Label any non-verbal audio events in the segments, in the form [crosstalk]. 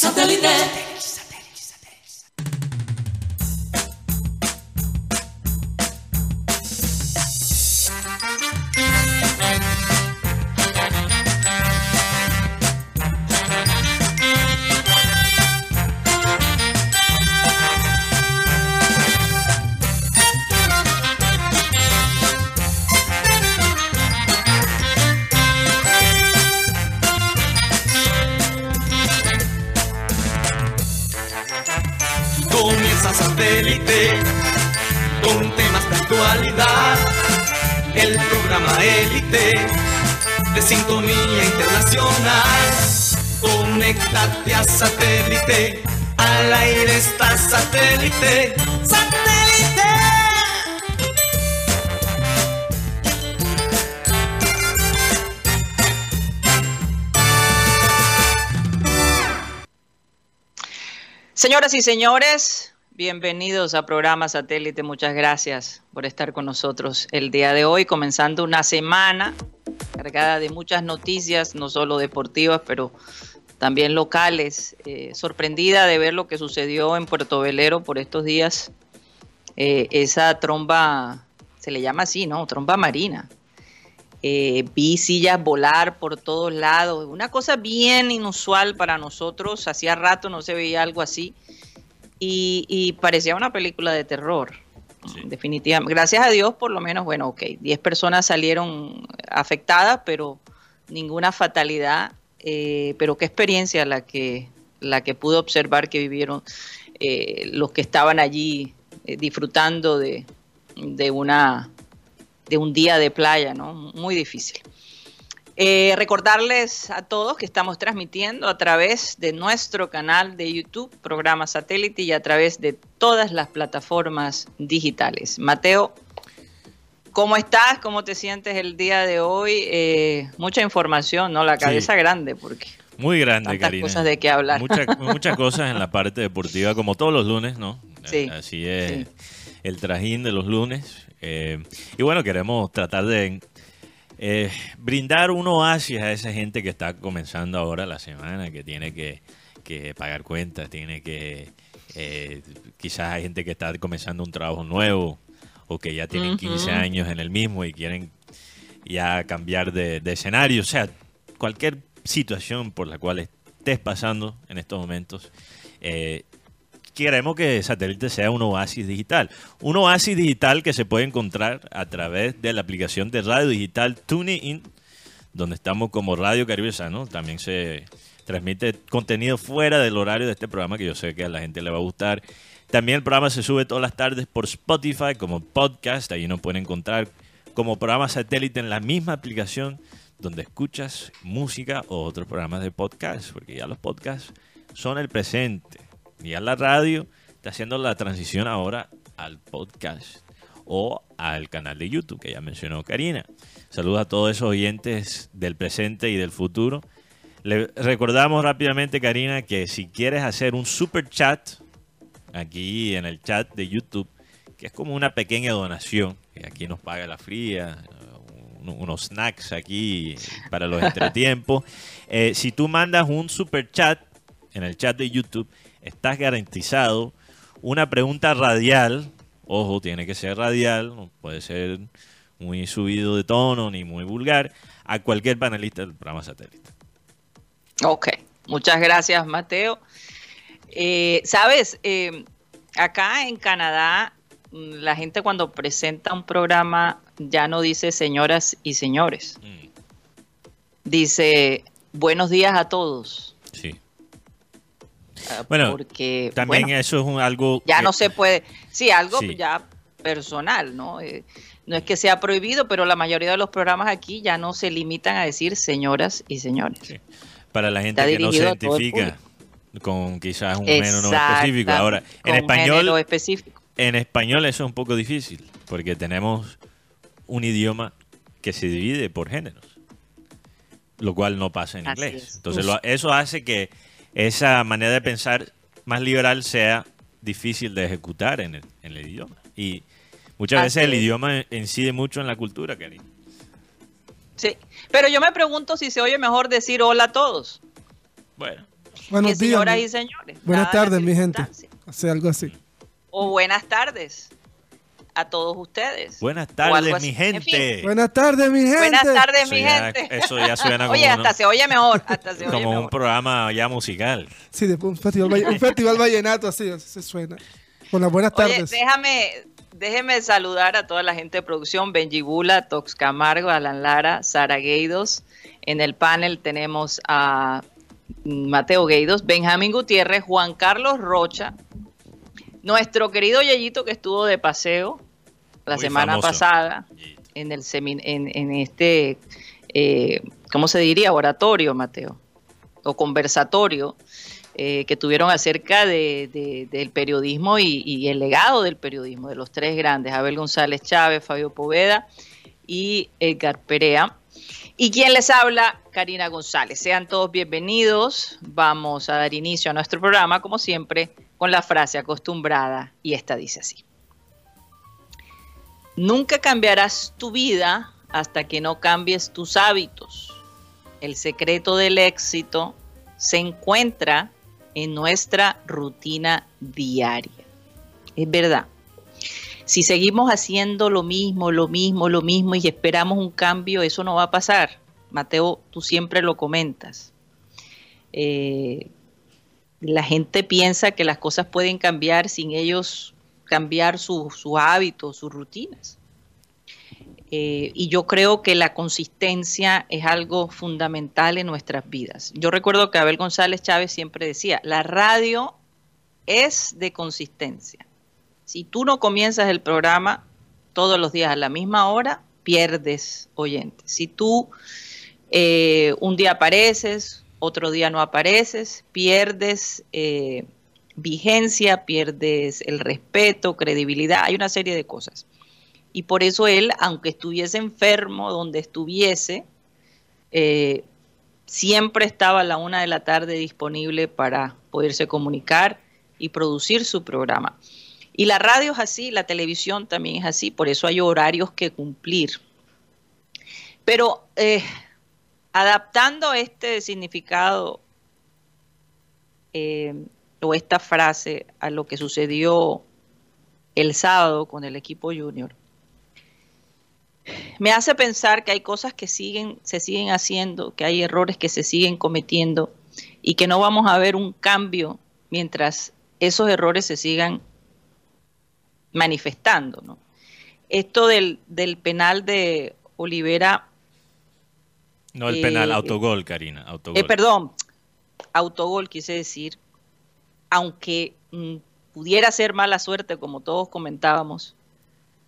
Satellite. Señoras y señores, bienvenidos a programa Satélite. Muchas gracias por estar con nosotros el día de hoy, comenzando una semana cargada de muchas noticias, no solo deportivas, pero también locales. Eh, sorprendida de ver lo que sucedió en Puerto Velero por estos días. Eh, esa tromba, se le llama así, ¿no? Tromba marina. Eh, vi sillas volar por todos lados. Una cosa bien inusual para nosotros. Hacía rato no se veía algo así. Y, y parecía una película de terror. Sí. Definitivamente. Gracias a Dios, por lo menos, bueno, ok, 10 personas salieron afectadas, pero ninguna fatalidad. Eh, pero qué experiencia la que, la que pude observar que vivieron eh, los que estaban allí eh, disfrutando de, de una de un día de playa, ¿no? Muy difícil. Eh, recordarles a todos que estamos transmitiendo a través de nuestro canal de YouTube, programa satélite, y a través de todas las plataformas digitales. Mateo, ¿cómo estás? ¿Cómo te sientes el día de hoy? Eh, mucha información, ¿no? La Sí. cabeza grande, porque Muy grande, Karina. cosas de qué hablar. Mucha- [laughs] muchas cosas en la parte deportiva, como todos los lunes, ¿no? Sí, Así es sí. el trajín de los lunes. Eh, y bueno, queremos tratar de eh, brindar un oasis a esa gente que está comenzando ahora la semana, que tiene que, que pagar cuentas, tiene que... eh, quizás hay gente que está comenzando un trabajo nuevo o que ya tienen 15 Ujú. años en el mismo y quieren ya cambiar de, de escenario. O sea, cualquier situación por la cual estés pasando en estos momentos, eh, queremos que Satélite sea un oasis digital. Un oasis digital que se puede encontrar a través de la aplicación de radio digital TuneIn, donde estamos como Radio Caribe Sano. También se transmite contenido fuera del horario de este programa, que yo sé que a la gente le va a gustar. También el programa se sube todas las tardes por Spotify como podcast. Ahí nos pueden encontrar como programa satélite en la misma aplicación donde escuchas música o otros programas de podcast, porque ya los podcasts son el presente. Ya la radio está haciendo la transición ahora al podcast o al canal de YouTube que ya mencionó Karina. Saludos a todos esos oyentes del presente y del futuro. Le recordamos rápidamente, Karina, que si quieres hacer un super chat aquí en el chat de YouTube, que es como una pequeña donación, que aquí nos paga la fría, un- unos snacks aquí para los [laughs] entretiempos. Eh, si tú mandas un super chat en el chat de YouTube, estás garantizado una pregunta radial. Ojo, tiene que ser radial, no puede ser muy subido de tono ni muy vulgar, a cualquier panelista del programa satélite. Ok, muchas gracias, Mateo. Eh, Sabes, Eh, acá en Canadá, mm, la gente cuando presenta un programa ya no dice señoras y señores, Mm, dice buenos días a todos. sí. Ah, Bueno, porque También bueno, eso es un- algo... ya que- no se puede, sí, algo Sí. ya personal, ¿no? Eh, no es que sea prohibido, pero la mayoría de los programas aquí ya no se limitan a decir señoras y señores. Sí. Para la gente Está que no se identifica con quizás un género no específico. Ahora, en español, específico. en español eso es un poco difícil, porque tenemos un idioma que se divide por géneros, lo cual no pasa en Así inglés. es. Entonces, lo- eso hace que esa manera de pensar más liberal sea difícil de ejecutar en el, en el idioma. Y muchas Así veces el es. idioma incide mucho en la cultura, Karina. Sí, pero yo me pregunto si se oye mejor decir hola a todos. Bueno, Buenos días. señoras y señores. Buenas tardes, mi gente. Hace algo así. O buenas tardes a todos ustedes. Buenas tardes, mi En fin, gente. Buenas tardes, mi gente. buenas tardes, Eso mi ya- gente. Eso ya suena [laughs] como, Oye, hasta uno- se oye mejor. Hasta se oye como un mejor. programa ya musical. Sí, después un festival, un festival vallenato así, así se suena. Con las buenas Oye, tardes. déjame, déjeme saludar a toda la gente de producción, Benji Bula, Tox Camargo, Alan Lara, Sara Gueidos. En el panel tenemos a Mateo Gueidos, Benjamín Gutiérrez, Juan Carlos Rocha, nuestro querido Yeyito que estuvo de paseo la Muy semana famoso. pasada en el semin- en, en este, eh, ¿cómo se diría? Oratorio, Mateo, o conversatorio eh, que tuvieron acerca de, de- del periodismo y, y el legado del periodismo, de los tres grandes, Abel González Chávez, Fabio Poveda y Edgar Perea. Y quien les habla, Karina González. Sean todos bienvenidos. Vamos a dar inicio a nuestro programa, como siempre, con la frase acostumbrada, y esta dice así. Nunca cambiarás tu vida hasta que no cambies tus hábitos. El secreto del éxito se encuentra en nuestra rutina diaria. Es verdad. Si seguimos haciendo lo mismo, lo mismo, lo mismo y esperamos un cambio, eso no va a pasar. Mateo, tú siempre lo comentas. Eh, la gente piensa que las cosas pueden cambiar sin ellos cambiar sus su hábitos, sus rutinas. Eh, y yo creo que la consistencia es algo fundamental en nuestras vidas. Yo recuerdo que Abel González Chávez siempre decía, la radio es de consistencia. Si tú no comienzas el programa todos los días a la misma hora, pierdes oyentes. Si tú eh, un día apareces, otro día no apareces, pierdes eh, vigencia, pierdes el respeto, credibilidad, hay una serie de cosas. Y por eso él, aunque estuviese enfermo, donde estuviese, eh, siempre estaba a la una de la tarde disponible para poderse comunicar y producir su programa. Y la radio es así, la televisión también es así, por eso hay horarios que cumplir. Pero eh, adaptando este significado eh, o esta frase a lo que sucedió el sábado con el equipo junior, me hace pensar que hay cosas que siguen, se siguen haciendo, que hay errores que se siguen cometiendo y que no vamos a ver un cambio mientras esos errores se sigan manifestando. ¿no? Esto del, del penal de Olivera No el Eh, penal, autogol, Karina. Autogol. eh, perdón, autogol quise decir, aunque mm, pudiera ser mala suerte, como todos comentábamos,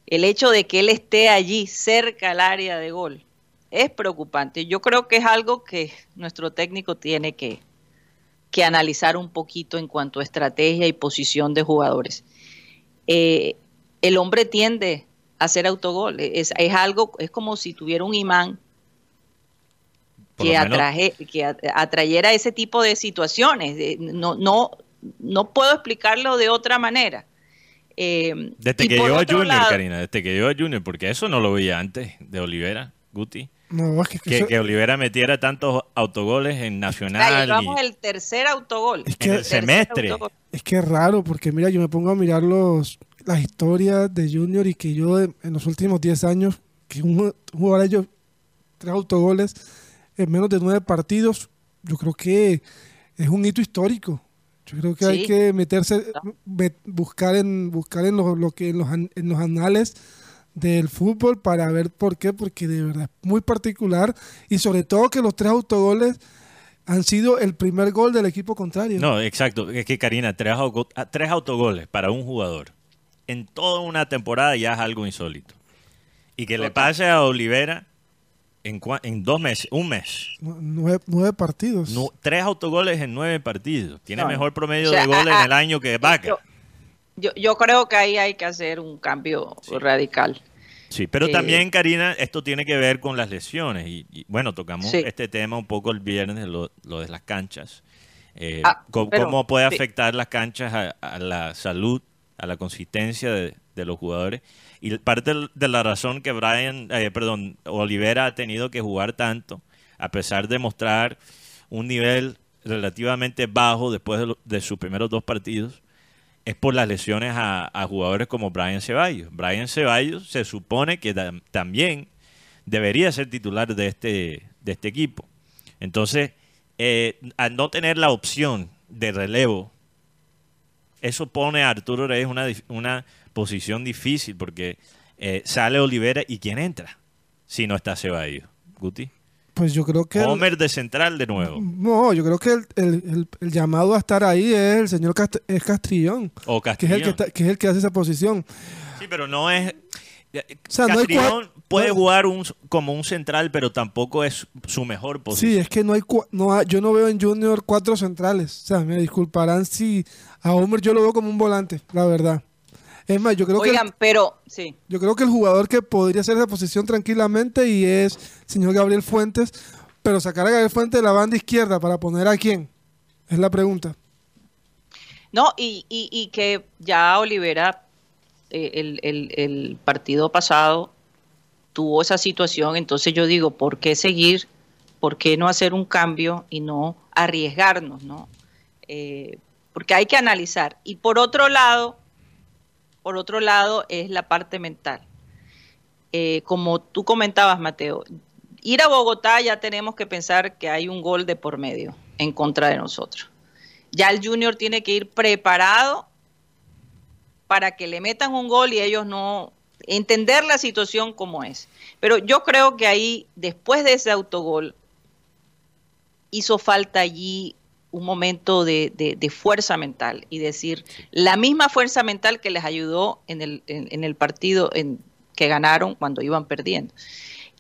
el hecho de que él esté allí cerca al área de gol es preocupante. Yo creo que es algo que nuestro técnico tiene que, que analizar un poquito en cuanto a estrategia y posición de jugadores. Eh, el hombre tiende a hacer autogol, es, es algo, es como si tuviera un imán que, atraje, que at- atrayera ese tipo de situaciones. No, no, no puedo explicarlo de otra manera. Eh, Desde que llegó a Junior, lado- Karina, desde que llegó a Junior, porque eso no lo veía antes de Olivera, Guti. No, es que, Que, eso- que Olivera metiera tantos autogoles en Ya Nacional. llevamos y- el tercer autogol. Es En el semestre. autogol. es que es raro, porque mira, yo me pongo a mirar los, las historias de Junior y que yo en en los últimos 10 años, que un, jugador hecho tres autogoles en menos de nueve partidos, yo creo que es un hito histórico. Yo creo que hay Sí. que meterse, No. met- buscar en buscar en lo, lo que en los, en los anales del fútbol para ver por qué, porque de verdad es muy particular y sobre todo que los tres autogoles han sido el primer gol del equipo contrario. No, exacto. Es que Karina, tres, ah, tres autogoles para un jugador en toda una temporada ya es algo insólito. Y que le pase a Olivera en, cua- en dos meses, un mes. Nu- Nueve, nueve partidos. Tres autogoles en nueve partidos. Tiene No, mejor promedio o sea, de goles a- a- en el año que Vaca. Yo, yo, yo creo que ahí hay que hacer un cambio Sí. radical. Sí, pero Eh, también, Karina, esto tiene que ver con las lesiones. Y, y, bueno, tocamos Sí. este tema un poco el viernes, lo, lo de las canchas. Eh, Ah, pero- ¿Cómo puede sí. afectar las canchas a, a la salud, a la consistencia de, de los jugadores? Y parte de la razón que Brian, eh, perdón, Olivera ha tenido que jugar tanto, a pesar de mostrar un nivel relativamente bajo después de, lo- de sus primeros dos partidos es por las lesiones a, jugadores como Brian Ceballos. Brian Ceballos se supone que tam- también debería ser titular de este, de este equipo. Entonces, eh, al no tener la opción de relevo, eso pone a Arturo Reyes una, una posición difícil porque eh, sale Olivera y ¿quién entra? Si no está Ceballos. Guti. Pues yo creo que... el- Homer de central de nuevo. no, yo creo que el, el- llamado a estar ahí es el señor Cast- es Castrillón, O que es, Castrillón. el que, está- que es el que hace esa posición. Sí, pero no es. sea, no hay Castrillón puede no- jugar un, como un central, pero tampoco es su mejor posición. Sí, es que no hay, no hay- yo no veo en Junior cuatro centrales. O sea, me disculparán si a Homer yo lo veo como un volante, la verdad. Es más, yo creo que Oigan, pero sí. Yo creo que el jugador que podría hacer esa posición tranquilamente y es señor Gabriel Fuentes, pero sacar a Gabriel Fuentes de la banda izquierda para poner a quién, es la pregunta. No, y, y, y que ya Olivera, eh, el, el- el partido pasado, tuvo esa situación, entonces yo digo, ¿por qué seguir? ¿Por qué no hacer un cambio y no arriesgarnos? ¿no? Eh, porque hay que analizar. Y por otro lado, por otro lado es la parte mental. Eh, como tú comentabas, Mateo, ir a Bogotá ya tenemos que pensar que hay un gol de por medio en contra de nosotros. Ya el Junior tiene que ir preparado para que le metan un gol y ellos no entender la situación como es. Pero yo creo que ahí, después de ese autogol, hizo falta allí un momento de, de- fuerza mental y decir, la misma fuerza mental que les ayudó en el, en el partido en, que ganaron cuando iban perdiendo.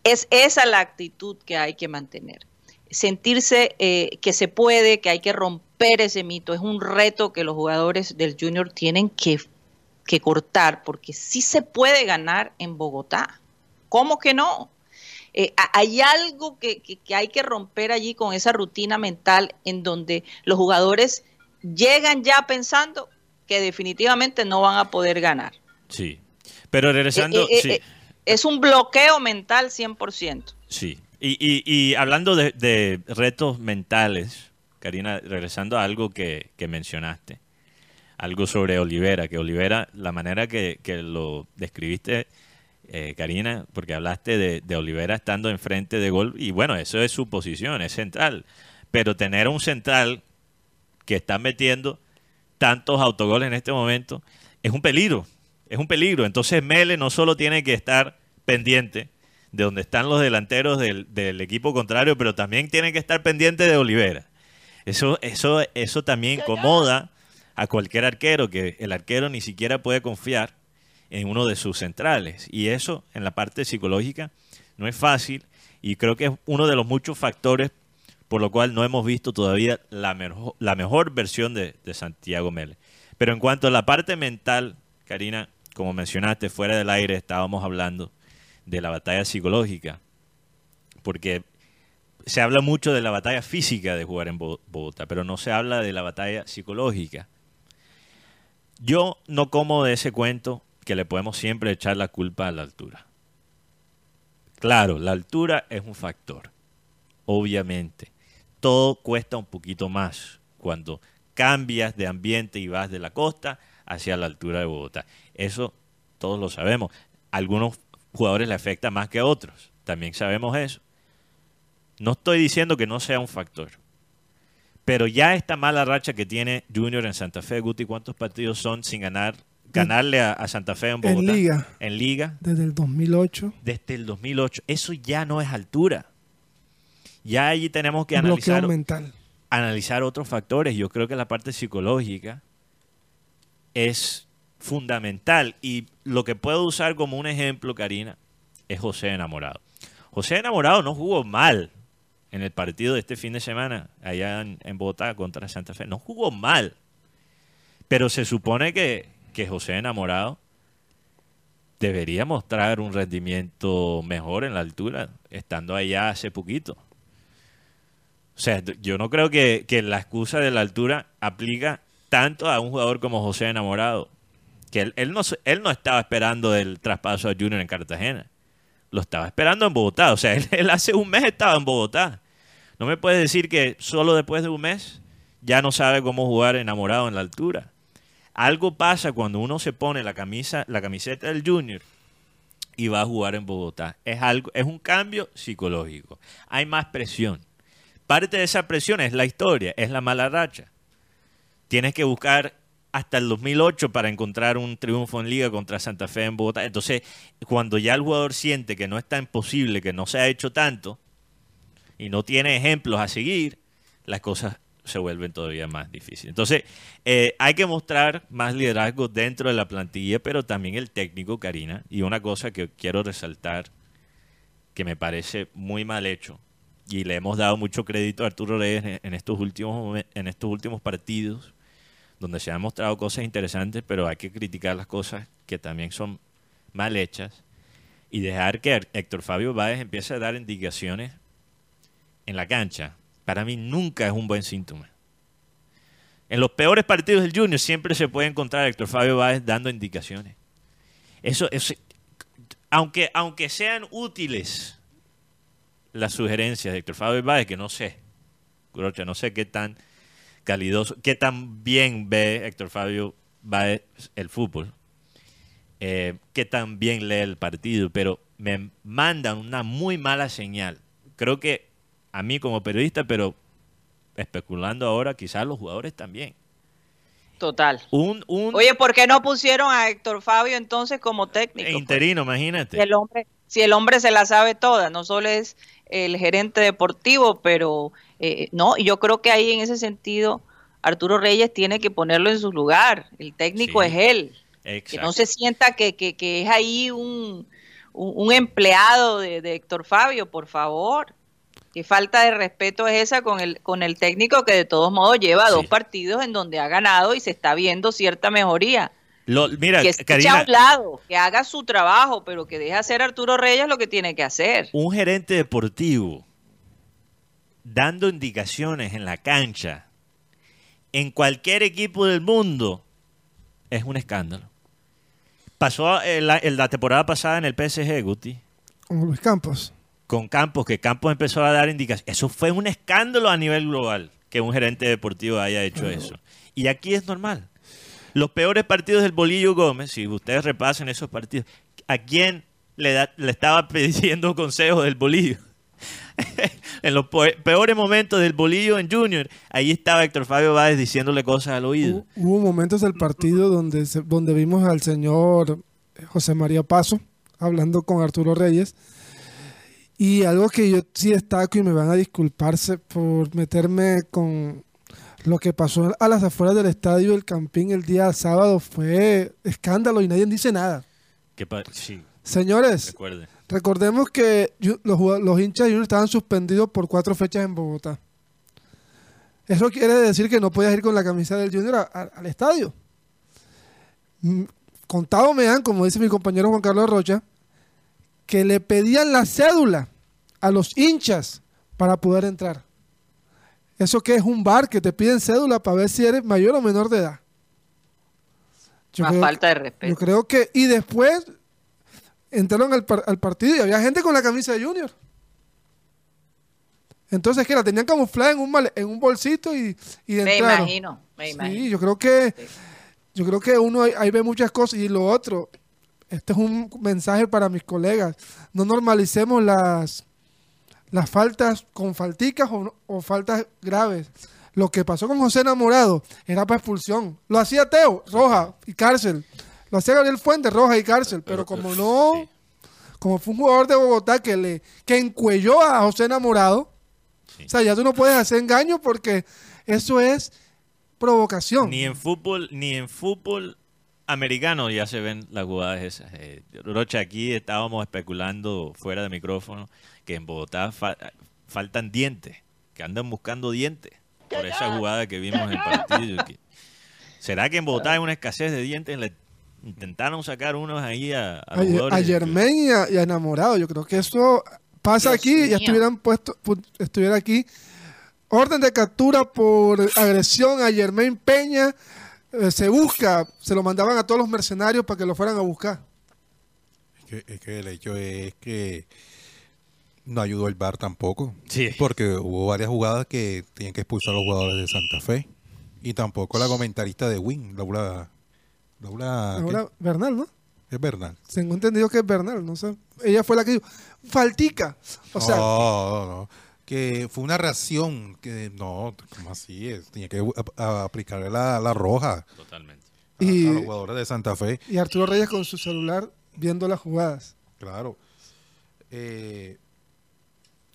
Es esa la actitud que hay que mantener. Sentirse eh, que se puede, que hay que romper ese mito, es un reto que los jugadores del Junior tienen que, que cortar, porque sí se puede ganar en Bogotá. ¿Cómo que no? Eh, hay algo que, que- que hay que romper allí con esa rutina mental en donde los jugadores llegan ya pensando que definitivamente no van a poder ganar. Sí. Pero regresando. Eh, eh, sí. eh, es un bloqueo mental 100%. Sí. Y, y- y hablando de, de retos mentales, Karina, regresando a algo que, que mencionaste, algo sobre Olivera, que Olivera, la manera que, que lo describiste, eh, Karina, porque hablaste de, de Olivera estando enfrente de gol, y bueno, eso es su posición, es central. Pero tener un central que está metiendo tantos autogoles en este momento es un peligro, es un peligro. Entonces Mele no solo tiene que estar pendiente de donde están los delanteros del, del equipo contrario, pero también tiene que estar pendiente de Olivera. Eso, eso, eso también incomoda a cualquier arquero, que el arquero ni siquiera puede confiar en uno de sus centrales. Y eso, en la parte psicológica, no es fácil y creo que es uno de los muchos factores por lo cual no hemos visto todavía la, mejor, la mejor versión de, de Santiago Mele. Pero en cuanto a la parte mental, Karina, como mencionaste, fuera del aire estábamos hablando de la batalla psicológica, porque se habla mucho de la batalla física de jugar en Bo- Bogotá, pero no se habla de la batalla psicológica. Yo no como de ese cuento que le podemos siempre echar la culpa a la altura. Claro, la altura es un factor, obviamente. Todo cuesta un poquito más cuando cambias de ambiente y vas de la costa hacia la altura de Bogotá. Eso todos lo sabemos. Algunos jugadores le afecta más que a otros. También sabemos eso. No estoy diciendo que no sea un factor. Pero ya esta mala racha que tiene Junior en Santa Fe, Guti, ¿cuántos partidos son sin ganar, ganarle a, a Santa Fe en Bogotá? En liga, En liga, desde el 2008, desde el 2008. Eso ya no es altura. Ya allí tenemos que bloqueo analizar, mental. analizar otros factores. Yo creo que la parte psicológica es fundamental. Y lo que puedo usar como un ejemplo, Karina, es José Enamorado. José Enamorado no jugó mal en el partido de este fin de semana allá en, en Bogotá contra Santa Fe. No jugó mal. Pero se supone que, que José Enamorado debería mostrar un rendimiento mejor en la altura, estando allá hace poquito. O sea, yo no creo que, que la excusa de la altura aplica tanto a un jugador como José Enamorado, que él, él no, él no estaba esperando el traspaso a Junior en Cartagena, lo estaba esperando en Bogotá, o sea, [laughs] él, él hace un mes estaba en Bogotá. No me puedes decir que solo después de un mes ya no sabe cómo jugar enamorado en la altura. Algo pasa cuando uno se pone la camisa, la camiseta del Junior y va a jugar en Bogotá. Es algo, es un cambio psicológico. Hay más presión. Parte de esa presión es la historia, es la mala racha. Tienes que buscar hasta el 2008 para encontrar un triunfo en liga contra Santa Fe en Bogotá. Entonces, cuando ya el jugador siente que no es tan posible, que no se ha hecho tanto y no tiene ejemplos a seguir, las cosas se vuelven todavía más difíciles. Entonces, eh, hay que mostrar más liderazgo dentro de la plantilla, pero también el técnico, Karina. Y una cosa que quiero resaltar, que me parece muy mal hecho, y le hemos dado mucho crédito a Arturo Reyes en estos últimos, en estos últimos partidos, donde se han mostrado cosas interesantes, pero hay que criticar las cosas que también son mal hechas y dejar que Héctor Fabio Báez empiece a dar indicaciones en la cancha para mí nunca es un buen síntoma. En los peores partidos del Junior siempre se puede encontrar a Héctor Fabio Báez dando indicaciones. Eso, es aunque, aunque sean útiles las sugerencias de Héctor Fabio Báez, que no sé, no sé qué tan calidoso, qué tan bien ve Héctor Fabio Báez el fútbol, eh, qué tan bien lee el partido, pero me mandan una muy mala señal. Creo que a mí como periodista, pero especulando ahora, quizás los jugadores también. Total. Un, Oye, ¿por qué no pusieron a Héctor Fabio entonces como técnico? Pues? Interino, imagínate. Si el, hombre, si el hombre se la sabe toda, no solo es el gerente deportivo, pero eh, no, yo creo que ahí en ese sentido Arturo Reyes tiene que ponerlo en su lugar. El técnico es él. Que no se sienta que, que, es ahí un, un, empleado de, de Héctor Fabio, por favor. Qué falta de respeto es esa con el, con el técnico que de todos modos lleva dos partidos en donde ha ganado y se está viendo cierta mejoría. mira, que esté a un lado, que haga su trabajo, pero que deje hacer Arturo Reyes lo que tiene que hacer. Un gerente deportivo dando indicaciones en la cancha, en cualquier equipo del mundo, es un escándalo. Pasó en la, la temporada pasada en el PSG, Guti. Con los Campos con Campos, que Campos empezó a dar indicaciones. Eso fue un escándalo a nivel global que un gerente deportivo haya hecho eso. Y aquí es normal. Los peores partidos del Bolillo Gómez, si ustedes repasen esos partidos, ¿a quién le, le estaba pidiendo consejos del Bolillo? [laughs] en los peores momentos del Bolillo en Junior, ahí estaba Héctor Fabio Báez diciéndole cosas al oído. Hubo momentos del partido donde, donde vimos al señor José María Paso hablando con Arturo Reyes y algo que yo sí destaco y me van a disculparse por meterme con lo que pasó a las afueras del estadio del Campín el día sábado fue escándalo y nadie dice nada. sí. Señores, recordemos que los, los hinchas de estaban suspendidos por cuatro fechas en Bogotá. Eso quiere decir que no podías ir con la camisa del Junior al estadio. Mm, contado me han, como dice mi compañero Juan Carlos Rocha, que le pedían la cédula a los hinchas para poder entrar. Eso que es un bar que te piden cédula para ver si eres mayor o menor de edad. Más falta de respeto. Yo creo que. Y después entraron al, partido y había gente con la camisa de Junior. Entonces, que la tenían camuflada en un, en un bolsito y, y Me imagino, me imagino. Sí, yo creo que. Yo creo que uno ahí ve muchas cosas y lo otro. Este es un mensaje para mis colegas. No normalicemos las las faltas con falticas o, faltas graves. Lo que pasó con José Enamorado era para expulsión. Lo hacía Teo, roja y cárcel. Lo hacía Gabriel Fuentes, roja y cárcel. Pero, como no, como fue un jugador de Bogotá que le que encuelló a José Enamorado, o sea, ya tú no puedes hacer engaño porque eso es provocación. Ni en fútbol, ni en fútbol americano ya se ven las jugadas esas. Eh, Rocha, aquí estábamos especulando fuera de micrófono que en Bogotá faltan dientes, que andan buscando dientes por esa jugada que vimos en el partido. ¿Será que en Bogotá hay una escasez de dientes? Le intentaron sacar unos ahí a, a, a, Germain y a, Enamorado. Yo creo que eso pasa aquí, ya estuvieran puesto, estuviera aquí. Orden de captura por agresión a Germain Peña. Eh, se busca, se lo mandaban a todos los mercenarios para que lo fueran a buscar. Es que, es que el hecho es que No ayudó el VAR tampoco. Sí. Porque hubo varias jugadas que tenían que expulsar a los jugadores de Santa Fe. Y tampoco la comentarista de Win, Laura. Laura. ¿qué? Ahora, Bernal, ¿no? Es Bernal. Tengo entendido que es Bernal, no sé. Ella fue la que dijo, faltica. O sea, no, no, no. Que fue una reacción que no, ¿cómo así? Es? Tenía que aplicarle la, la roja Totalmente. a, Y- a los jugadores de Santa Fe. y Arturo Reyes con su celular viendo las jugadas. Claro. Eh,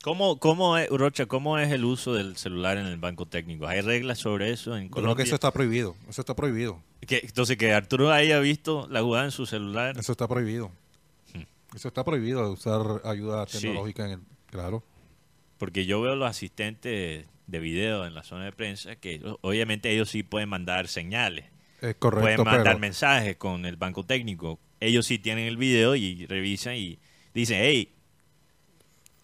¿Cómo, cómo es, Rocha, cómo es el uso del celular en el banco técnico? ¿Hay reglas sobre eso en yo creo Colombia? que eso está prohibido. Eso está prohibido. Entonces, que Arturo haya visto la jugada en su celular. Eso está prohibido. Eso está prohibido de usar ayuda Hmm. Sí. tecnológica en el. Claro. Porque yo veo los asistentes de video en la zona de prensa que obviamente ellos sí pueden mandar señales, Es correcto. pueden mandar pero- mensajes con el banco técnico. Ellos sí tienen el video y revisan y dicen, hey,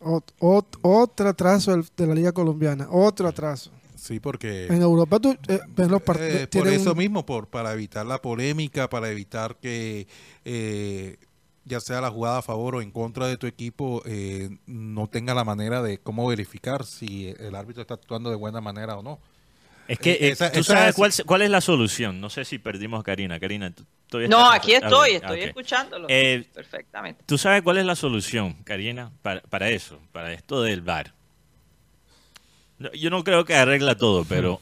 Ot- ot- otro atraso de la Liga Colombiana, otro atraso. Sí, porque. En Europa tú eh, ves los Eh, partidos. por tienen eso un- mismo, por para evitar la polémica, para evitar que eh, ya sea la jugada a favor o en contra de tu equipo, eh, no tenga la manera de cómo verificar si el árbitro está actuando de buena manera o no. es que Eh, eh, esa- tú esa sabes es- cuál, cuál es la solución. No sé si perdimos a Karina. Karina, ¿tú todavía No, aquí Ah, estoy, estoy escuchándolo. Eh, Perfectamente. ¿Tú sabes cuál es la solución, Karina, para, para eso, para esto del VAR? No, Yo no creo que arregla todo, pero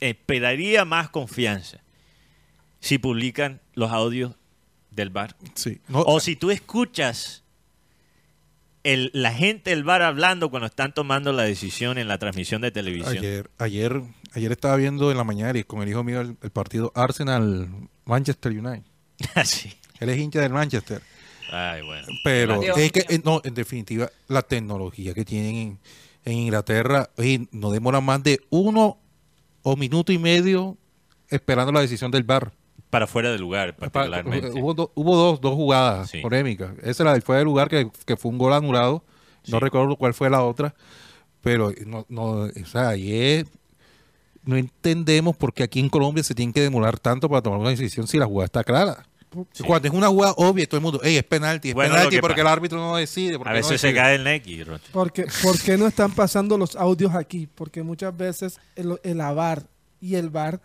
esperaría más confianza si publican los audios del VAR. Sí. No, O si tú escuchas el, la gente del VAR hablando cuando están tomando la decisión en la transmisión de televisión. ayer, ayer, ayer estaba viendo en la mañana y con el hijo mío el, el partido Arsenal Manchester United. [laughs] Así. Él es hincha del Manchester. Ay, bueno. Pero Dios es que, eh, no, en definitiva, la tecnología que tienen en, en Inglaterra, oye, no demora más de uno o minuto y medio esperando la decisión del bar. Para fuera de lugar, particularmente. Hubo, do- hubo dos, dos jugadas Sí. polémicas. Esa la fue del lugar que, que fue un gol anulado. No Sí. recuerdo cuál fue la otra. Pero no, no, o sea, ayer no entendemos por qué aquí en Colombia se tiene que demorar tanto para tomar una decisión si la jugada está clara. Sí. Cuando es una jugada obvia, todo el mundo, "Ey, es penalti, es Bueno, penalti que porque el árbitro no decide. A no veces se decide". cae el Neki. Porque, ¿Por qué no están pasando los audios aquí? Porque muchas veces el, el AVAR y el VAR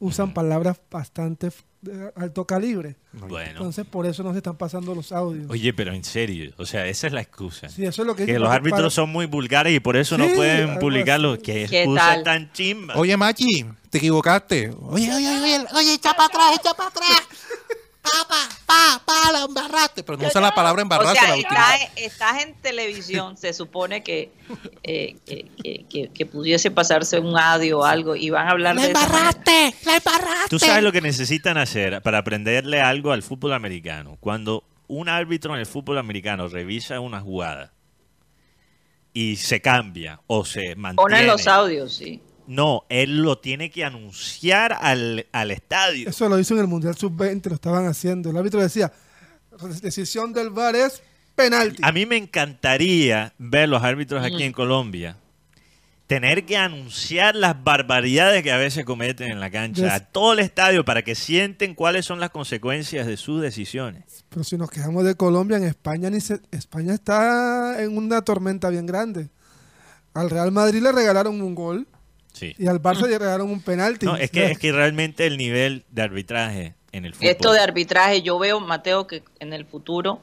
usan palabras bastante de alto calibre. Bueno. Entonces, por eso no se están pasando los audios. Oye, pero en serio, o sea, esa es la excusa. Sí, eso es lo que que los árbitros para- son muy vulgares y por eso no pueden algo publicarlo. así. Qué ¿Qué excusa tal? tan chimba. Oye, Machi, te equivocaste. Oye, oye, oye, oye, echa para atrás, echa para atrás. [laughs] Pa, pa, pa, pa, la embarraste. Pero no usa la palabra O embarraste. sea, la última. estás, estás en televisión, se supone que, eh, que, que- que- que pudiese pasarse un audio o algo y van a hablar La de embarraste, la embarraste. Tú sabes lo que necesitan hacer para aprenderle algo al fútbol americano. Cuando un árbitro en el fútbol americano revisa una jugada y se cambia o se mantiene. Ponen los audios, sí. No, él lo tiene que anunciar al, al estadio. Eso lo hizo en el Mundial Sub-20, lo estaban haciendo. El árbitro decía, decisión del VAR es penalti. A mí me encantaría ver los árbitros aquí en Colombia tener que anunciar las barbaridades que a veces cometen en la cancha Des- a todo el estadio para que sienten cuáles son las consecuencias de sus decisiones. Pero si nos quejamos de Colombia, en España ni se- España está en una tormenta bien grande. Al Real Madrid le regalaron un gol Sí. y al Barça le regalaron un penalti. No, es que, es que realmente el nivel de arbitraje en el fútbol. Esto de arbitraje, yo veo, Mateo, que en el futuro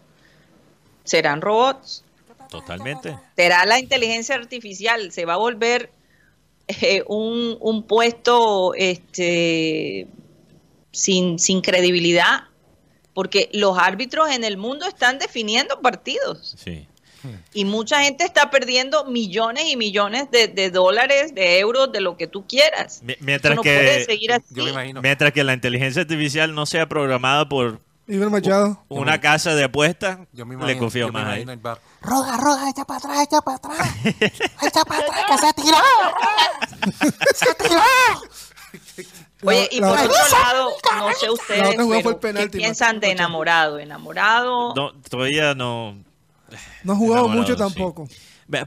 serán robots, Totalmente. será la inteligencia artificial, se va a volver eh, un, un puesto este, sin, sin credibilidad, porque los árbitros en el mundo están definiendo partidos Sí. Y mucha gente está perdiendo millones y millones de, de dólares, de euros, de lo que tú quieras. Mi- Mientras no puede que, seguir así. Yo me imagino. mientras que la inteligencia artificial no sea programada por Machado. una casa de apuestas, le confío yo me más ahí. Roja, roja, echa para atrás, echa para atrás. [laughs] Echa para atrás, que se tiró. Se tiró. Oye, y La- por la- otro lado, no sé ustedes, pero, ¿qué penalti, piensan de enamorado? Enamorado, No, todavía no. No ha jugado mucho sí. tampoco.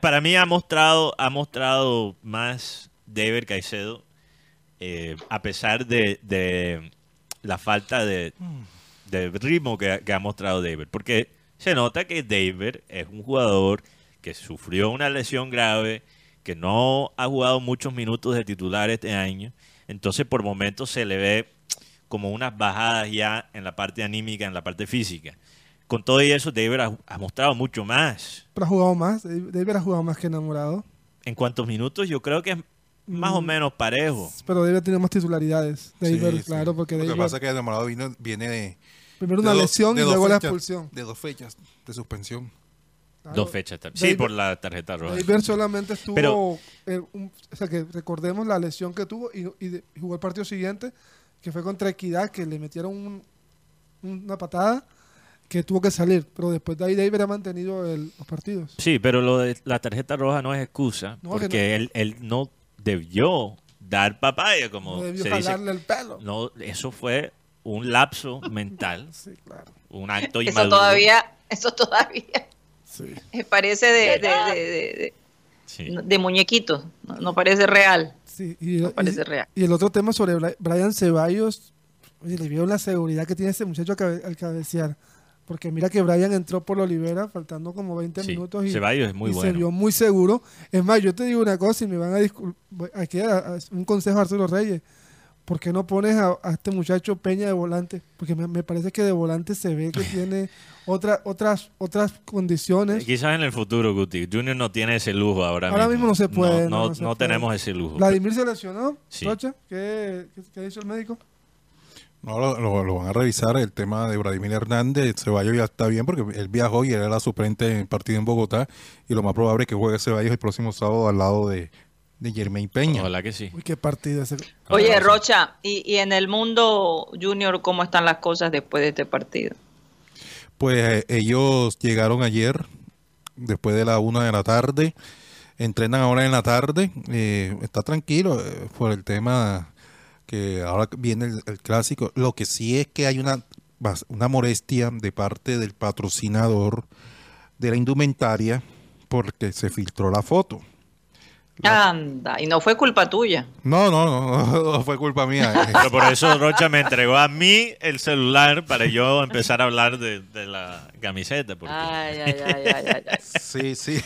Para mí ha mostrado, ha mostrado más David Caicedo, eh, a pesar de, de la falta de, de ritmo que, que ha mostrado David. Porque se nota que David es un jugador que sufrió una lesión grave, que no ha jugado muchos minutos de titular este año, entonces por momentos se le ve como unas bajadas ya en la parte anímica, en la parte física. Con todo y eso, David ha, ha mostrado mucho más. Pero ha jugado más. David ha jugado más que enamorado. En cuantos minutos, yo creo que es más o Mm. menos parejo. Pero David tiene más titularidades. David, Sí, sí. claro, porque Lo que David pasa es que enamorado vino- viene de, primero de una dos- lesión de y dos luego la fechas- expulsión. De dos fechas de suspensión. Claro. Dos fechas también. Sí, David- por la tarjeta roja. David solamente estuvo, Pero- eh, un- o sea que recordemos la lesión que tuvo y, y de- y jugó el partido siguiente, que fue contra Equidad, que le metieron un- una patada que tuvo que salir, pero después de ahí David ha mantenido el- los partidos. Sí, pero lo de la tarjeta roja no es excusa, No, que porque no. él, él no debió dar papaya, como No debió se dice. el pelo. No, eso fue un lapso mental, [laughs] Sí, claro. un acto Eso inmaduro. todavía, eso todavía Sí. me [laughs] parece de, de, de, de- Sí. de- muñequito, no, no parece real. Sí, y, No parece y- real. y el otro tema sobre Bri- Brian Ceballos, oye, le vieron la seguridad que tiene ese muchacho al cabecear. Porque mira que Brian entró por Olivera faltando como 20 Sí, minutos y, Ceballos es muy y se vio muy seguro. Es más, yo te digo una cosa y me van a disculpar. Aquí a- a- un consejo a Arturo Reyes. ¿Por qué no pones a, a este muchacho Peña de volante? Porque me, me parece que de volante se ve que [laughs] tiene otra, otras, otras condiciones. Quizás en el futuro, Guti. Junior no tiene ese lujo ahora, Ahora mismo no se puede, No, no, no- no se no puede. tenemos ese lujo. Vladimir se lesionó. Sí. Rocha, ¿qué, qué, qué ha dicho el médico? No, lo, lo- lo van a revisar el tema de Vladimir Hernández. Ceballos ya está bien porque él viajó y él era suplente en el partido en Bogotá. Y lo más probable es que juegue Ceballos el próximo sábado al lado de, de Jermaine Peña. Ojalá que sí. Uy, qué partido ese. Oye. Rocha, y, y en el mundo junior, ¿cómo están las cosas después de este partido? Pues eh, ellos llegaron ayer, después de la una de la tarde. Entrenan ahora en la tarde. eh, está tranquilo eh, por el tema que ahora viene el, el clásico. Lo que sí es que hay una, una molestia de parte del patrocinador de la indumentaria porque se filtró la foto. Anda, y no fue culpa tuya. No, no, no, no [laughs] fue culpa mía. [laughs] Pero por eso Rocha me entregó a mí el celular para yo empezar a hablar de, de la camiseta. porque- Ay, ay, [laughs] ay, ay, ay, ay. Sí, sí.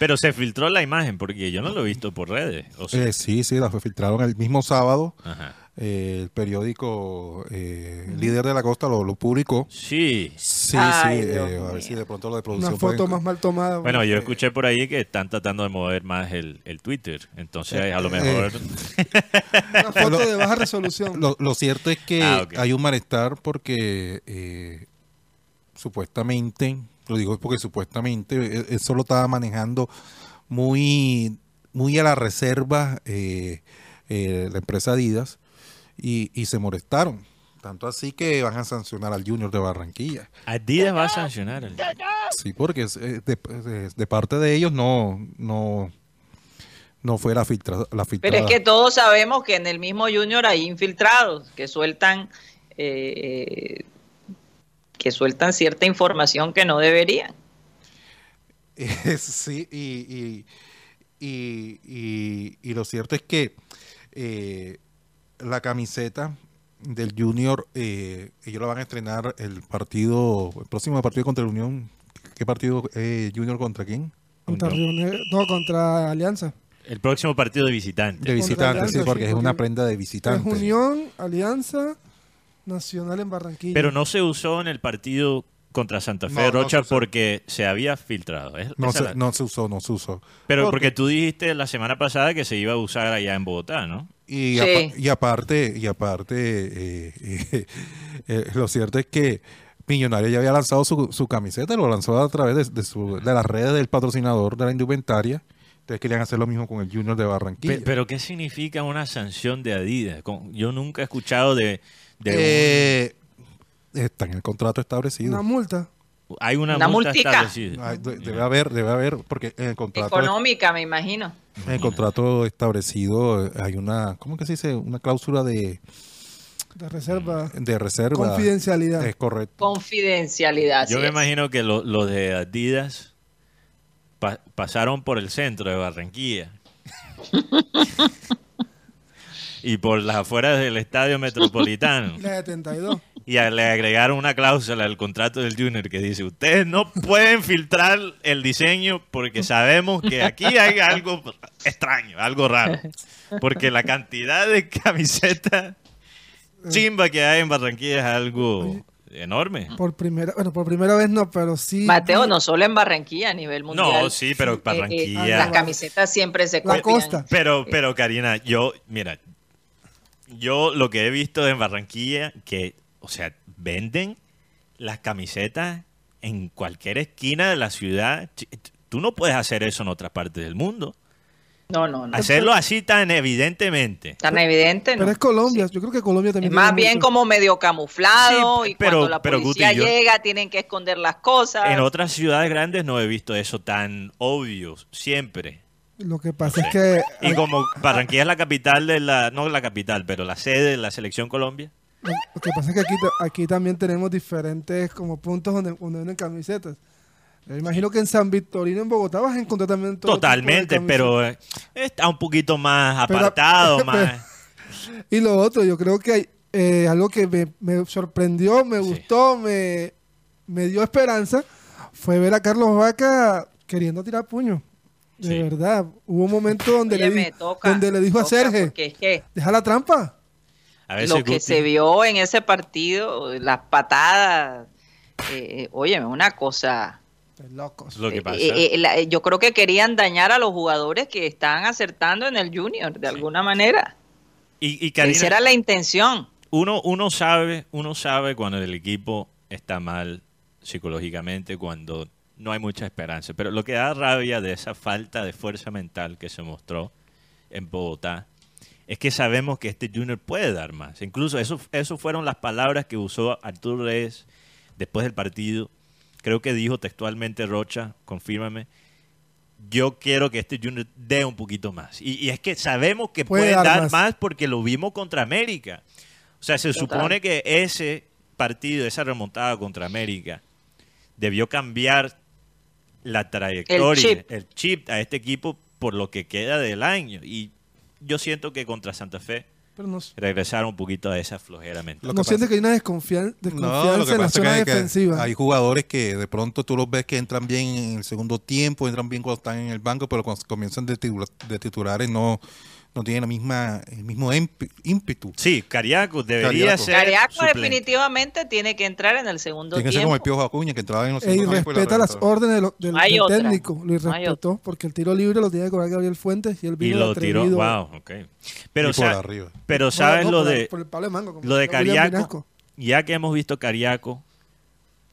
Pero se filtró la imagen porque yo no lo he visto por redes. O sea, Eh, sí, sí, la filtraron el mismo sábado. ajá. Eh, el periódico eh, Líder de la Costa lo, lo publicó. Sí. Sí, Ay, sí, eh, a ver si de pronto lo de Una producción foto pueden- más mal tomada. Bueno, yo escuché por ahí que están tratando de mover más el, el Twitter. Entonces, a lo Eh, mejor. [laughs] Una foto [laughs] de baja resolución. Lo, lo cierto es que Ah, hay un malestar porque eh, supuestamente, lo digo porque supuestamente, eh, eso lo estaba manejando muy, muy a la reserva eh, eh, la empresa Adidas y, y se molestaron. Tanto así que van a sancionar al Junior de Barranquilla. Adidas va a sancionar. al- Sí, porque eh, de, de- de parte de ellos no, no, no fue la filtra, la Pero filtrada. es que todos sabemos que en el mismo junior hay infiltrados que sueltan eh, que sueltan cierta información que no deberían. [laughs] Eh, sí, y, y, y, y- y lo cierto es que eh, la camiseta del Junior, eh, ellos la van a estrenar el partido, el próximo partido contra la Unión. ¿Qué partido eh, Junior contra quién? Contra No. Río Negro- no, contra Alianza. El próximo partido de visitante. De visitantes, sí, porque sí, es una prenda de Es visitantes. Unión, Alianza, Nacional en Barranquilla. Pero no se usó en el partido contra Santa Fe No, no Rocha se porque se había filtrado. Es- No se, la- no se usó, no se usó. Pero Porque- porque tú dijiste la semana pasada que se iba a usar allá en Bogotá, ¿no? Y, Sí. apa- y aparte, y aparte eh, eh, [laughs] eh, lo cierto es que Millonario ya había lanzado su, su camiseta, lo lanzó a través de, de su- de las redes del patrocinador de la indumentaria. Entonces querían hacer lo mismo con el Junior de Barranquilla. Pe- Pero ¿qué significa una sanción de Adidas? Con- Yo nunca he escuchado de... de un- está en el contrato establecido. Una multa. Hay una, una multa multica. establecida. Ay, de- debe haber, debe haber, porque en el contrato, Económica, me imagino. en el contrato establecido eh, hay una, ¿cómo que se dice? Una cláusula de, De reserva. de reserva. Confidencialidad. Es correcto. Confidencialidad. Yo me es. imagino que lo- los de Adidas pa- pasaron por el centro de Barranquilla. [laughs] y por las afueras del estadio metropolitano. La 72. Y a- le agregaron una cláusula al contrato del Junior que dice, ustedes no pueden filtrar el diseño porque sabemos que aquí hay algo extraño, algo raro. Porque la cantidad de camisetas chimba que hay en Barranquilla es algo enorme. Por primera, bueno, por primera vez no, pero sí. Mateo, no solo en Barranquilla, a nivel mundial. No, sí, pero Eh, eh, Barranquilla... las camisetas siempre se La copian. costa. Pero, pero Karina, yo, mira, yo lo que he visto en Barranquilla, que, o sea, venden las camisetas en cualquier esquina de la ciudad. Tú no puedes hacer eso en otras partes del mundo. No, no, no. Hacerlo así tan evidentemente. Tan evidente, Pero ¿no? es Colombia. Yo creo que Colombia Es también. más tiene bien mucho. como medio camuflado Sí, y pero- cuando la pero, policía Guti, yo- llega tienen que esconder las cosas. En otras ciudades grandes no he visto eso tan obvio, siempre. Lo que pasa es que. Y como Barranquilla es la capital de la, no la capital, pero la sede de la selección Colombia. Lo que pasa es que aquí, ta- aquí también tenemos diferentes como puntos donde, donde venden camisetas. Me imagino que en San Victorino, en Bogotá, vas a encontrar también todo tipo de Totalmente, pero eh, está un poquito más apartado, [laughs] pero- más... Y lo otro, yo creo que hay eh, algo que me, me sorprendió, me Sí. gustó, me, me dio esperanza, fue ver a Carlos Vaca queriendo tirar puño. De Sí. verdad, hubo un momento donde, Oye, le, me di- toca, donde le dijo a Sergio, es que deja la trampa. A veces lo que Guti- se vio en ese partido, las patadas, eh, oye, una cosa. Locos. lo que eh, pasa. eh, eh, la- yo creo que querían dañar a los jugadores que están acertando en el Junior, de alguna manera. y, y Karina, Esa era la intención. uno, uno sabe, uno sabe cuando el equipo está mal psicológicamente, cuando no hay mucha esperanza. Pero lo que da rabia de esa falta de fuerza mental que se mostró en Bogotá es que sabemos que este Junior puede dar más. Incluso eso, eso fueron las palabras que usó Arturo Reyes después del partido. Creo que dijo textualmente Rocha, confírmame. Yo quiero que este Junior dé un poquito más. Y, y es que sabemos que Puede puede dar dar más. más. porque lo vimos contra América. O sea, se Total. supone que ese partido, esa remontada contra América, debió cambiar la trayectoria, el chip. chip. a este equipo por lo que queda del año. Y yo siento que contra Santa Fe Pero no, regresaron un poquito a esa flojera mental. Lo no que siente pasa- que hay una desconfian- No, desconfianza lo que en la pasa zona es que defensiva. hay jugadores que de pronto tú los ves que entran bien en el segundo tiempo, entran bien cuando están en el banco, pero cuando comienzan de, titula- de titulares no, no tienen la misma, el mismo ímpetu. Sí, Cariaco debería Cariaco. ser Cariaco suplente. definitivamente tiene que entrar en el segundo Tiene que ser tiempo. como el Piojo Acuña, que entraba en los y y respeta las órdenes de lo- del, técnico. Lo irrespetó porque el tiro libre lo tiene que cobrar Gabriel Fuentes y él y vino lo tiró. Wow, ok. Pero, Y por sa- arriba. pero sabes no, lo por de por el palo de mango, como lo de Cariaco. Ya que hemos visto Cariaco,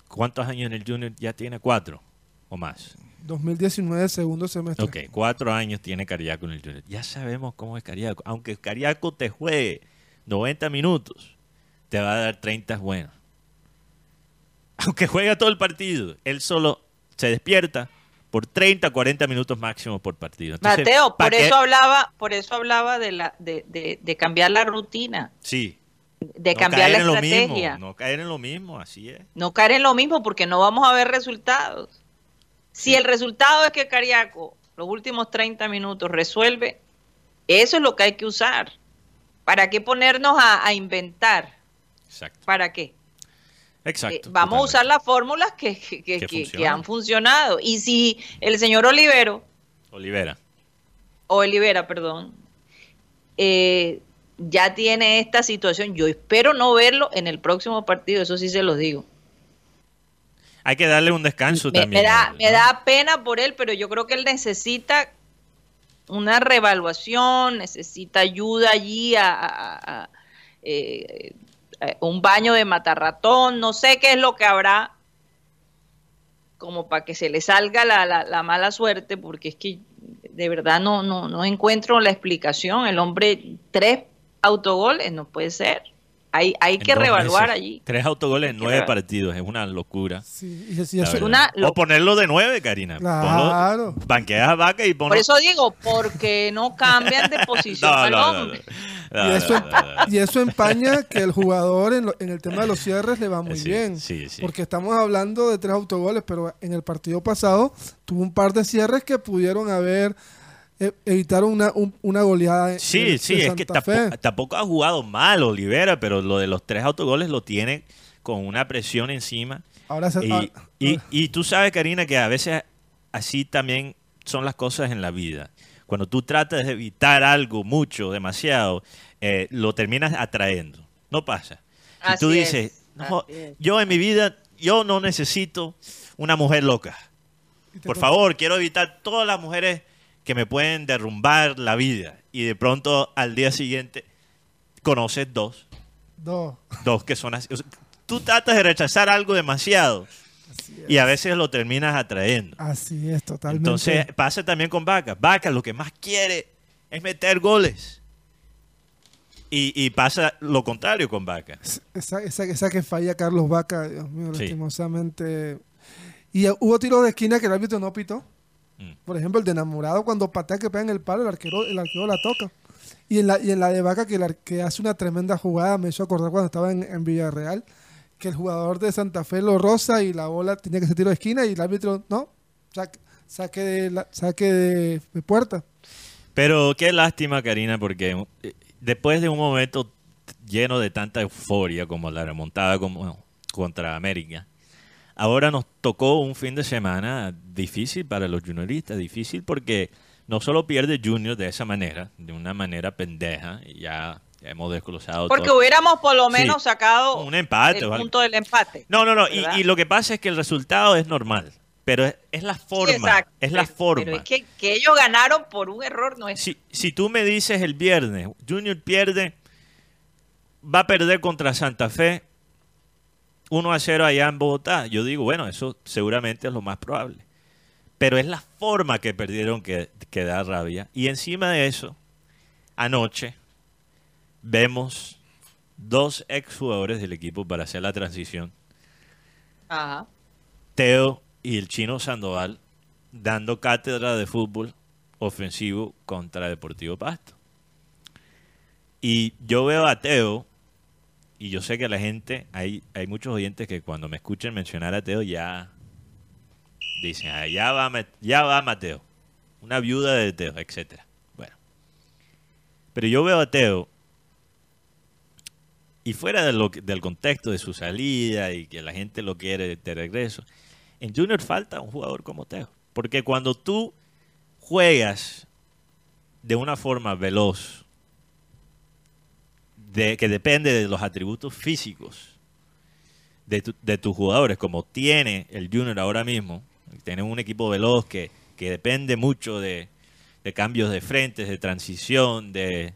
¿cuántos años en el Junior ya tiene? Cuatro o más. 2019, segundo semestre. Ok, cuatro años tiene Cariaco en el Junior. Ya sabemos cómo es Cariaco. Aunque Cariaco te juegue 90 minutos, te va a dar 30 buenos. Aunque juegue todo el partido, él solo se despierta por 30, 40 minutos máximo por partido. Entonces, Mateo, ¿pa' por eso hablaba, por eso hablaba de la, de, de, de cambiar la rutina, Sí. de no cambiar la estrategia. mismo, no caer en lo mismo, así es. no caer en lo mismo porque no vamos a ver resultados. Si el resultado es que Cariaco los últimos 30 minutos resuelve, eso es lo que hay que usar. ¿Para qué ponernos a, a inventar? Exacto. ¿Para qué? Exacto. Eh, vamos a usar las fórmulas que, han funcionado. Y si el señor Olivero, Olivera. o Olivera, perdón, eh, ya tiene esta situación, yo espero no verlo en el próximo partido, eso sí se los digo. Hay que darle un descanso me, también. me da, pena por él, pero yo creo que él necesita una revaluación, necesita ayuda allí a, a- a- a, eh, a un baño de matarratón, no sé qué es lo que habrá como para que se le salga la, la- la mala suerte, porque es que de verdad no, no, no encuentro la explicación. El hombre, tres autogoles, no puede ser. Hay, hay que meses. allí. Tres autogoles en nueve partidos. Es una locura. Sí, y o lo- ponerlo de nueve, Karina. Claro. Ponlo- banqueas a vaca y ponlo. Por eso digo, porque no cambian de [laughs] posición No, al no, no, hombre. no. y, eso, y empaña que el jugador en, lo- en el tema de los cierres le va muy Sí, bien. sí, sí. Porque estamos hablando de tres autogoles, pero en el partido pasado tuvo un par de cierres que pudieron haber evitaron una, un- una goleada. en- Sí, sí, es que tampoco, tampoco ha jugado mal Olivera, pero lo de los tres autogoles lo tiene con una presión encima. Ahora se- Y, ah, y- ah, y tú sabes, Karina, que a veces así también son las cosas en la vida. Cuando tú tratas de evitar algo mucho, demasiado, eh, lo terminas atrayendo. No pasa. Si Así tú es, dices, "No, yo en mi vida, yo no necesito una mujer loca. y Por favor, quiero evitar todas las mujeres que me pueden derrumbar la vida. Y de pronto al día siguiente conoces dos, Dos. dos que son así. O sea, tú tratas de rechazar algo demasiado y a veces lo terminas atrayendo. Así es, totalmente. Entonces pasa también con Vaca. Vaca lo que más quiere es meter goles. Y, y pasa lo contrario con Vaca. Esa, esa, esa que falla Carlos Vaca, Dios mío, Sí. lastimosamente. Y hubo tiros de esquina que el árbitro no pitó. Mm. Por ejemplo, el de enamorado cuando patea que pega en el palo, el arquero, el arquero la toca. Y en la, y en la de Vaca que, el que hace una tremenda jugada, me hizo acordar cuando estaba en, en Villarreal, que el jugador de Santa Fe lo roza y la bola tenía que ser tiro de esquina y el árbitro no, saque, saque, de, la- saque de, de puerta. Pero qué lástima, Karina, porque eh, después de un momento lleno de tanta euforia como la remontada como contra América, ahora nos tocó un fin de semana difícil para los junioristas, difícil porque no solo pierde Junior de esa manera, de una manera pendeja, y ya hemos desglosado Porque todo. hubiéramos por lo Sí, menos sacado un empate el punto del empate. No, no, no, y, lo que pasa es que el resultado es normal, pero es, es la Sí, forma, exacto. es la Pero- forma. Pero es que, que ellos ganaron por un error no es. Si, si tú me dices el viernes, Junior pierde, va a perder contra Santa Fe 1 a 0 allá en Bogotá, yo digo, bueno, eso seguramente es lo más probable. Pero es la forma que perdieron que, que da rabia. Y encima de eso, anoche vemos dos exjugadores del equipo para hacer la transición, Ajá. Teo y el chino Sandoval, dando cátedra de fútbol ofensivo contra Deportivo Pasto. Y yo veo a Teo, y yo sé que la gente, hay, hay muchos oyentes que cuando me escuchen mencionar a Teo ya dicen, "Ah, ya, va, ya va Mateo, una viuda de Teo, etcétera. Bueno, pero yo veo a Teo y fuera del contexto de su salida y que la gente lo quiere de regreso, en Junior falta un jugador como Teo. Porque cuando tú juegas de una forma veloz, que depende de los atributos físicos de, tu- de tus jugadores, como tiene el Junior ahora mismo, tiene un equipo veloz que, que depende mucho de, cambios de frentes, de transición, de,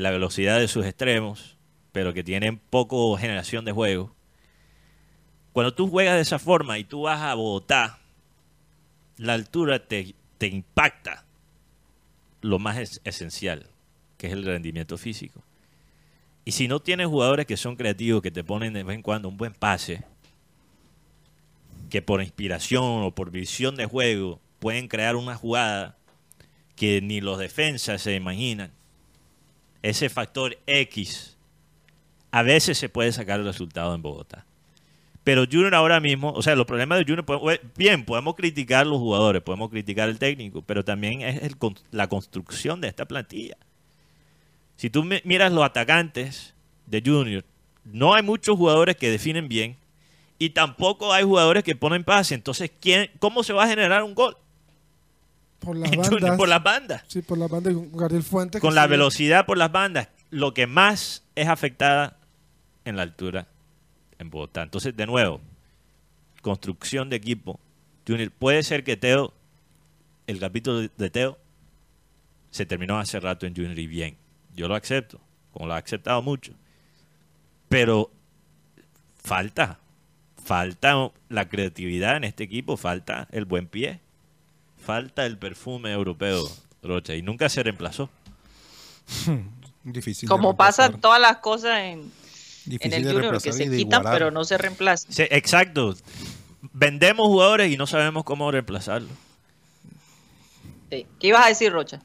la velocidad de sus extremos, pero que tienen poco generación de juego. Cuando tú juegas de esa forma y tú vas a Bogotá, la altura te, impacta lo más es- esencial, que es el rendimiento físico. Y si no tienes jugadores que son creativos, que te ponen de vez en cuando un buen pase, que por inspiración o por visión de juego pueden crear una jugada que ni los defensas se imaginan, ese factor X, a veces se puede sacar el resultado en Bogotá. Pero Junior ahora mismo, o sea, los problemas de Junior, bien, podemos criticar los jugadores, podemos criticar el técnico, pero también es el la construcción de esta plantilla. Si tú mi- miras los atacantes de Junior, no hay muchos jugadores que definen bien y tampoco hay jugadores que ponen pase. Entonces, ¿quién, ¿cómo se va a generar un gol? Por las [laughs] Junior? bandas. por las bandas. Sí, por las bandas con Gabriel Fuentes. Con la velocidad por las bandas, lo que más es afectada en la altura en Bogotá. Entonces, de nuevo, construcción de equipo. Junior, puede ser que Teo, el capítulo de Teo, se terminó hace rato en Junior y bien. Yo lo acepto, como lo ha aceptado mucho. Pero falta, falta la creatividad en este equipo, falta el buen pie, falta el perfume europeo, Rocha, y nunca se reemplazó. [laughs] Difícil Como pasan todas las cosas en, el de Junior, que se quitan pero no se reemplazan. Sí, exacto. Vendemos jugadores y no sabemos cómo reemplazarlos. Sí. ¿Qué ibas a decir, Rocha?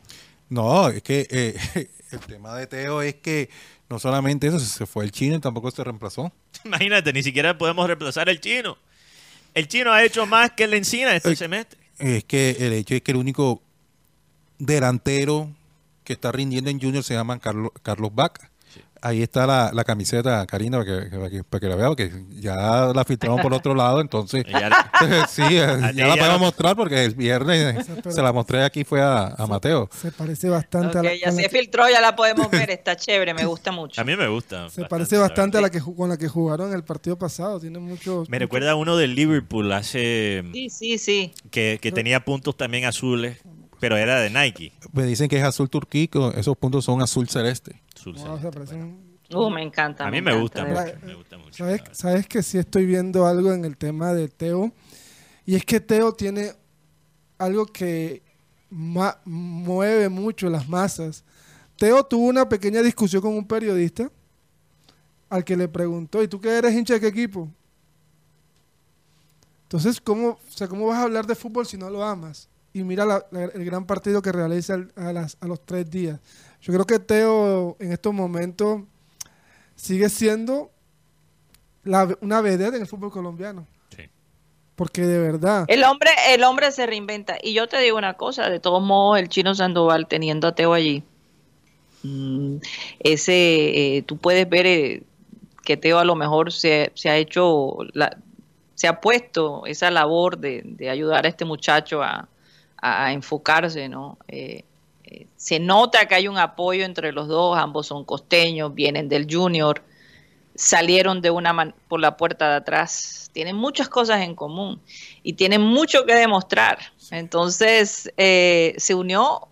No, es que eh, [laughs] el tema de Teo es que no solamente eso, se fue el chino y tampoco se reemplazó. [laughs] Imagínate, ni siquiera podemos reemplazar al chino. El chino ha hecho más que el encina este semestre. Es que el hecho es que el único delantero que está rindiendo en Junior se llama Carlos, Carlos Vaca. Ahí está la, la camiseta, Karina, para que, para que, para que la vea, porque ya la filtramos por otro lado, entonces [laughs] Ya- [laughs] sí, eh, ya la ya podemos mostrar porque el viernes se la mostré aquí fue a, a Mateo. Se parece bastante a la, ya la se filtró, ya la podemos ver, está chévere, me gusta mucho. a mí me gusta. se bastante, parece bastante a la que ju- con la que jugaron el partido pasado. Tiene muchos. Me recuerda a uno del Liverpool hace Sí, sí, sí. que, que tenía puntos también azules, pero era de Nike. Me dicen que es azul turquico, esos puntos son azul celeste. Azul celeste. Uh, me encanta. a mí me encanta, gusta mucho. Me gusta mucho. ¿Sabes, que sí estoy viendo algo en el tema de Teo? Y es que Teo tiene algo que ma- mueve mucho las masas. Teo tuvo una pequeña discusión con un periodista al que le preguntó, ¿y tú qué eres hincha de qué equipo? Entonces, ¿cómo, o sea, ¿cómo vas a hablar de fútbol si no lo amas? Y mira la- la- el gran partido que realiza al- a, las- a los tres días. Yo creo que Teo en estos momentos sigue siendo la- una vedette en el fútbol colombiano. Sí. Porque de verdad, El hombre, el hombre se reinventa. Y yo te digo una cosa, de todos modos, el chino Sandoval teniendo a Teo allí, mm, ese, eh, tú puedes ver eh, que Teo a lo mejor se, se ha hecho, la- se ha puesto esa labor de, de ayudar a este muchacho a, a- enfocarse, ¿no? Eh, eh, se nota que hay un apoyo entre los dos, ambos son costeños, vienen del junior, salieron de una man- por la puerta de atrás, tienen muchas cosas en común y tienen mucho que demostrar. Entonces eh, se unió,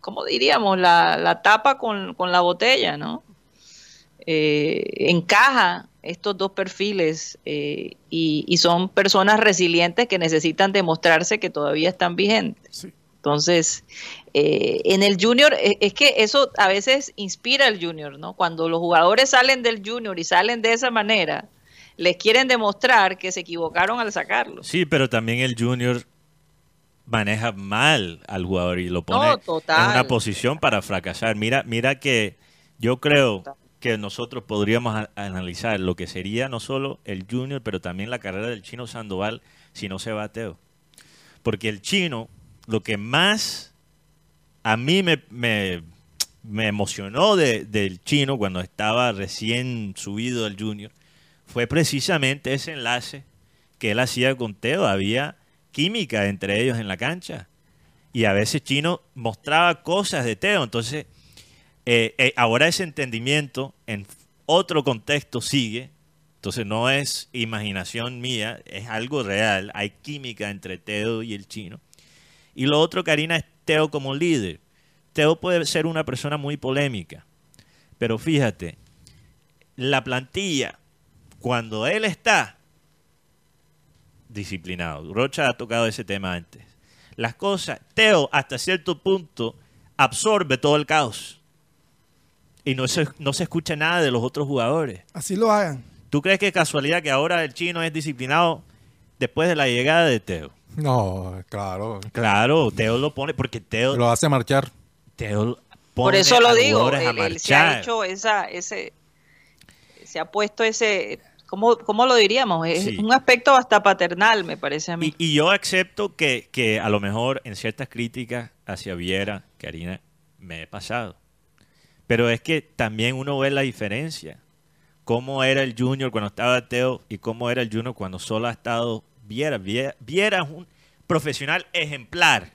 como diríamos, la, la tapa con, con la botella, ¿no? Encaja estos dos perfiles eh, y, y son personas resilientes que necesitan demostrarse que todavía están vigentes. sí. Entonces, eh, en el junior, eh, es que eso a veces inspira al junior, ¿no? Cuando los jugadores salen del junior y salen de esa manera, les quieren demostrar que se equivocaron al sacarlo. Sí, pero también el Junior maneja mal al jugador y lo pone No, total. en una posición para fracasar. Mira, mira que yo creo Total. Que nosotros podríamos analizar lo que sería no solo el Junior, pero también la carrera del chino Sandoval si no se va a Teo. Porque el chino, lo que más a mí me, me, emocionó de- del chino cuando estaba recién subido del Junior fue precisamente ese enlace que él hacía con Teo. Había química entre ellos en la cancha. Y a veces Chino mostraba cosas de Teo. Entonces, eh, eh, ahora ese entendimiento en otro contexto sigue. Entonces no es imaginación mía, es algo real. Hay química entre Teo y el chino. Y lo otro, Karina, es Teo como líder. Teo puede ser una persona muy polémica. Pero fíjate, la plantilla, cuando él está disciplinado, Rocha ha tocado ese tema antes. Las cosas, Teo hasta cierto punto absorbe todo el caos. Y no se, no se escucha nada de los otros jugadores. Así lo hagan. ¿Tú crees que es casualidad que ahora el chino es disciplinado después de la llegada de Teo? No, claro. Claro, Teo lo pone porque Teo, Lo hace marchar. Teo Por pone eso a lo digo, él, él se ha marchar. hecho esa, ese, se ha puesto ese, ¿cómo, cómo lo diríamos? Es Sí. un aspecto hasta paternal, me parece a mí. Y, y yo acepto que, que a lo mejor en ciertas críticas hacia Viera, Karina, me he pasado. Pero es que también uno ve la diferencia. Cómo era el Junior cuando estaba Teo y cómo era el Junior cuando solo ha estado Viera. Viera, Viera es un profesional ejemplar.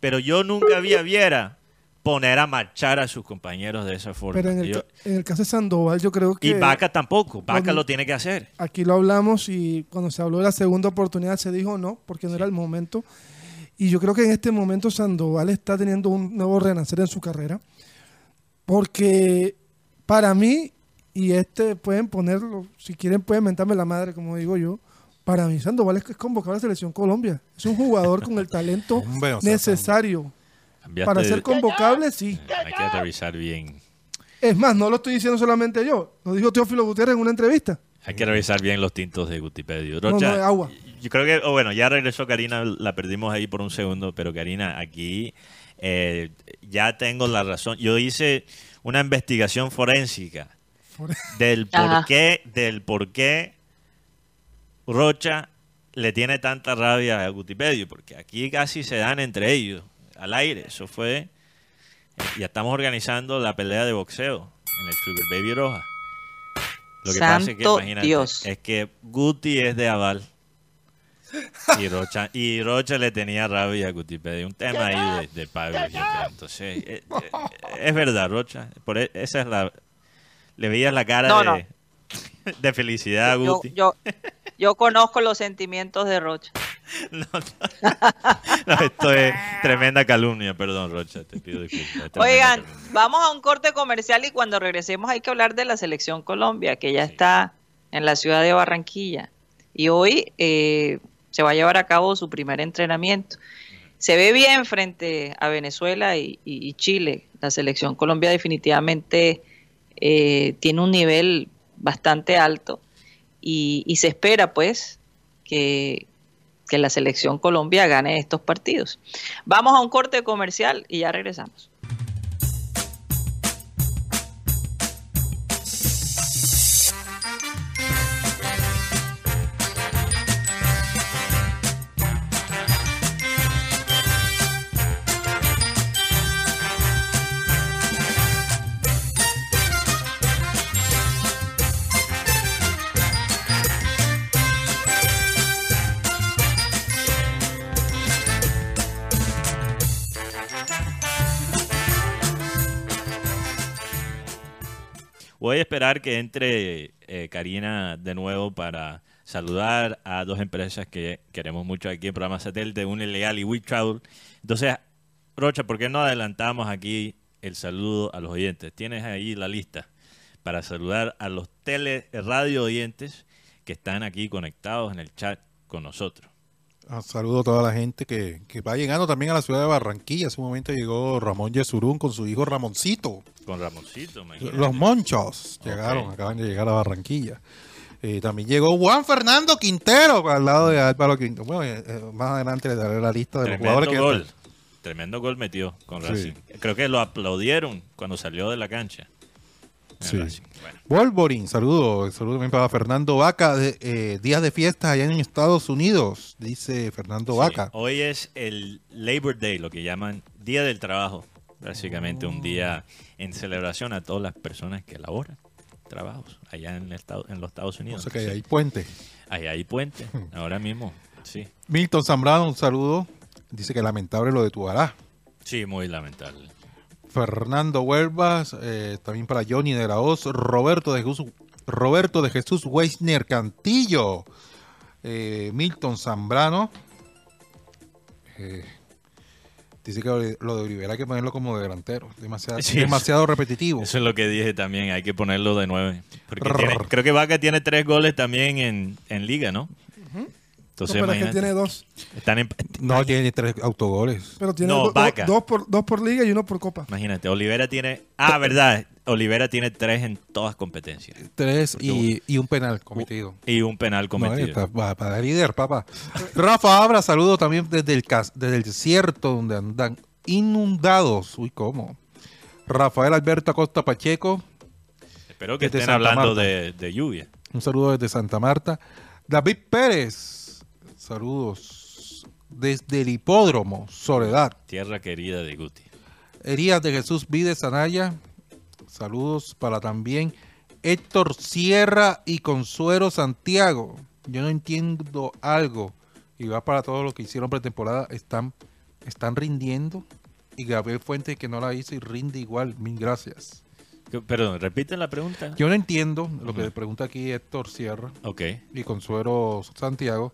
Pero yo nunca vi a Viera poner a marchar a sus compañeros de esa forma. Pero en el, Yo- en el caso de Sandoval, yo creo que y Vaca tampoco. Vaca lo tiene que hacer. aquí lo hablamos y cuando se habló de la segunda oportunidad se dijo no, porque no era el momento. Y yo creo que en este momento Sandoval está teniendo un nuevo renacer en su carrera. Porque para mí, y este pueden ponerlo, si quieren pueden mentarme la madre, como digo yo, para mí Sandoval es, es convocado a la selección Colombia. Es un jugador con el talento [laughs] Hombre, o sea, necesario. Para de- ser convocable, sí. Hay que revisar bien. Es más, no lo estoy diciendo solamente yo, lo dijo Teófilo Gutiérrez en una entrevista. Hay que revisar bien los tintos de Gutipedio. No, no, es agua. Yo creo que, oh, bueno, ya regresó Karina, la perdimos ahí por un segundo, pero Karina, aquí eh, ya tengo la razón. Yo hice una investigación forénsica del por qué, del por qué Rocha le tiene tanta rabia a Gutipedio, porque aquí casi se dan entre ellos. al aire. Eso fue. Ya estamos organizando la pelea de boxeo en el Sugar Baby Roja. Lo que pasa es que, imagínate, Dios. es que Guti es de aval. Y Rocha, y Rocha le tenía rabia a Guti, pero un tema ahí de, de Pablo. Entonces, eh, eh, es verdad, Rocha. Por e- esa es la. Le veías la cara No, de, no. [laughs] de felicidad a Guti. yo, yo conozco los sentimientos de Rocha. [laughs] No, no. No, esto es tremenda calumnia, perdón, Rocha, te pido disculpas. Oigan, calumnia. vamos a un corte comercial y cuando regresemos hay que hablar de la selección Colombia, que ya está en la ciudad de Barranquilla. Y hoy eh, se va a llevar a cabo su primer entrenamiento. Se ve bien frente a Venezuela y, Chile. La selección Colombia definitivamente eh, tiene un nivel bastante alto y, se espera pues que la selección Colombia gane estos partidos. Vamos a un corte comercial y ya regresamos. Esperar que entre eh, Karina de nuevo para saludar a dos empresas que queremos mucho aquí en programa satélite, un ilegal y We. Entonces, Rocha, ¿por qué no adelantamos aquí el saludo a los oyentes? Tienes ahí la lista para saludar a los tele radio oyentes que están aquí conectados en el chat con nosotros. Un saludo a toda la gente que, que va llegando también a la ciudad de Barranquilla. Hace un momento llegó Ramón Yesurún con su hijo Ramoncito. Con Ramoncito, imagínate. Los Monchos llegaron, acaban de llegar a Barranquilla. Eh, también llegó Juan Fernando Quintero al lado de Álvaro Quintero. Bueno, eh, eh, más adelante le daré la lista de los Tremendo jugadores que gol. Tremendo gol metió con Sí. Racing. Creo que lo aplaudieron cuando salió de la cancha. Sí. Bueno. Wolverine, saludo, saludo también para Fernando Vaca, de, eh, días de fiesta allá en Estados Unidos, dice Fernando Sí, Vaca. Hoy es el Labor Day, lo que llaman Día del Trabajo. Básicamente un día en celebración a todas las personas que laboran trabajos allá en, el estado, en los Estados Unidos. sé qué hay Sí. ahí, puente. Ahí hay puente, [laughs] ahora mismo. Sí, Milton Zambrano, un saludo. Dice que lamentable lo de Tuará. sí, muy lamentable. Fernando Huelvas, eh, también para Johnny de la Hoz, Roberto de Jesús, Roberto de Jesús Weisner Cantillo, eh, Milton Zambrano. eh, dice que lo de Olivera hay que ponerlo como de delantero, demasiado, Sí, demasiado repetitivo. Eso es lo que dije también, hay que ponerlo de nueve. Porque Rrr. tiene- creo que Vaca tiene tres goles también en, en liga, ¿no? Entonces, no, pero es que imagínate, tiene dos. están en- No tiene tres autogoles. Pero tiene No, do- do- Vaca. dos, por, dos por liga y uno por copa. imagínate, Olivera tiene... Ah, verdad, Olivera tiene tres en todas competencias. Tres y, y un penal cometido. Y un penal No, cometido. está pa- para líder, papá. Rafa Abra, saludo también desde el, desde el desierto donde andan inundados. Uy, ¿cómo? Rafael Alberto Acosta Pacheco, Espero que estén Santa hablando de, de lluvia. un saludo desde Santa Marta. David Pérez, saludos desde el hipódromo, Soledad. Tierra querida de Guti. Herías de Jesús Vides Anaya, saludos para también Héctor Sierra y Consuelo Santiago. Yo no entiendo algo. Y va para todos los que hicieron pretemporada, están, están rindiendo. Y Gabriel Fuentes que no la hizo y rinde igual. Mil gracias. ¿Qué- Perdón, repiten la pregunta. Yo no entiendo lo que pregunta aquí Héctor Sierra Ok. y Consuelo Santiago.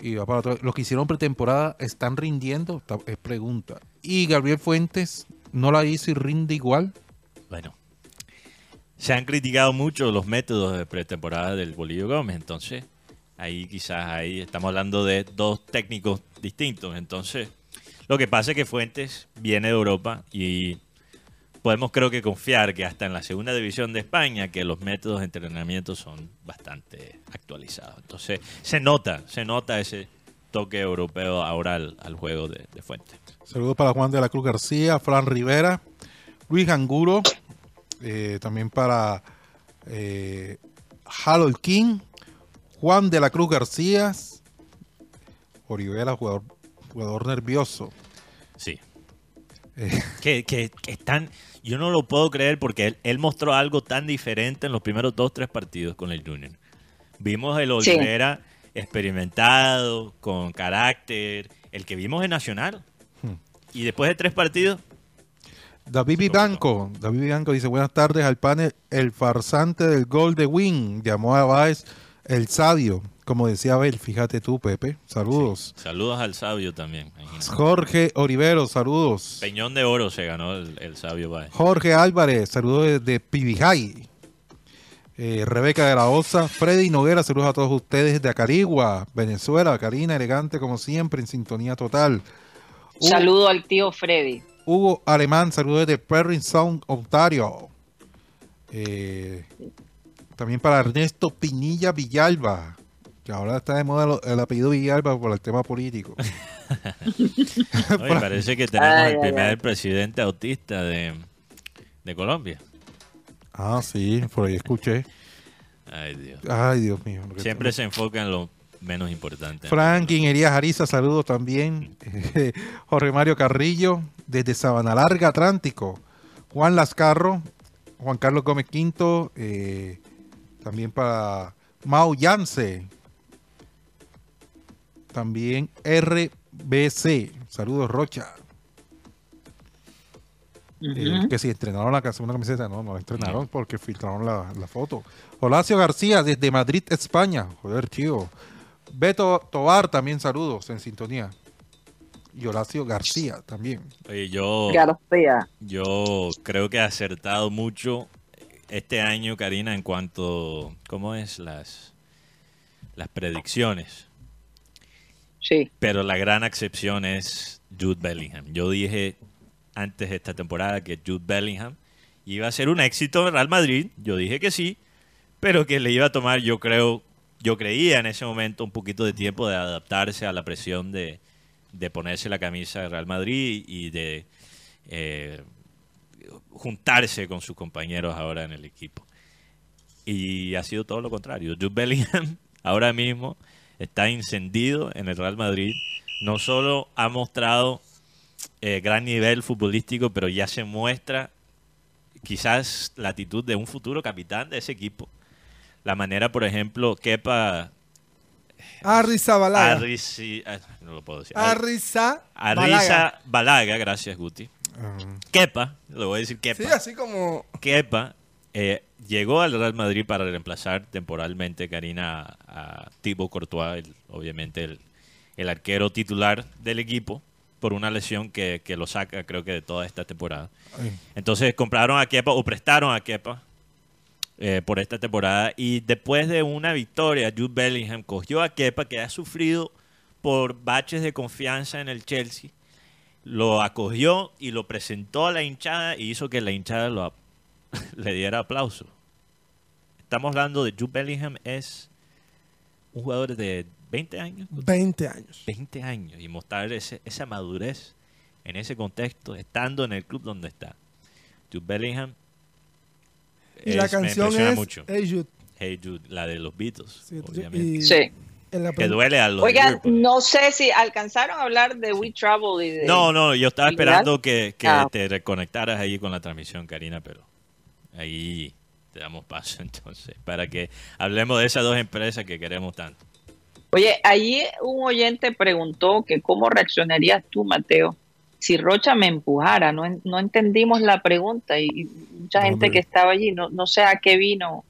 Y va para todos. Los que hicieron pretemporada están rindiendo, es pregunta. Y Gabriel Fuentes no la hizo y rinde igual. Bueno. Se han criticado mucho los métodos de pretemporada del Bolillo Gómez. Entonces, ahí quizás ahí estamos hablando de dos técnicos distintos. Entonces, lo que pasa es que Fuentes viene de Europa y podemos creo que confiar que hasta en la segunda división de España que los métodos de entrenamiento son bastante actualizados. Entonces, se nota, se nota ese toque europeo ahora al, al juego de, de Fuentes. Saludos para Juan de la Cruz García, Fran Rivera, Luis Anguro, eh, también para eh, Harold King, Juan de la Cruz García, Olivera, jugador, jugador nervioso. Sí. Eh, Que, que, que están, yo no lo puedo creer porque él, él mostró algo tan diferente en los primeros dos, tres partidos con el Junior. Vimos el Sí. Olivera experimentado, con carácter, el que vimos en Nacional. Hmm. Y después de tres partidos, David Vivanco, David Vivanco dice buenas tardes al panel, el farsante del gol de Win, llamó a Báez el sabio, como decía Abel, fíjate tú Pepe, saludos. saludos al sabio también. imagínate. Jorge Orivero, saludos. Peñón de oro se ganó el, el sabio Baez. Jorge Álvarez, saludos desde Pibijay. Eh, Rebeca de la Osa, Freddy Noguera, saludos a todos ustedes de Acarigua, Venezuela, Karina, elegante como siempre, en sintonía total. Hugo- Saludo al tío Freddy. Hugo Alemán, saludos desde Perry Sound, Ontario. Eh, también para Ernesto Pinilla Villalba, que ahora está de moda el apellido Villalba por el tema político. [laughs] [laughs] Oye, parece que tenemos Ay, el ay, primer ay. presidente autista de, de Colombia. ah, sí, por ahí escuché. Ay, Dios. Ay, Dios mío. Siempre se enfoca en lo menos importante. Franklin Elías Ariza, saludos también. [laughs] Jorge Mario Carrillo, desde Sabana Larga, Atlántico. Juan Lascarro, Juan Carlos Gómez Quinto, eh, también para Mau Yance. También RBC, saludos Rocha. Eh, Ujú. que si estrenaron la segunda camiseta, no, no la estrenaron porque filtraron la, la foto. Horacio García desde Madrid, España. Joder, chido. Beto Tobar también saludos en sintonía. Y Horacio García también. Oye, yo, García. yo creo que he acertado mucho este año, Karina, en cuanto, ¿cómo es? Las, las predicciones. Sí. Pero la gran excepción es Jude Bellingham. Yo dije antes de esta temporada que Jude Bellingham iba a ser un éxito en Real Madrid. Yo dije que sí, pero que le iba a tomar, yo creo, yo creía en ese momento un poquito de tiempo de adaptarse a la presión de, de ponerse la camisa de Real Madrid y de eh, juntarse con sus compañeros ahora en el equipo. Y ha sido todo lo contrario. Jude Bellingham [laughs] ahora mismo está encendido en el Real Madrid. No solo ha mostrado eh, gran nivel futbolístico, pero ya se muestra quizás la actitud de un futuro capitán de ese equipo. La manera, por ejemplo, Kepa Arrizabalaga. Arrisi- ah, no lo puedo decir. Arriza. Arriza Balaga, gracias Guti. Ah, Kepa, le voy a decir Kepa. Sí, así como. Kepa eh, llegó al Real Madrid para reemplazar temporalmente Karina a, Thibaut Courtois, el- obviamente el, el arquero titular del equipo, por una lesión que, que lo saca creo que de toda esta temporada. ay. Entonces compraron a Kepa o prestaron a Kepa eh, por esta temporada y después de una victoria Jude Bellingham cogió a Kepa que ha sufrido por baches de confianza en el Chelsea, lo acogió y lo presentó a la hinchada y hizo que la hinchada lo, [laughs] le diera aplauso. Estamos hablando de Jude Bellingham es un jugador de 20 años. 20 años. 20 años y mostrar ese- esa madurez en ese contexto, estando en el club donde está. Jude Bellingham Y la es- canción es mucho. Hey Jude. Hey Jude, la de los Beatles, Sí, obviamente. y Sí. Que duele a los Oigan, no sé si alcanzaron a hablar de We Travel y de... No, no, yo estaba ¿Y esperando que, que Ah. te reconectaras ahí con la transmisión, Karina, pero ahí te damos paso [laughs] entonces, para que hablemos de esas dos empresas que queremos tanto. Oye, allí un oyente preguntó que cómo reaccionarías tú, Mateo, si Rocha me empujara. No, no entendimos la pregunta y, mucha No, gente que estaba allí no, no sé a qué vino.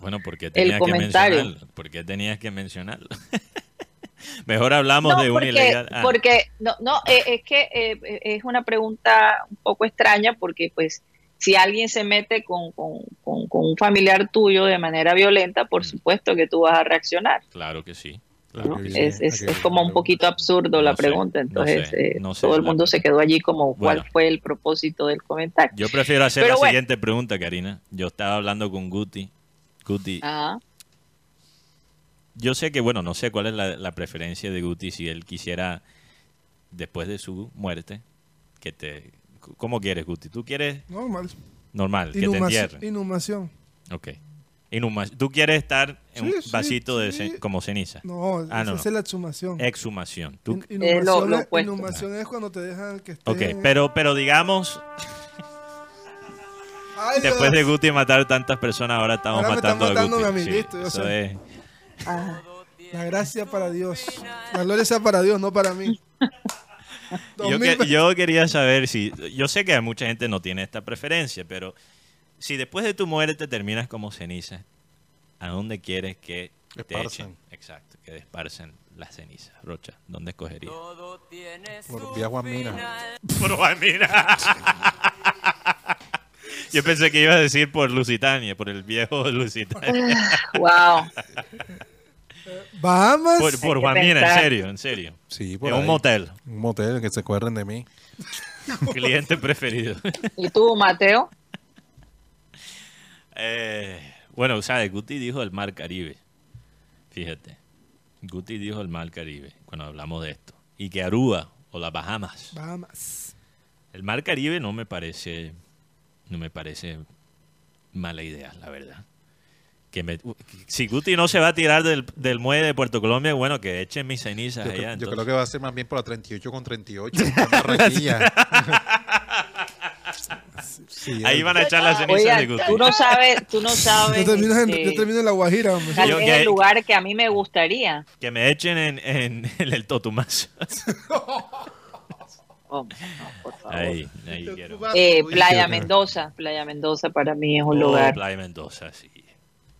Bueno, porque tenías que comentario. mencionarlo. ¿Por qué tenías que mencionarlo? [laughs] Mejor hablamos no, de un porque, ilegal. ah. porque no, no eh, es que eh, eh, es una pregunta un poco extraña porque pues si alguien se mete con, con- con- con un familiar tuyo de manera violenta, por Mm. supuesto que tú vas a reaccionar. Claro que sí. Claro ¿no? que sí. Es, es- es como un poquito absurdo la sé, pregunta, no entonces sé, eh, no sé todo el mundo se quedó allí como Bueno. cuál fue el propósito del comentario. Yo prefiero hacer Pero la bueno. siguiente pregunta, Karina. Yo estaba hablando con Guti. Guti, Ajá. yo sé que, bueno, no sé cuál es la, la preferencia de Guti si él quisiera, después de su muerte, que te... ¿Cómo quieres, Guti? ¿Tú quieres Normal. normal, que te entierren? Inhumación. Ok. Inhuma- ¿Tú quieres estar en un Sí, sí, vasito de sí. ce- como ceniza? No, Ah, no, esa no. es la exhumación. Exhumación. Tú- In- Es lo- inhumación, lo es, inhumación es cuando te dejan que estés... ok, pero, pero digamos, Ay, después de Guti matar tantas personas, ahora estamos Ahora están matando a matando Guti. a mi Sí, amiguito, yo eso sé. es- Ah, La gracia para Dios. La gloria sea para Dios, no para mí. [laughs] Yo, 2000 que- yo quería saber si. Yo sé que mucha gente no tiene esta preferencia, pero si después de tu muerte terminas como ceniza, ¿a dónde quieres que te Esparzan. echen? Exacto, que desparcen las cenizas. Rocha, ¿dónde escogerías? Por vía Juan Mina. Por Juan Mina. [laughs] Yo pensé que iba a decir por Lusitania, por el viejo Lusitania. [laughs] wow. Bahamas. Por, por Juan Mina, en serio, en serio. Sí, por En un motel. Un motel que se acuerden de mí. [laughs] Cliente preferido. ¿Y tú, Mateo? [laughs] Eh, bueno, ¿sabes? Guti dijo el Mar Caribe. Fíjate. Guti dijo el Mar Caribe cuando hablamos de esto. Y que Aruba o las Bahamas. Bahamas. El Mar Caribe no me parece. No me parece mala idea, la verdad. Que me- si Guti no se va a tirar del, del muelle de Puerto Colombia, bueno, que echen mis cenizas Yo, allá. yo entonces. creo que va a ser más bien por la 38 con 38. en [laughs] Barranquilla. [laughs] Sí, Ahí van a echar las cenizas Oigan, de Guti. tú no sabes, tú no [laughs] sabes. Yo termino, en, este, yo termino en La Guajira, hombre. tal Yo vez que- el lugar que a mí me gustaría. Que me echen en, en- en el Totumazo. Hombre, no, por favor. Ahí, ahí. Eh, Playa Mendoza, Playa Mendoza para mí es un Oh, lugar. Playa Mendoza, sí.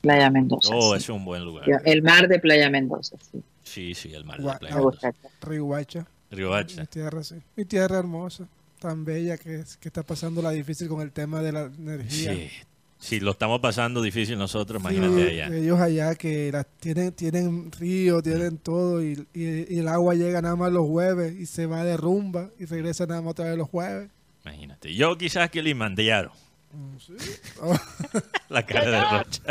Playa Mendoza. Oh, sí. es un buen lugar. El mar de Playa Mendoza, sí. Sí, sí, el mar de Gua- Playa Me Mendoza. Riguacha. Río Mi Hacha. tierra, sí. Mi tierra hermosa. Tan bella que, es- que está pasando la difícil con el tema de la energía. Sí. Sí, lo estamos pasando difícil nosotros, Sí, imagínate allá. Ellos allá que las tienen, tienen río, tienen todo y, y- y el agua llega nada más los jueves y se va de rumba y regresa nada más otra vez los jueves. Imagínate. Yo quizás que le mandaron [laughs] Oh, la cara de Rocha.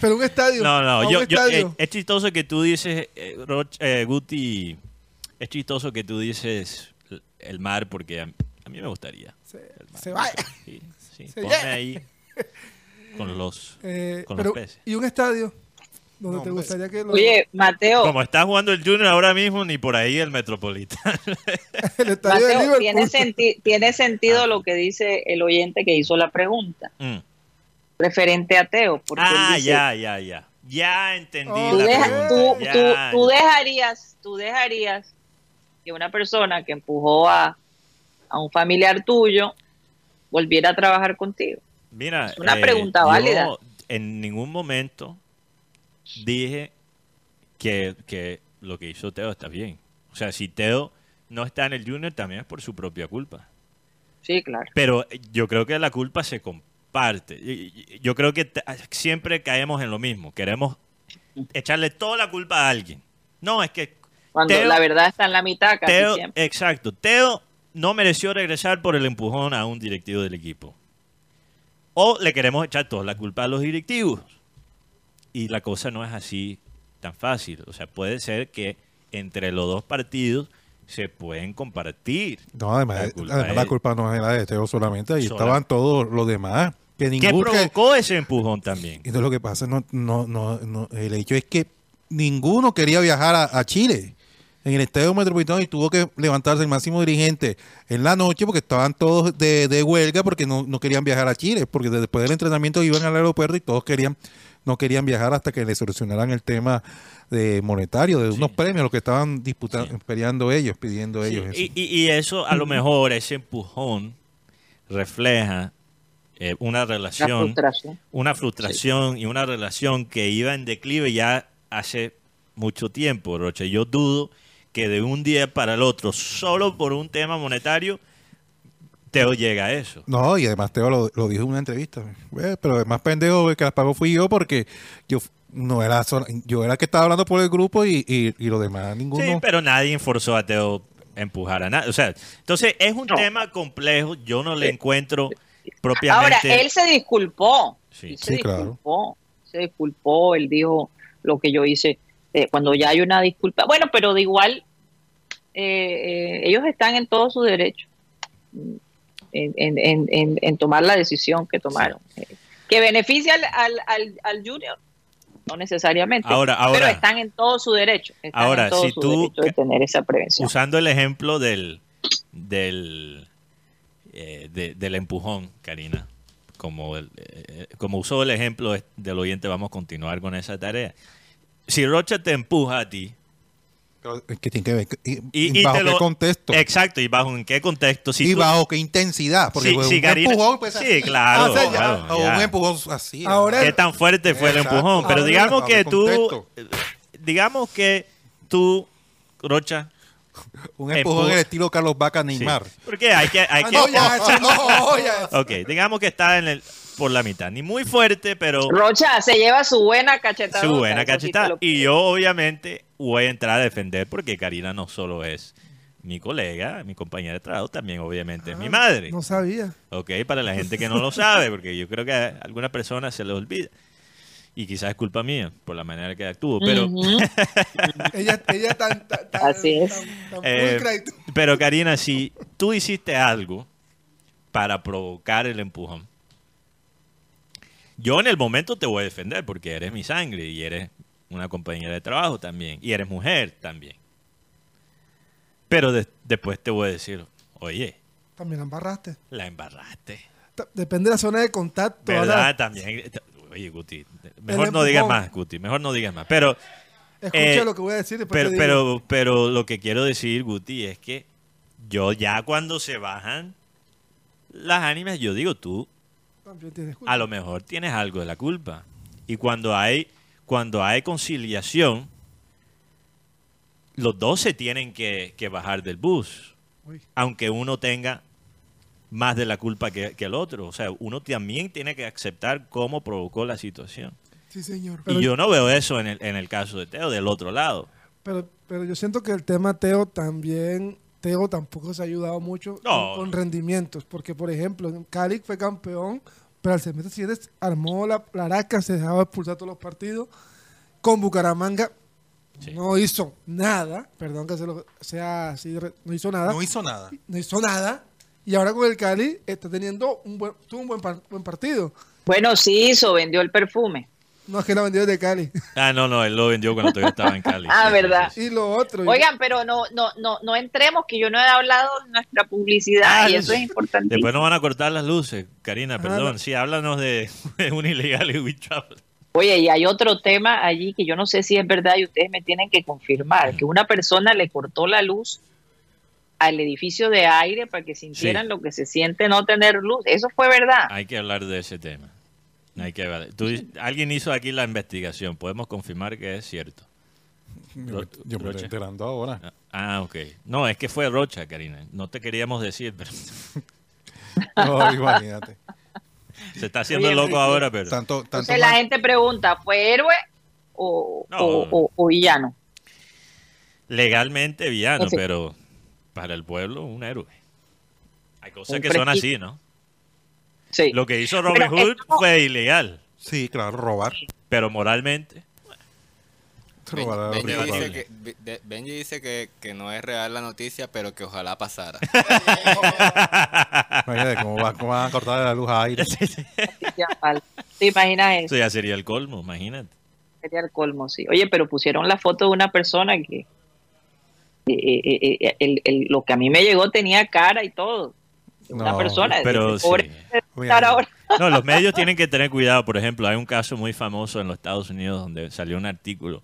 Pero un estadio. No, no, yo, yo, estadio. eh, es chistoso que tú dices, eh, Roch- eh, Guti, es chistoso que tú dices el- mar porque a, a mí me gustaría. se, el mar. se vaya. Sí, sí, Se ponme ahí con los... Eh, Con pero- los peces. ¿Y un estadio? Donde No, te gustaría que lo- Oye, Mateo, Como está jugando el Junior ahora mismo, ni por ahí el Metropolitano. [laughs] [laughs] el estadio de Mateo, tiene, senti- tiene sentido Ah. lo que dice el oyente que hizo la pregunta, Mm. Referente a Teo. Porque Ah, dice, ya, ya, ya. Ya entendí Oh, Tú, la deja- pregunta. tú- Ya, tú- tú dejarías, tú dejarías que una persona que empujó a, a un familiar tuyo volviera a trabajar contigo. Mira, Es una eh, pregunta yo válida. en ningún momento dije que, que lo que hizo Teo está bien. O sea, si Teo no está en el Junior, también es por su propia culpa. Sí, claro. Pero yo creo que la culpa se comparte. Y- Yo creo que t- siempre caemos en lo mismo. Queremos echarle toda la culpa a alguien. No, es que Cuando Teo- la verdad está en la mitad casi Teo, siempre. exacto. Teo no mereció regresar por el empujón a un directivo del equipo. O le queremos echar toda la culpa a los directivos. Y la cosa no es así tan fácil. O sea, puede ser que entre los dos partidos se pueden compartir. No, además, La culpa es- la culpa no era de Teo solamente, ahí Sola- estaban todos los demás. Que ¿Qué ningún que- provocó ese empujón también? Entonces lo que pasa, no, no, no, no, el hecho es que ninguno quería viajar a, a Chile en el estadio metropolitano y tuvo que levantarse el máximo dirigente en la noche porque estaban todos de, de huelga porque no, no querían viajar a Chile, porque después del entrenamiento iban al aeropuerto y todos querían no querían viajar hasta que le solucionaran el tema de monetario, de unos premios, lo que estaban disputando, Sí. peleando ellos, pidiendo Sí, ellos. eso. y, y- y eso, a lo mejor, ese empujón refleja eh, una La relación frustración. una frustración y una relación que iba en declive ya hace mucho tiempo, Roche. Yo dudo que de un día para el otro, solo por un tema monetario, Teo llega a eso. No, y además Teo lo, lo dijo en una entrevista. Eh, pero el más pendejo que las pagó fui yo porque yo no era sola- yo era el que estaba hablando por el grupo y, y, y los demás ninguno. Sí, pero nadie forzó a Teo a empujar a nada. O sea, entonces es un No. tema complejo. Yo no le Sí. encuentro Ahora, él se disculpó. Sí. Él se Sí, claro. disculpó. Se disculpó. Él dijo lo que yo hice. eh, cuando ya hay una disculpa. Bueno, pero de igual, eh, eh, ellos están en todo su derecho en, en- en- en- en tomar la decisión que tomaron. Eh, ¿Que beneficia al, al, al, al Junior? No necesariamente. Ahora- ahora- pero están en todo su derecho. Están Ahora, en todo si su tú- derecho de tener esa prevención. Usando el ejemplo del del eh, de- del empujón, Karina, como el, eh, como usó el ejemplo de- del oyente, vamos a continuar con esa tarea. Si Rocha te empuja a ti que tiene que ver. ¿Y, y, y y bajo qué contexto? Exacto, y bajo en qué contexto. Si y tú- bajo qué intensidad. Porque Sí, un sí, Karina- empujón, pues, sí, claro, o sea, ya, claro, o ya. un empujón así. Ahora- qué tan fuerte fue el empujón. Pero Ahora, digamos que tú, contexto. eh, digamos que tú, Rocha, [laughs] un empujón empu- en el estilo Carlos Vaca sí. Neymar. Porque hay que, hay Ah, que no, ya, [laughs] eso no, ya. eso. Ok, digamos que está en el por la mitad, ni muy fuerte, pero Rocha se lleva su buena cachetada. su buena cachetada. Y yo obviamente voy a entrar a defender porque Karina no solo es mi colega, mi compañera de trabajo, también obviamente es mi madre. Ah, No sabía. Ok, para la gente que no lo sabe, porque yo creo que a algunas personas se les olvida. Y quizás es culpa mía por la manera que actúo, pero. [laughs] Ella, ella tan, tan, tan- Así es. tan- eh, pero Karina, si tú hiciste algo para provocar el empujón, yo en el momento te voy a defender porque eres mi sangre y eres una compañera de trabajo también y eres mujer también. Pero de- después te voy a decir, oye, También la embarraste. la embarraste. Depende de la zona de contacto. ¿Verdad? También. Oye, Guti, mejor no digas más, Guti, mejor no digas más. Pero, Escucha eh, lo que voy a decir después pero, pero, pero lo que quiero decir, Guti, es que yo ya cuando se bajan las ánimas, yo digo, tú a lo mejor tienes algo de la culpa. Y cuando hay, cuando hay conciliación, los dos se tienen que, que bajar del bus, Uy. aunque uno tenga más de la culpa que, que el otro. O sea, uno también tiene que aceptar cómo provocó la situación. Sí, señor. Pero, y yo no veo eso en el, en el caso de Teo, del otro lado. pero, pero yo siento que el tema Teo también, Teo tampoco se ha ayudado mucho No. con, con rendimientos. Porque, por ejemplo, Cali fue campeón, pero al semestre siguiente armó la, la araca, se dejaba expulsar todos los partidos. Con Bucaramanga Sí. no hizo nada, perdón que se lo- sea así, no hizo nada. No hizo nada. no hizo nada. Y ahora con el Cali está teniendo un buen, tuvo un buen, par- buen partido. Bueno, sí hizo, vendió el perfume. No es que la vendió de Cali. [laughs] Ah, no, no, él lo vendió cuando todavía estaba en Cali. [laughs] Ah, Sí, ¿verdad? sí, Y lo otro. y- Oigan, pero no, no, no, no entremos, que yo no he hablado de nuestra publicidad Ah, y eso es importante. Después nos van a cortar las luces, Karina, Ah, perdón. no. Sí, háblanos de, [laughs] de un ilegal y we travel. Oye, y hay otro tema allí que yo no sé si es verdad y ustedes me tienen que confirmar, que una persona le cortó la luz al edificio de aire para que sintieran Sí. lo que se siente no tener luz. Eso fue verdad. Hay que hablar de ese tema. Hay que hablar. Tú- alguien hizo aquí la investigación. Podemos confirmar que es cierto. Yo, me- yo me Rocha. estoy enterando ahora. Ah, ok. No, es que fue Rocha, Karina. No te queríamos decir, pero [laughs] No, imagínate. se está haciendo Oye, loco ahora, pero Tanto, tanto Entonces la gente pregunta, ¿fue héroe o, No. o- o- o villano? legalmente villano, Ese. pero para el pueblo un héroe. Hay cosas Un que son así, ¿no? Sí. Lo que hizo Robin Pero Hood esto- fue ilegal, Sí, claro, robar. pero moralmente robar a los Benji dice, que, Benji dice que, que no es real la noticia, pero que ojalá pasara. [laughs] Imagínate cómo, va- cómo van a cortar la luz a aire. [laughs] ¿Te imaginas eso? eso ya sería el colmo, imagínate. Sería el colmo, sí. Oye, pero pusieron la foto de una persona que eh, eh, eh, el- el- lo que a mí me llegó tenía cara y todo. Una No, persona. pero dice, pobre, sí. debe [laughs] estar ahora. No, los medios tienen que tener cuidado. Por ejemplo, hay un caso muy famoso en los Estados Unidos donde salió un artículo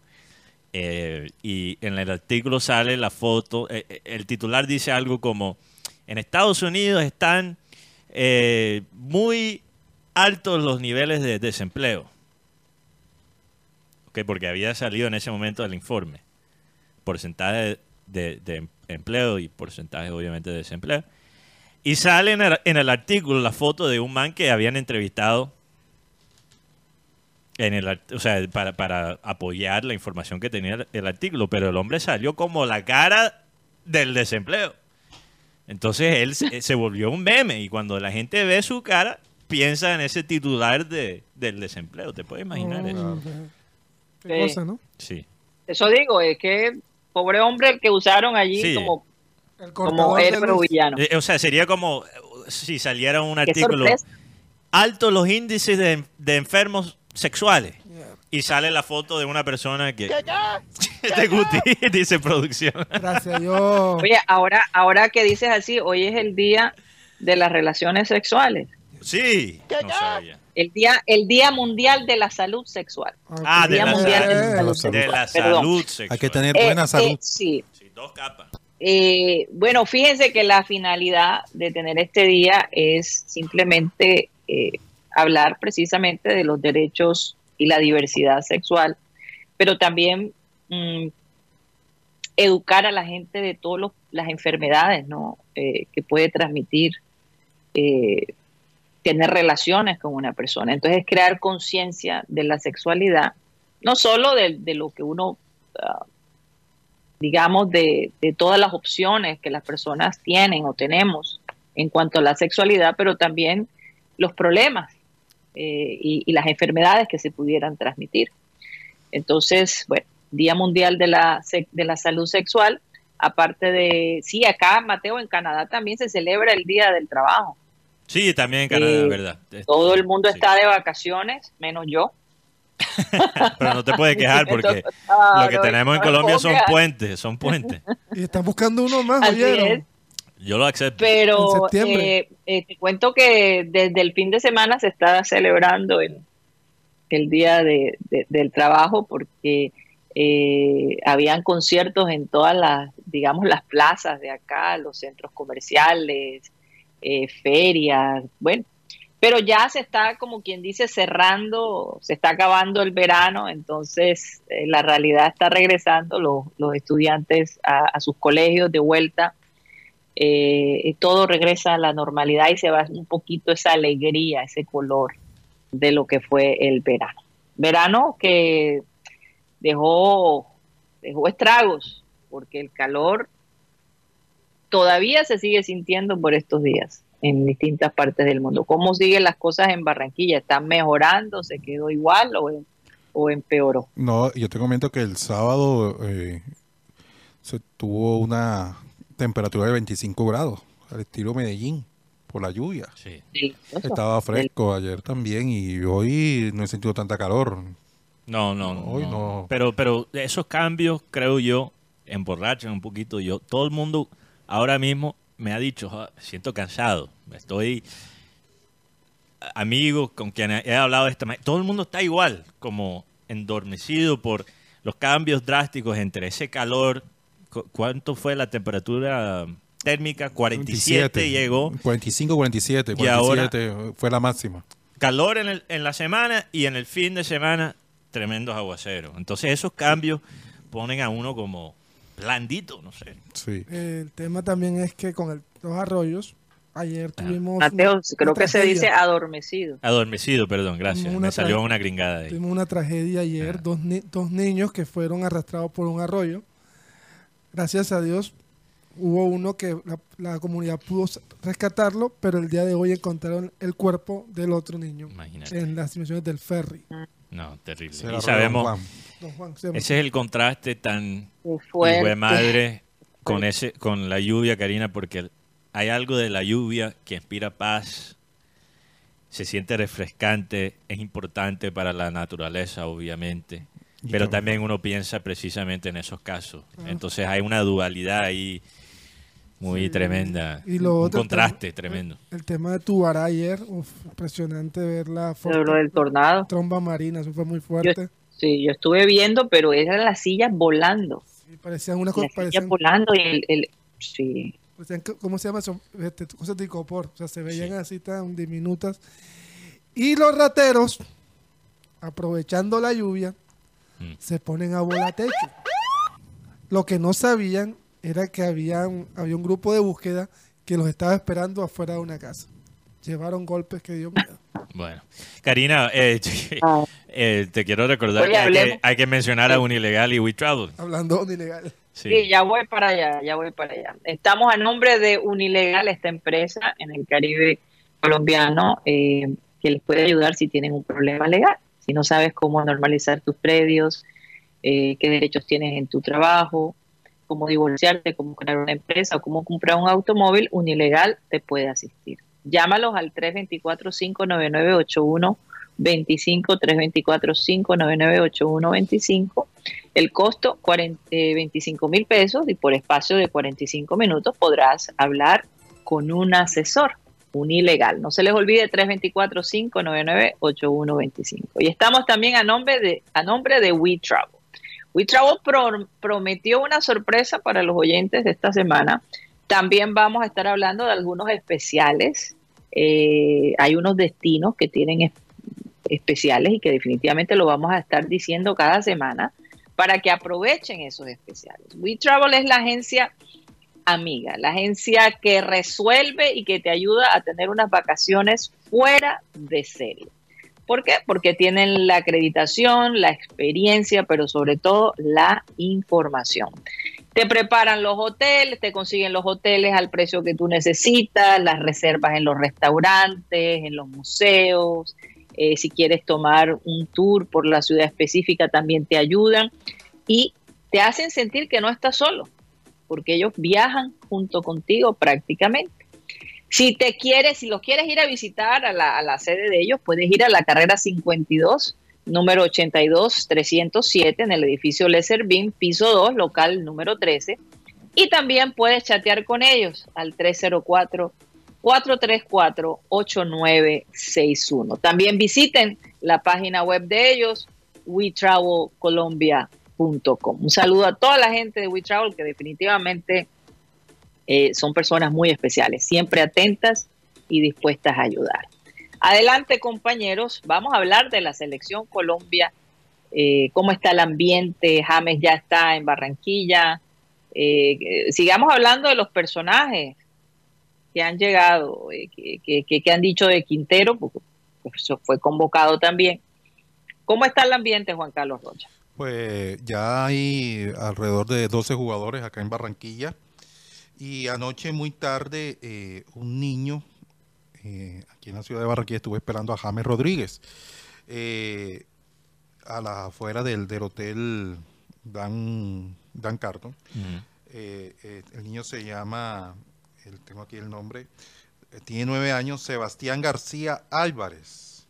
eh, y en el artículo sale la foto. el titular dice algo como: En Estados Unidos están eh, muy altos los niveles de desempleo. Ok, porque había salido en ese momento el informe. Porcentaje de, de empleo y porcentaje, obviamente, de desempleo. Y sale en el, en el artículo la foto de un man que habían entrevistado en el, o sea, para, para apoyar la información que tenía el, el artículo, pero el hombre salió como la cara del desempleo. Entonces él se, [laughs] se volvió un meme y cuando la gente ve su cara piensa en ese titular de, del desempleo. ¿Te puedes imaginar eso? Qué Sí. cosa, ¿no? Sí. Eso digo, es que pobre hombre el que usaron allí Sí. como, El como héroe villano. Eh, O sea, sería como si saliera un artículo. altos los índices de, de enfermos sexuales. Y sale la foto de una persona que... [laughs] de Guti, [laughs] dice producción. Gracias a Dios. Oye, ahora, ahora que dices así, hoy es el día de las relaciones sexuales. Sí, no sabía. El día, el día mundial de la salud sexual. Ah, de Día la, Mundial de la salud, Salud. de la salud sexual. Hay que tener Eh, buena eh, salud. sí. Sí, dos capas. Eh, bueno, fíjense que la finalidad de tener este día es simplemente eh, hablar precisamente de los derechos y la diversidad sexual, pero también mm, educar a la gente de todas las enfermedades ¿no? Eh, que puede transmitir eh, tener relaciones con una persona. Entonces, crear conciencia de la sexualidad, no solo de, lo que uno ah, digamos, de, de todas las opciones que las personas tienen o tenemos en cuanto a la sexualidad, pero también los problemas eh, y, y las enfermedades que se pudieran transmitir. Entonces, bueno, Día Mundial de la, de la Salud Sexual, aparte de, sí, acá, Mateo, en Canadá también se celebra el Día del Trabajo. Sí, también en Canadá, Eh, ¿verdad? Todo el mundo Sí. está de vacaciones, menos yo. [laughs] Pero no te puedes quejar porque Entonces, ah, lo que no, tenemos en no Colombia son quejar. puentes, son puentes. [laughs] Y están buscando uno más, ¿oyeron? Yo lo acepto. Pero eh, eh, te cuento que desde el fin de semana se está celebrando el, el Día de- de- del Trabajo porque eh, habían conciertos en todas las, digamos, las plazas de acá, los centros comerciales, eh, ferias, bueno. Pero ya se está, como quien dice, cerrando, se está acabando el verano, entonces eh, la realidad está regresando, los, estudiantes a- sus colegios de vuelta eh, todo regresa a la normalidad y se va un poquito esa alegría, ese color de lo que fue el verano. Verano que dejó, dejó estragos, porque el calor todavía se sigue sintiendo por estos días en distintas partes del mundo. ¿Cómo siguen las cosas en Barranquilla? ¿Están mejorando? ¿Se quedó igual o, o empeoró? No, yo te comento que el sábado eh, se tuvo una temperatura de 25 grados, al estilo Medellín, por la lluvia. Sí. Delicioso. Estaba fresco ayer también y hoy no he sentido tanta calor. No, no, no. Hoy no. Pero, pero esos cambios, creo yo, emborrachan un poquito. Yo, todo el mundo ahora mismo me ha dicho, "Ah, siento cansado, estoy amigos con quien he hablado esta ma- todo el mundo está igual, como endormecido por los cambios drásticos entre ese calor. Cu- ¿Cuánto fue la temperatura térmica? 47 llegó. 45, 47. Y ahora- 47 fue la máxima. calor en, el- en la semana y en el fin de semana tremendos aguaceros. Entonces esos cambios ponen a uno como blandito, no sé. Sí. El tema también es que con el- los arroyos, ayer tuvimos. Mateo, una- creo una que se dice adormecido. Adormecido, perdón, gracias. Me salió una gringada ahí. Tuvimos una tragedia ayer, Ah. dos, ni- dos niños que fueron arrastrados por un arroyo. Gracias a Dios hubo uno que la, la comunidad pudo rescatarlo, pero el día de hoy encontraron el cuerpo del otro niño Imagínate. en las dimensiones del ferry. No, terrible. Se Y sabemos, Juan. Don Juan, se- ese es el contraste tan de madre con ese con la lluvia, Karina, porque hay algo de la lluvia que inspira paz, se siente refrescante, es importante para la naturaleza, obviamente. Pero tam- también uno piensa precisamente en esos casos. Entonces hay una dualidad ahí muy Sí. tremenda. Y lo un otro, contraste el- tremendo. El tema de Tubará ayer, uf, impresionante ver la Pero lo del tornado. tromba marina, eso fue muy fuerte. Sí, yo estuve viendo, pero eran las sillas volando. Sí, parecían unas Las cosas, sillas parecían, volando y el, el- sí. parecían ¿cómo se llama eso? Este, cosas de icopor, o sea, se veían Sí. así tan diminutas. Y los rateros, aprovechando la lluvia, Mm. se ponen a volar techo. Lo que no sabían era que había un, había un grupo de búsqueda que los estaba esperando afuera de una casa. Llevaron golpes que dio miedo. Bueno, Karina, eh, [laughs] Ah. eh, te quiero recordar Oye, que hay, que hablemos. hay que mencionar a Unilegal y We Travel. Hablando de ilegal. Sí. Sí, ya voy para allá, ya voy para allá. Estamos a nombre de Unilegal, esta empresa en el Caribe colombiano eh, que les puede ayudar si tienen un problema legal. Si no sabes cómo normalizar tus predios, eh, qué derechos tienes en tu trabajo, cómo divorciarte, cómo crear una empresa o cómo comprar un automóvil, Unilegal te puede asistir. Llámalos al 324-599-8125, 324-599-8125. El costo, 40, eh, 25 mil pesos y por espacio de 45 minutos podrás hablar con un asesor, un ilegal. No se les olvide 324-599-8125. Y estamos también a nombre de, a nombre de WeTravel. WeTravel pro- prometió una sorpresa para los oyentes de esta semana. También vamos a estar hablando de algunos especiales. Eh, hay unos destinos que tienen es- especiales y que definitivamente lo vamos a estar diciendo cada semana para que aprovechen esos especiales. WeTravel es la agencia amiga, la agencia que resuelve y que te ayuda a tener unas vacaciones fuera de serie. ¿Por qué? Porque tienen la acreditación, la experiencia, pero sobre todo la información. Te preparan los hoteles, te consiguen los hoteles al precio que tú necesitas, las reservas en los restaurantes, en los museos. eh, si quieres tomar un tour por la ciudad específica, también te ayudan y te hacen sentir que no estás solo, porque ellos viajan junto contigo prácticamente. Si te quieres, si los quieres ir a visitar a la, a la sede de ellos, puedes ir a la carrera 52, número 82 307 en el edificio Lesser Beam, piso 2, local número 13. Y también puedes chatear con ellos al 304 434 8961. También visiten la página web de ellos, wetravelcolombia.com. Un saludo a toda la gente de WeTravel que definitivamente eh, son personas muy especiales, siempre atentas y dispuestas a ayudar. Adelante compañeros, vamos a hablar de la selección Colombia, eh, cómo está el ambiente, James ya está en Barranquilla, eh, eh, sigamos hablando de los personajes que han llegado, que, que- que- han dicho de Quintero, porque eso fue convocado también. ¿Cómo está el ambiente, Juan Carlos Rocha? Pues ya hay alrededor de 12 jugadores acá en Barranquilla. Y anoche muy tarde un niño eh, aquí en la ciudad de Barranquilla estuvo esperando a James Rodríguez eh, a la afuera del, del hotel Dan, Dan Carton. Eh, eh, el niño se llama, el- tengo aquí el nombre, tiene nueve años, Sebastián García Álvarez.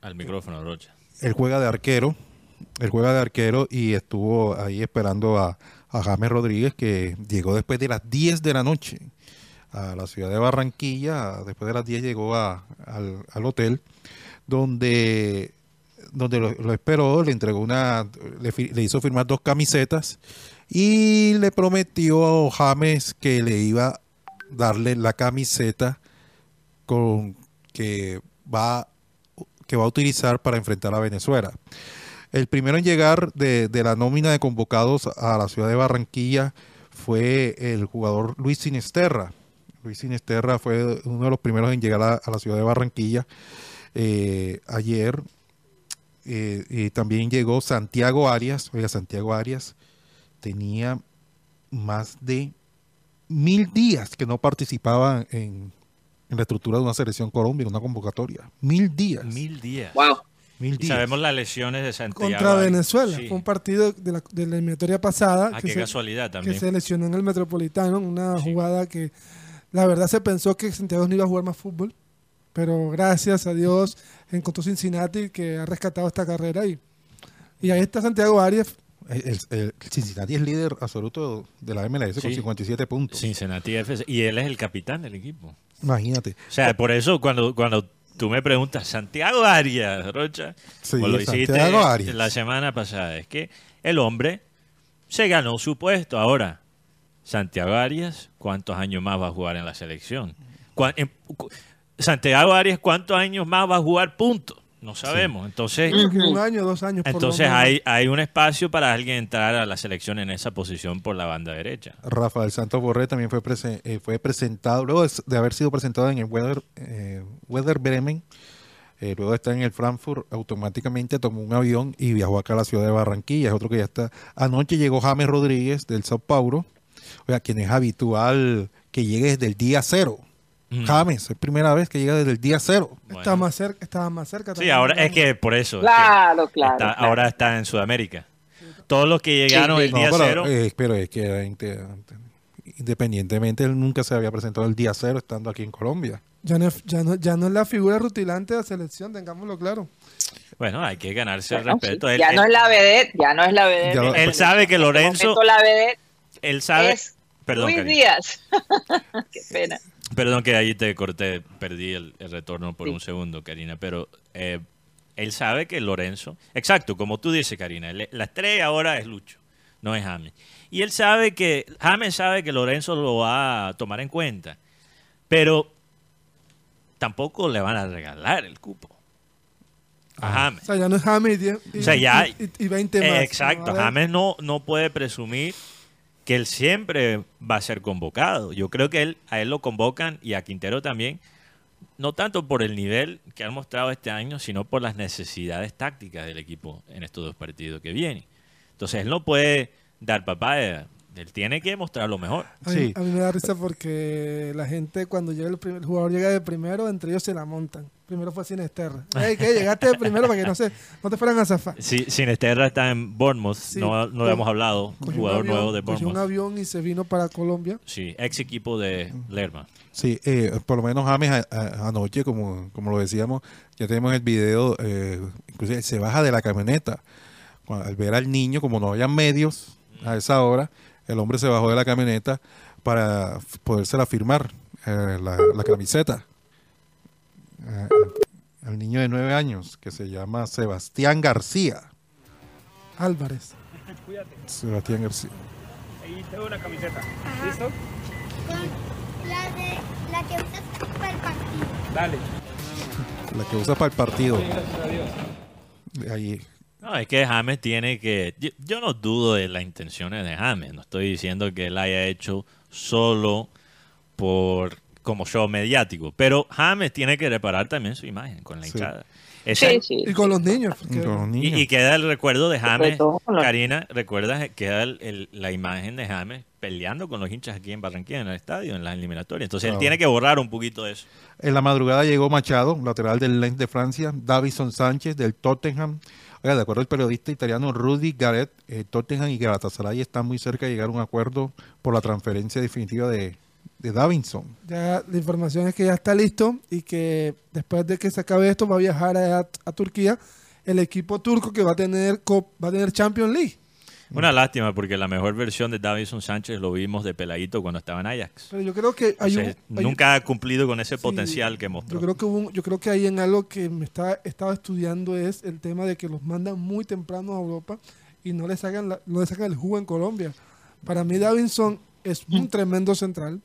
Al micrófono, Rocha. él juega de arquero, él juega de arquero y estuvo ahí esperando a, a James Rodríguez que llegó después de las 10 de la noche a la ciudad de Barranquilla, después de las 10 llegó a- al, hotel donde donde lo, esperó, le entregó una, le, hizo firmar dos camisetas y le prometió a James que le iba a darle la camiseta con que va que va a utilizar para enfrentar a Venezuela. El primero en llegar de, de la nómina de convocados a la ciudad de Barranquilla fue el jugador Luis Sinesterra. Luis Sinesterra fue uno de los primeros en llegar a, a la ciudad de Barranquilla eh, ayer. Eh, y también llegó Santiago Arias. Oiga, Santiago Arias tenía más de mil días que no participaba en, en la estructura de una selección Colombia, en una convocatoria. Mil días. Mil días. Wow. Mil días. sabemos las lesiones de Santiago. contra Venezuela. Sí. Fue un partido de la, de la eliminatoria pasada Ah, que, qué se, casualidad que también. se lesionó en el Metropolitano, en una Sí. jugada que la verdad se pensó que Santiago no iba a jugar más fútbol, pero gracias a Dios encontró Cincinnati que ha rescatado esta carrera y, y ahí está Santiago Arias. El, Cincinnati es líder absoluto de la MLS con Sí. 57 puntos. Cincinnati FC. Y él es el capitán del equipo. Imagínate. O sea, por eso cuando, cuando tú me preguntas, Santiago Arias, Rocha, Sí, como lo hiciste Arias. la semana pasada, es que el hombre se ganó su puesto. Ahora, Santiago Arias, ¿cuántos años más va a jugar en la selección? ¿Cuán- en- cu- Santiago Arias, ¿cuántos años más va a jugar? Punto. No sabemos. Entonces, Creo que un año, dos años. entonces hay, hay un espacio para alguien entrar a la selección en esa posición por la banda derecha. Rafael Santos Borré también fue, prese- eh, fue presentado, luego de, de haber sido presentado en el Weather, eh, Weather Bremen, eh, luego de estar en el Frankfurt, automáticamente tomó un avión y viajó acá a la ciudad de Barranquilla. Es otro que ya está. Anoche llegó James Rodríguez del Sao Paulo, o sea, quien es habitual que llegue desde el día cero. Mm. James, es primera vez que llega desde el día cero. Bueno. más cerca, estaba más cerca. Sí, también, ahora es que por eso. es que Claro, claro, está- claro. Ahora está en Sudamérica. Todos los que llegaron Sí, sí. el No, día pero, cero. eh, pero es que Independientemente, él nunca se había presentado el día cero estando aquí en Colombia. Ya no, es, ya, no, ya no es la figura rutilante de la selección, tengámoslo claro. Bueno, hay que ganarse el Bueno, respeto. sí, Él, ya él- no es la vedette, ya no es la vedette. Él sabe que este Lorenzo- momento la vedette él sabe. es Perdón, Luis Karina. Díaz. [laughs] Qué pena. Perdón que ahí te corté, perdí el, el retorno por Sí. un segundo, Karina, pero eh, él sabe que Lorenzo, exacto, como tú dices, Karina, le- la estrella ahora es Lucho, no es James. Y él sabe que, James sabe que Lorenzo lo va a tomar en cuenta, pero tampoco le van a regalar el cupo a James. O sea, ya no es James y, O sea, ya- y- y- y 20 más. Eh, exacto, Ahora- James no, no puede presumir que él siempre va a ser convocado. Yo creo que él, a él lo convocan y a Quintero también, no tanto por el nivel que han mostrado este año, sino por las necesidades tácticas del equipo en estos dos partidos que vienen. Entonces él no puede dar papaya, él tiene que mostrar lo mejor. A mí, Sí. a mí me da risa porque la gente cuando llega el, primer, el jugador llega de primero, entre ellos se la montan. Primero fue Sinesterra. Ey, ¿qué? Llegaste de primero para que no se, no te fueran a zafar. Si, Sinesterra está en Bournemouth, Sí, no, no hemos hablado, un Cogió un jugador avión- nuevo de cogió un Bournemouth. avión y se vino para Colombia. Sí, ex equipo de Lerma. Sí, eh, por lo menos James a- a- anoche, como, como lo decíamos, ya tenemos el video, eh, inclusive se baja de la camioneta. Cuando- al ver al niño, como no había medios a esa hora, el hombre se bajó de la camioneta para podérsela firmar, eh, la, la camiseta. Eh, al niño de nueve años, que se llama Sebastián García. Álvarez. Sebastián García. La, de, la que usas para el partido. La que usa para el partido. De Ahí. No, es que James tiene que... Yo, yo no dudo de las intenciones de James. No estoy diciendo que él haya hecho solo por como show mediático. Pero James tiene que reparar también su imagen con la Sí. hinchada. Esa- Sí, sí. Y con los niños. porque- Con los y, niños. y queda el recuerdo de James. todo Karina, recuerdas, queda el- el- la imagen de James peleando con los hinchas aquí en Barranquilla, en el estadio, en las eliminatorias. Entonces él tiene que borrar un poquito de eso. En la madrugada llegó Machado, lateral del Lens de Francia, Davison Sánchez del Tottenham. Oiga, de acuerdo al periodista italiano Rudy Garrett, eh, Tottenham y Galatasaray están muy cerca de llegar a un acuerdo por la transferencia definitiva de, de Davinson. Ya la información es que ya está listo y que después de que se acabe esto va a viajar a, a Turquía el equipo turco que va a tener va a tener Champions League. Una lástima porque la mejor versión de Davison Sánchez lo vimos de peladito cuando estaba en Ajax. Pero yo creo que hay un, nunca ha cumplido con ese Sí, potencial que mostró. Yo creo que un- yo creo que ahí en algo que me está estaba estudiando es el tema de que los mandan muy temprano a Europa y no le sacan la- no le sacan el jugo en Colombia. Para mí Davinson es un tremendo central.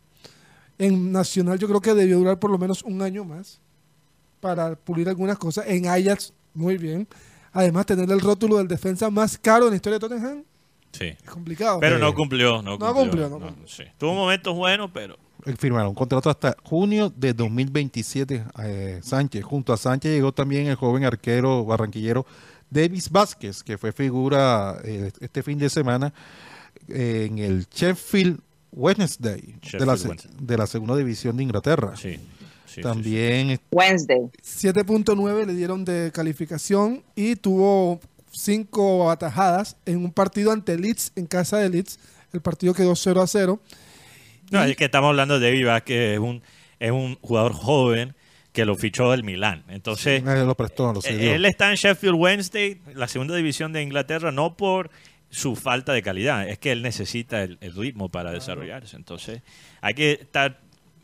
En Nacional yo creo que debió durar por lo menos un año más para pulir algunas cosas. En Ajax muy bien. Además tener el rótulo del defensa más caro en la historia de Tottenham Sí. es complicado. Pero Eh, no cumplió, no cumplió. cumplió, no no, cumplió. sí. Tuvo momentos buenos, pero Él firmará un contrato hasta junio de 2027. eh, Sánchez. Junto a Sánchez llegó también el joven arquero barranquillero Davis Vázquez, que fue figura eh, este fin de semana eh, en el Sheffield Wednesday de, la, Wednesday. de la segunda división de Inglaterra. sí. Sí, sí, También Wednesday. 7.9 le dieron de calificación y tuvo cinco atajadas en un partido ante Leeds, en casa de Leeds. El partido quedó 0 a 0. sí. No, es que estamos hablando de David Vázquez, es un, es un jugador joven que lo fichó el Milán. Entonces, eh, lo prestó, lo él está en Sheffield Wednesday, la segunda división de Inglaterra, no por su falta de calidad, es que él necesita el, el ritmo para desarrollarse. Entonces, hay que estar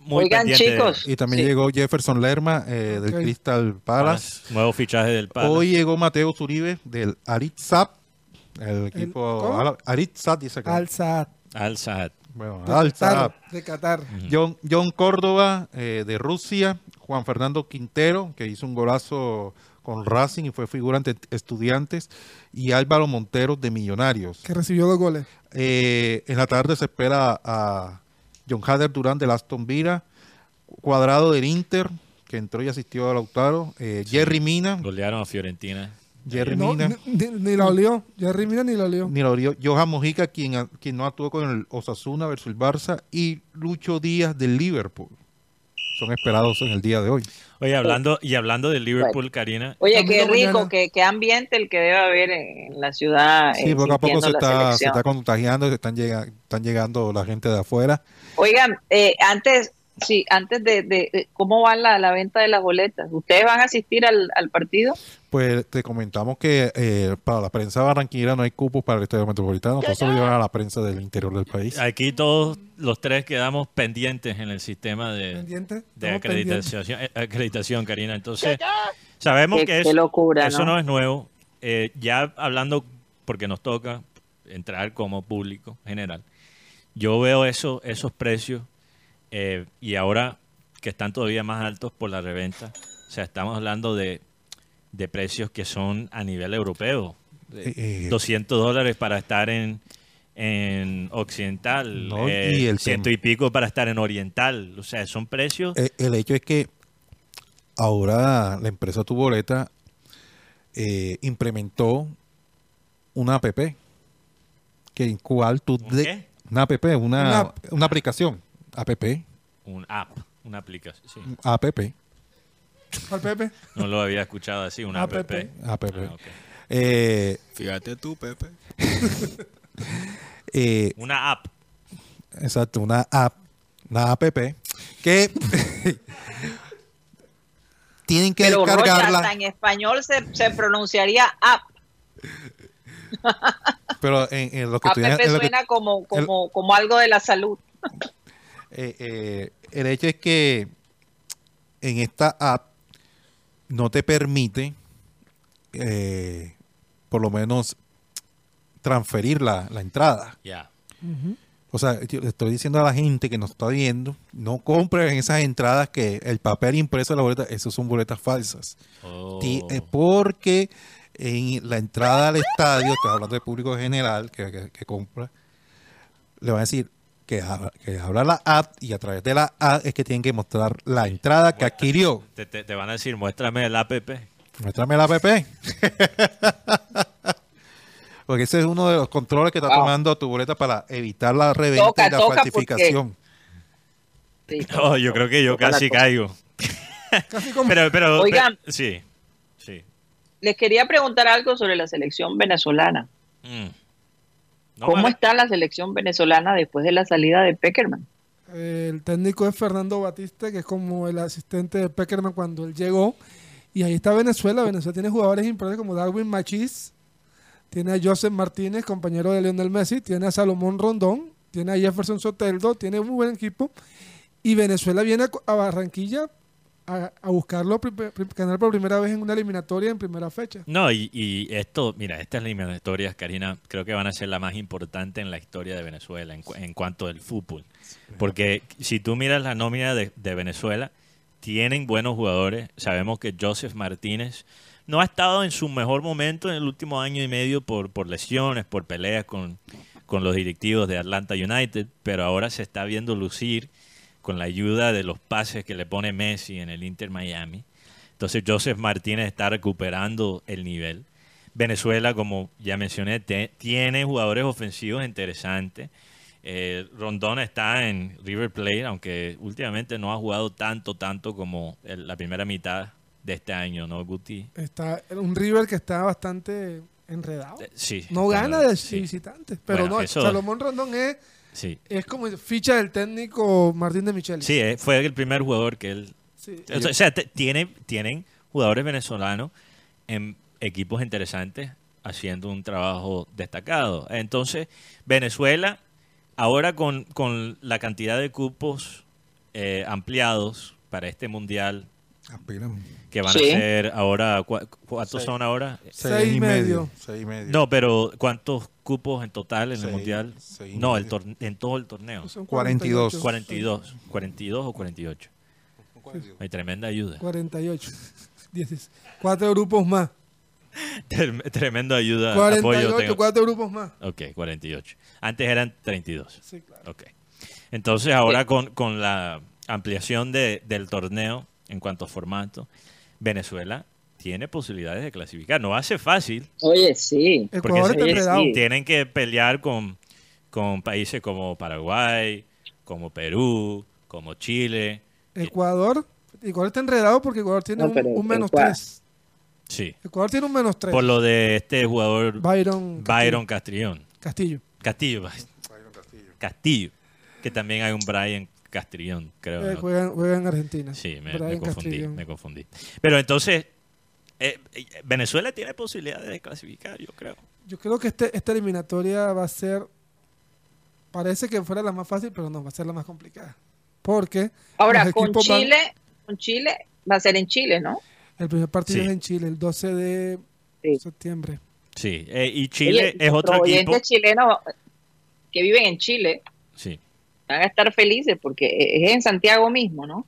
muy Oigan, pendiente chicos. Y también Sí. llegó Jefferson Lerma eh, del. Crystal Palace. Nuevo fichaje del Palace. Hoy llegó Mateo Zuribe del Aritzap, el equipo Aritzap dice acá. Al Saad. Al Saad. Bueno, De Al Qatar. Saad. De Qatar. John, John Córdoba eh, de Rusia, Juan Fernando Quintero, que hizo un golazo con Racing y fue figura ante estudiantes, y Álvaro Montero de Millonarios. Que recibió dos goles. Eh, en la tarde se espera a John Hader Durán del Aston Villa, Cuadrado del Inter, que entró y asistió a Lautaro, eh, Jerry Mina, Golearon a Fiorentina. Jerry No, Mina. ni, ni- la olió. Jerry Mina ni la olió. Ni lo vio. Johan Mojica, quien, a- quien no actuó con el Osasuna versus el Barça, y Lucho Díaz del Liverpool. Son esperados en el día de hoy. Oye, hablando, y hablando de Liverpool, Karina, Oye, qué rico, qué, qué ambiente el que debe haber en la ciudad. Sí, eh, poco a poco se está, se está contagiando, se están, llega- están llegando la gente de afuera. Oigan, eh, antes, sí, antes de, de- de- cómo va la, la venta de las boletas. ¿Ustedes van a asistir al, al partido? Pues te comentamos que eh, para la prensa barranquillera no hay cupos para el estadio metropolitano, todo se lo llevan a la prensa del interior del país. aquí todos los tres quedamos pendientes en el sistema de, Pendiente. de Estamos pendientes. acreditación, eh, acreditación, Karina. Entonces, sabemos Qué- que qué es- locura, eso ¿no? ¿no? es nuevo. Eh, ya hablando, porque nos toca entrar como público general, yo veo eso, esos precios eh, y ahora que están todavía más altos por la reventa, o sea, estamos hablando de, de precios que son a nivel europeo. Eh, eh, 200 dólares para estar en, en occidental, No, eh, y el ciento y pico para estar en oriental. O sea, son precios. Eh, el hecho es que ahora la empresa Tu Boleta eh, implementó una app que en cual tú ¿Un de- qué? una app, una, Una app. una aplicación, app, Un app, una aplicación. sí. app, Al Pepe. No lo había escuchado así, una app. App. app. Ah. Eh, Fíjate tú, Pepe. [laughs] eh, Una app. exacto, una app, una app que [laughs] tienen que Pero Rocha, descargarla, hasta en español se, se pronunciaría app. [laughs] pero en, en lo que App en lo que- suena como, como, como algo de la salud. Eh, eh, el hecho es que en esta app no te permite, eh, por lo menos, transferir la, la entrada. Ya. O sea, yo le estoy diciendo a la gente que nos está viendo, no compren esas entradas que el papel impreso de la boleta, esas son boletas falsas. Oh. Eh, porque en la entrada al estadio, estoy hablando del público general que, que- que compra, le van a decir que, abra- que abra la app y a través de la app es que tienen que mostrar la entrada que adquirió. Te, te- te van a decir, muéstrame el app. Muéstrame la app. [laughs] Porque ese es uno de los controles que está Wow. tomando tu boleta para evitar la reventa Toca, y la toca, falsificación. Sí. [laughs] Oh, yo creo que yo casi caigo. Casi como. Pero, pero, Oigan. pero- sí, sí. Les quería preguntar algo sobre la selección venezolana. Mm. No ¿Cómo vale. está la selección venezolana después de la salida de Peckerman? El técnico es Fernando Batista, que es como el asistente de Peckerman cuando él llegó. Y ahí está Venezuela. Venezuela tiene jugadores importantes como Darwin Machís, tiene a Joseph Martínez, compañero de Lionel Messi, tiene a Salomón Rondón, tiene a Jefferson Soteldo, tiene un buen equipo. Y Venezuela viene a Barranquilla a, a buscarlo, ganar por primera vez en una eliminatoria en primera fecha. No, y, y esto, mira, estas eliminatorias, Karina, creo que van a ser la más importante en la historia de Venezuela en, cu- en cuanto al fútbol. Porque si tú miras la nómina de, de Venezuela, tienen buenos jugadores. Sabemos que Joseph Martínez no ha estado en su mejor momento en el último año y medio por, por lesiones, por peleas con, con los directivos de Atlanta United, pero ahora se está viendo lucir con la ayuda de los pases que le pone Messi en el Inter Miami. Entonces Joseph Martínez está recuperando el nivel. Venezuela, como ya mencioné, te- tiene jugadores ofensivos interesantes. Eh, Rondón está en River Plate, aunque últimamente no ha jugado tanto, tanto como el- la primera mitad de este año, ¿no, Guti? Está un River que está bastante enredado. Eh, Sí. No gana de sí, visitantes. Pero Bueno, no, eso- Salomón Rondón es, Sí, es como ficha del técnico Martín de Micheli. sí eh, fue el primer jugador que él Sí. O sea, tiene, tienen jugadores venezolanos en equipos interesantes haciendo un trabajo destacado. Entonces, Venezuela, ahora con, con la cantidad de cupos eh, ampliados para este mundial, Aspiran. que van Sí. a ser ahora, ¿cu- ¿cuántos Seis. son ahora? Seis y medio. Seis y medio. No, pero ¿cuántos cupos en total en el Seis, mundial? seis No, el en todo el torneo. Son 42. 42, 42 o 48. Hay tremenda ayuda. 48. 10. [laughs] Cuatro grupos más. Trem- Tremenda ayuda. apoyo 48, tengo. cuatro grupos más. Ok, 48. Antes eran 32. Sí, claro. Ok. Entonces ahora con, con la ampliación de- del torneo en cuanto a formato, Venezuela tiene posibilidades de clasificar. No hace fácil. Oye, sí. Está Oye, enredado. sí. Tienen que pelear con, con países como Paraguay, como Perú, como Chile, Ecuador, Ecuador está enredado porque Ecuador tiene No, un, menos Ecuador- 3. Sí. Ecuador tiene un menos 3. Por lo de este jugador Byron, Byron Castrillón. Castillo. Castillo. Castillo. Que también hay un Brian Castrillón, creo. Eh, juega, juega en Argentina. Sí, me, confundí, Castrillón. me confundí. Pero entonces, eh, eh, Venezuela tiene posibilidades de clasificar, yo creo. Yo creo que este, esta eliminatoria va a ser. Parece que fuera la más fácil, pero no, va a ser la más complicada. Porque Ahora, con van- Chile, con Chile va a ser en Chile, ¿no? el primer partido Sí. es en Chile, el 12 de Sí. septiembre. Sí, eh, y Chile Oye, es otro equipo. oyentes chilenos que viven en Chile Sí, van a estar felices porque es en Santiago mismo, ¿no?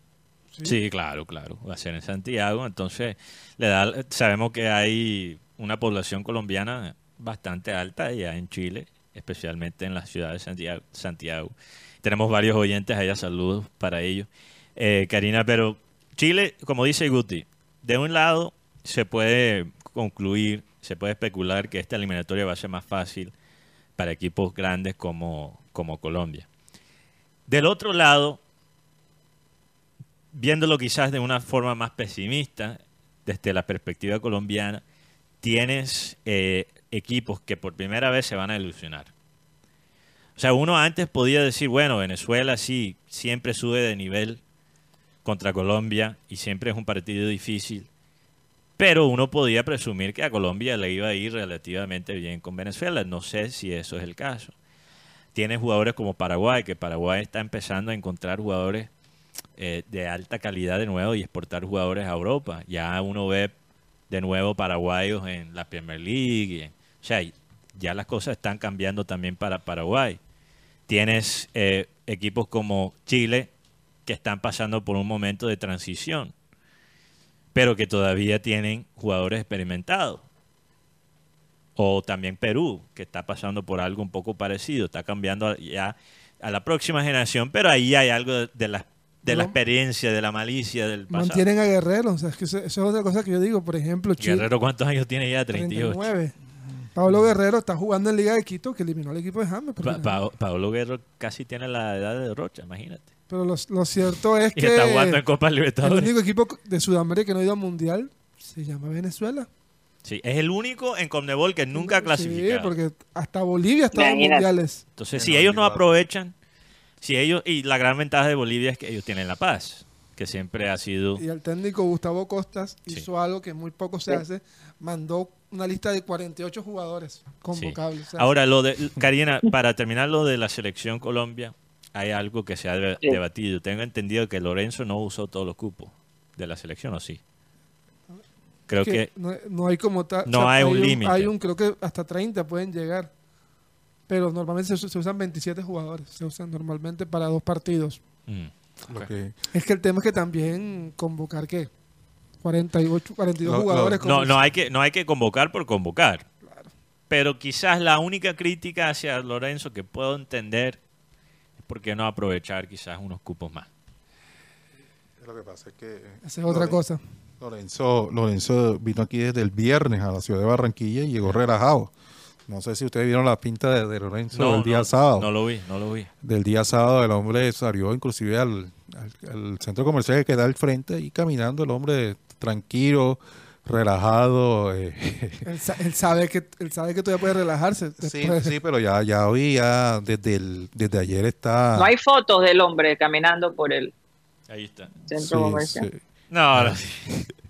sí, claro, claro. Va a ser en Santiago. Entonces, le da, sabemos que hay una población colombiana bastante alta allá en Chile, especialmente en la ciudad de Santiago. Santiago. Tenemos varios oyentes allá, saludos para ellos. Eh, Karina, pero Chile, como dice Guti, de un lado se puede concluir, se puede especular que esta eliminatoria va a ser más fácil para equipos grandes como, como Colombia. Del otro lado, viéndolo quizás de una forma más pesimista, desde la perspectiva colombiana, tienes eh, equipos que por primera vez se van a ilusionar. O sea, uno antes podía decir, bueno, Venezuela sí, siempre sube de nivel contra Colombia y siempre es un partido difícil, pero uno podía presumir que a Colombia le iba a ir relativamente bien con Venezuela. No sé si eso es el caso. Tiene jugadores como Paraguay, que Paraguay está empezando a encontrar jugadores eh, de alta calidad de nuevo y exportar jugadores a Europa. Ya uno ve de nuevo paraguayos en la Premier League. o sea, ya las cosas están cambiando también para Paraguay. Tienes eh, equipos como Chile que están pasando por un momento de transición, pero que todavía tienen jugadores experimentados. O también Perú, que está pasando por algo un poco parecido, está cambiando ya a la próxima generación, pero ahí hay algo de, de la, de la experiencia, de la malicia del pasado. Mantienen a Guerrero. O sea, es que eso, eso es otra cosa que yo digo. Por ejemplo, Chile, Guerrero, ¿cuántos años tiene ya? 38. 39. Pablo Guerrero está jugando en Liga de Quito, que eliminó al equipo de James. Pa- Pablo Guerrero casi tiene la edad de Rocha, imagínate. Pero lo, lo cierto es Y que está jugando en Copa el Libertadores. único equipo de Sudamérica que no ha ido al Mundial se llama Venezuela. Sí, es el único en Conmebol que nunca ha clasificado. Sí, porque hasta Bolivia ha estado en mundiales. Entonces, si ellos no aprovechan, si ellos y la gran ventaja de Bolivia es que ellos tienen la paz, que siempre ha sido Y el técnico Gustavo Costas Sí. hizo algo que muy poco se hace. Mandó una lista de 48 jugadores convocables. O sea, Ahora, lo de Karina, para terminar lo de la selección Colombia, hay algo que se ha de- Sí. debatido. Tengo entendido que Lorenzo no usó todos los cupos de la selección, ¿o sí? Creo que que no, no hay como tal. no hay un límite. Hay un, creo que hasta 30 pueden llegar. Pero normalmente se, se usan 27 jugadores. Se usan normalmente para dos partidos. mm, Es que el tema es que también convocar, ¿qué? 48, 42 Lo- lo- jugadores. no, no hay que no hay que convocar por convocar. Pero quizás la única crítica hacia Lorenzo que puedo entender es por qué no aprovechar quizás unos cupos más. Lo que pasa es que Esa es otra cosa. Lorenzo, Lorenzo vino aquí desde el viernes a la ciudad de Barranquilla y llegó relajado. No sé si ustedes vieron la pinta de, de Lorenzo el día no, sábado. No lo vi, no lo vi. Del día sábado el hombre salió inclusive al, al- al centro comercial que da al frente y caminando el hombre tranquilo, relajado. eh. [laughs] Él, sa- él sabe que él sabe que todavía puede relajarse. Sí, sí, pero ya, ya hoy, ya desde, el, desde ayer está... No hay fotos del hombre caminando por el Ahí está. centro Sí, comercial. sí. No, no,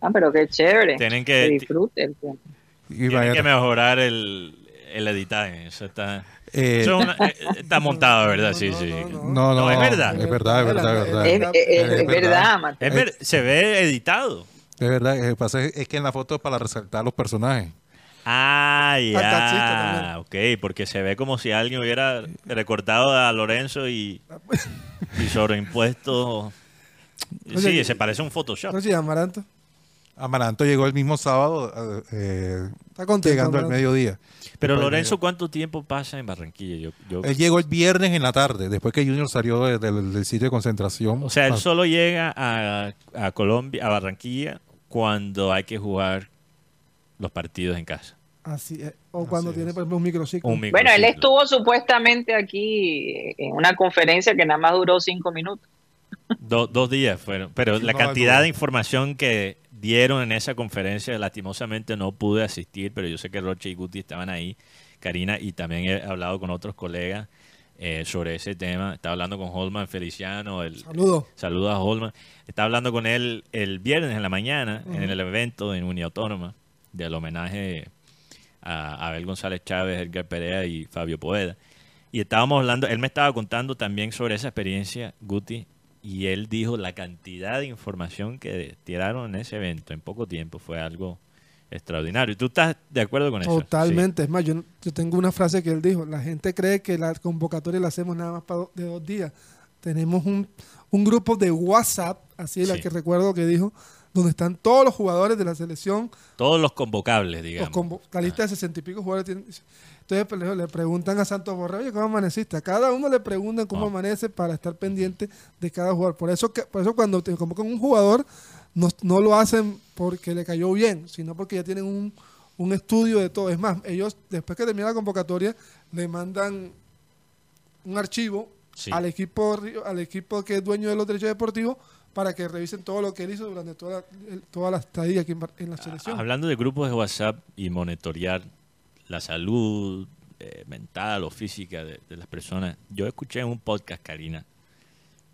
Ah, pero qué chévere. Tienen que que- disfrute el tiempo. tienen que mejorar el, el editaje. Eso está, eh, eso es una- eh, está montado, ¿verdad? Sí, No, sí. no, no. no, no, No, es verdad. Es verdad, es verdad, es verdad. Es, es- es Es verdad, ver- se ve editado. Es verdad, lo que pasa es, que en la foto es para resaltar los personajes. Ah, ya. Ok, porque se ve como si alguien hubiera recortado a Lorenzo y, y sobreimpuesto. Sí, se parece a un Photoshop. ¿Cómo se llama Amaranto? Amaranto llegó el mismo sábado, eh, Está contento. llegando al mediodía. Pero Después Lorenzo. ¿cuánto tiempo pasa en Barranquilla? Yo, yo- Él llegó el viernes en la tarde, después que Junior salió de- del, del sitio de concentración. o sea, él Ah, solo llega a, a Colombia, a Barranquilla, cuando hay que jugar los partidos en casa. Así es. O cuando Así tiene, es. por ejemplo, un microciclo. Un Bueno, él microciclo. estuvo supuestamente aquí en una conferencia que nada más duró cinco minutos. Do- dos días fueron. Pero la No, cantidad de información que dieron en esa conferencia, lastimosamente no pude asistir, pero yo sé que Roche y Guti estaban ahí, Karina, y también he hablado con otros colegas eh, sobre ese tema. Estaba hablando con Holman Feliciano, el, Saludos. Saludos a Holman. Estaba hablando con él el viernes en la mañana en el evento en Uniautónoma del homenaje a Abel González Chávez, Edgar Perea y Fabio Poeda. Y estábamos hablando, él me estaba contando también sobre esa experiencia, Guti, y él dijo la cantidad de información que tiraron en ese evento en poco tiempo fue algo extraordinario. ¿Tú estás de acuerdo con eso? Totalmente. Es más, yo, yo tengo una frase que él dijo. La gente cree que la convocatoria la hacemos nada más para do- de dos días. Tenemos un, un grupo de WhatsApp, así es la que recuerdo que dijo, donde están todos los jugadores de la selección. Todos los convocables, los digamos. convo- la lista de sesenta y pico jugadores. tienen- entonces pues, le, preguntan a Santos Borrell, oye, ¿cómo amaneciste? A cada uno le preguntan cómo Ah. amanece para estar pendiente de cada jugador. Por eso, que, por eso cuando te convocan un jugador, no, no lo hacen porque le cayó bien, sino porque ya tienen un, un estudio de todo. Es más, ellos, después que termina la convocatoria, le mandan un archivo Sí. al equipo al equipo que es dueño de los derechos deportivos para que revisen todo lo que él hizo durante toda la, el- toda la estadía aquí en, la selección. Hablando de grupos de WhatsApp y monitorear la salud eh, mental o física de, de las personas, yo escuché en un podcast, Karina,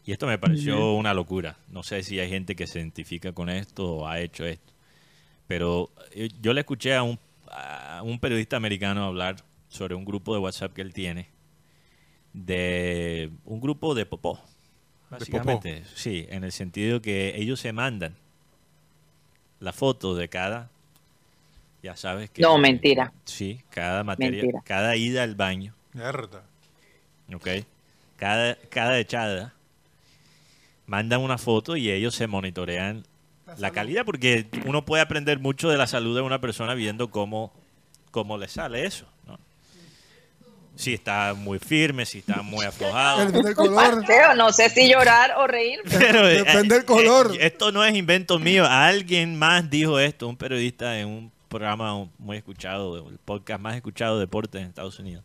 y esto me pareció una locura. No sé si hay gente que se identifica con esto o ha hecho esto, pero eh, yo le escuché a un, a un periodista americano hablar sobre un grupo de WhatsApp que él tiene, de un grupo de popó. Básicamente, sí, en el sentido que ellos se mandan la foto de cada, ya sabes que... No, mentira. Sí, cada materia, Mentira. cada ida al baño, Mierda. ¿ok? Cada, cada echada, mandan una foto y ellos se monitorean la calidad, porque uno puede aprender mucho de la salud de una persona viendo cómo, cómo le sale eso. Si está muy firme, si está muy aflojado. Depende del color. No sé si llorar o reír. [laughs] Pero, eh, Depende del eh, color. eh, esto no es invento mío. Alguien más dijo esto, un periodista en un programa muy escuchado, el podcast más escuchado de deportes en Estados Unidos.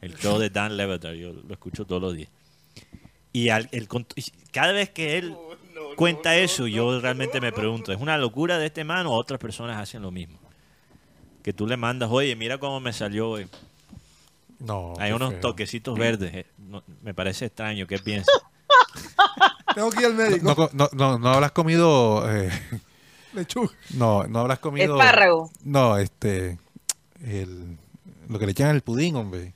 El show de Dan Levitar, yo lo escucho todos los días. Y al- el cont- y cada vez que él cuenta eso, yo realmente me pregunto, ¿es una locura de este man o otras personas hacen lo mismo? Que tú le mandas, oye, mira cómo me salió hoy. No. Hay unos feo. toquecitos verdes. eh, no- me parece extraño. ¿Qué piensas? [laughs] Tengo que ir al médico. No, no, no, no habrás comido. eh, Lechuga. no, no habrás comido. Espárrago. No, este. El, lo que le echan al pudín, hombre.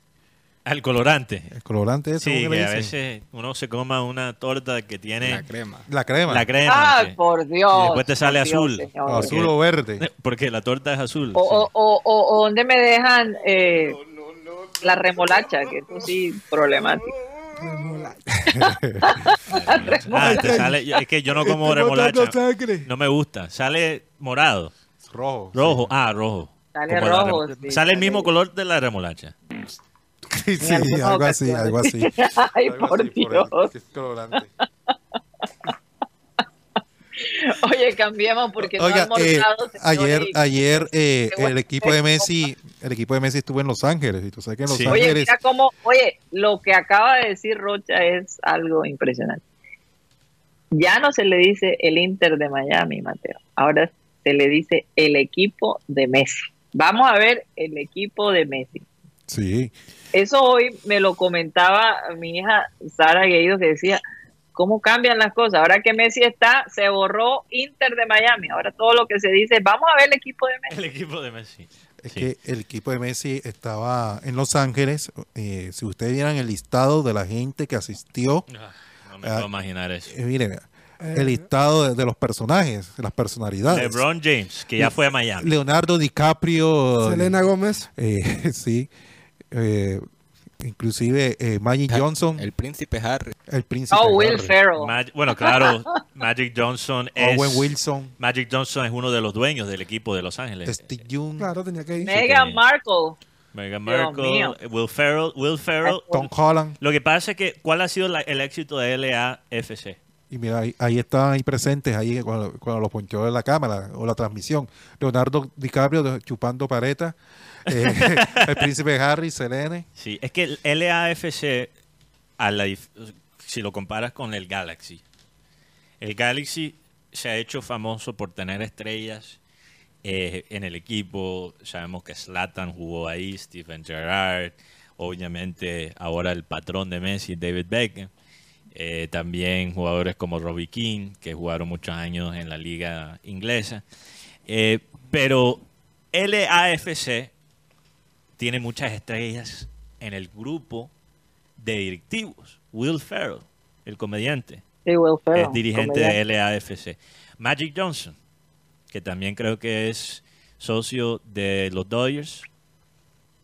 Al colorante. El colorante ese. Sí, ¿cómo le que a veces uno se coma una torta que tiene La crema. La crema. la crema. Ay, sí. por Dios. Y después te sale Dios, azul. O azul o verde. [laughs] Porque la torta es azul. O, sí. o, o, o- o dónde me dejan eh, la remolacha, que eso sí, problemático. Ah, te sale- yo- es que yo no como Estoy remolacha. No me gusta. Sale morado. Rojo. Rojo. Ah, rojo. Sale Como rojo, sí, sale el mismo color de la remolacha. Sí, algo así, [laughs] algo así. Ay, Algo por así, Dios. colorante. [laughs] Oye, cambiemos porque no hemos eh, ayer, ayer eh, el equipo de Messi, el equipo de Messi estuvo en Los Ángeles y tú sabes que en Los Sí. Oye, mira cómo, oye, lo que acaba de decir Rocha es algo impresionante. Ya no se le dice el Inter de Miami, Mateo. Ahora se le dice el equipo de Messi. Vamos a ver el equipo de Messi. sí, Eso hoy me lo comentaba mi hija Sara Gueido que decía, ¿cómo cambian las cosas? Ahora que Messi está, se borró Inter de Miami. Ahora todo lo que se dice, vamos a ver el equipo de Messi. El equipo de Messi. Es Sí. que el equipo de Messi estaba en Los Ángeles. eh, si ustedes vieran el listado de la gente que asistió, Ah, No me Ah, puedo imaginar eso. eh, miren, Eh, el listado de, de los personajes, las personalidades. LeBron James, que ya fue a Miami. Leonardo DiCaprio, Selena Gómez. eh, [laughs] sí, eh, inclusive eh, Magic Johnson, el, El príncipe Harry. príncipe. Oh, Will Harry, Ferrell. Mag- bueno, claro, [laughs] Magic Johnson es Owen Wilson, Magic Johnson es uno de los dueños del equipo de Los Ángeles. Steve Young, Claro, tenía que ir. Meghan Markle. Meghan Markle. Will Ferrell, Will Ferrell. Tom Holland. Lo que pasa es que, ¿cuál ha sido la- el éxito de LAFC? Y mira, ahí, ahí estaban ahí presentes, ahí cuando, cuando lo ponchó en la cámara o la transmisión. Leonardo DiCaprio de- chupando pareta, eh, [laughs] el príncipe Harry, Selene. Sí, es que el LAFC, a si lo comparas con el Galaxy, El Galaxy se ha hecho famoso por tener estrellas eh, en el equipo. Sabemos que Slatan jugó ahí, Stephen Gerrard, obviamente ahora el patrón de Messi, David Beckham. Eh, también jugadores como Robbie King, que jugaron muchos años en la liga inglesa. Eh, pero LAFC tiene muchas estrellas en el grupo de directivos. Will Ferrell, el comediante, Sí, Will Ferrell, es dirigente comediante. de LAFC. Magic Johnson, que también creo que es socio de los Dodgers,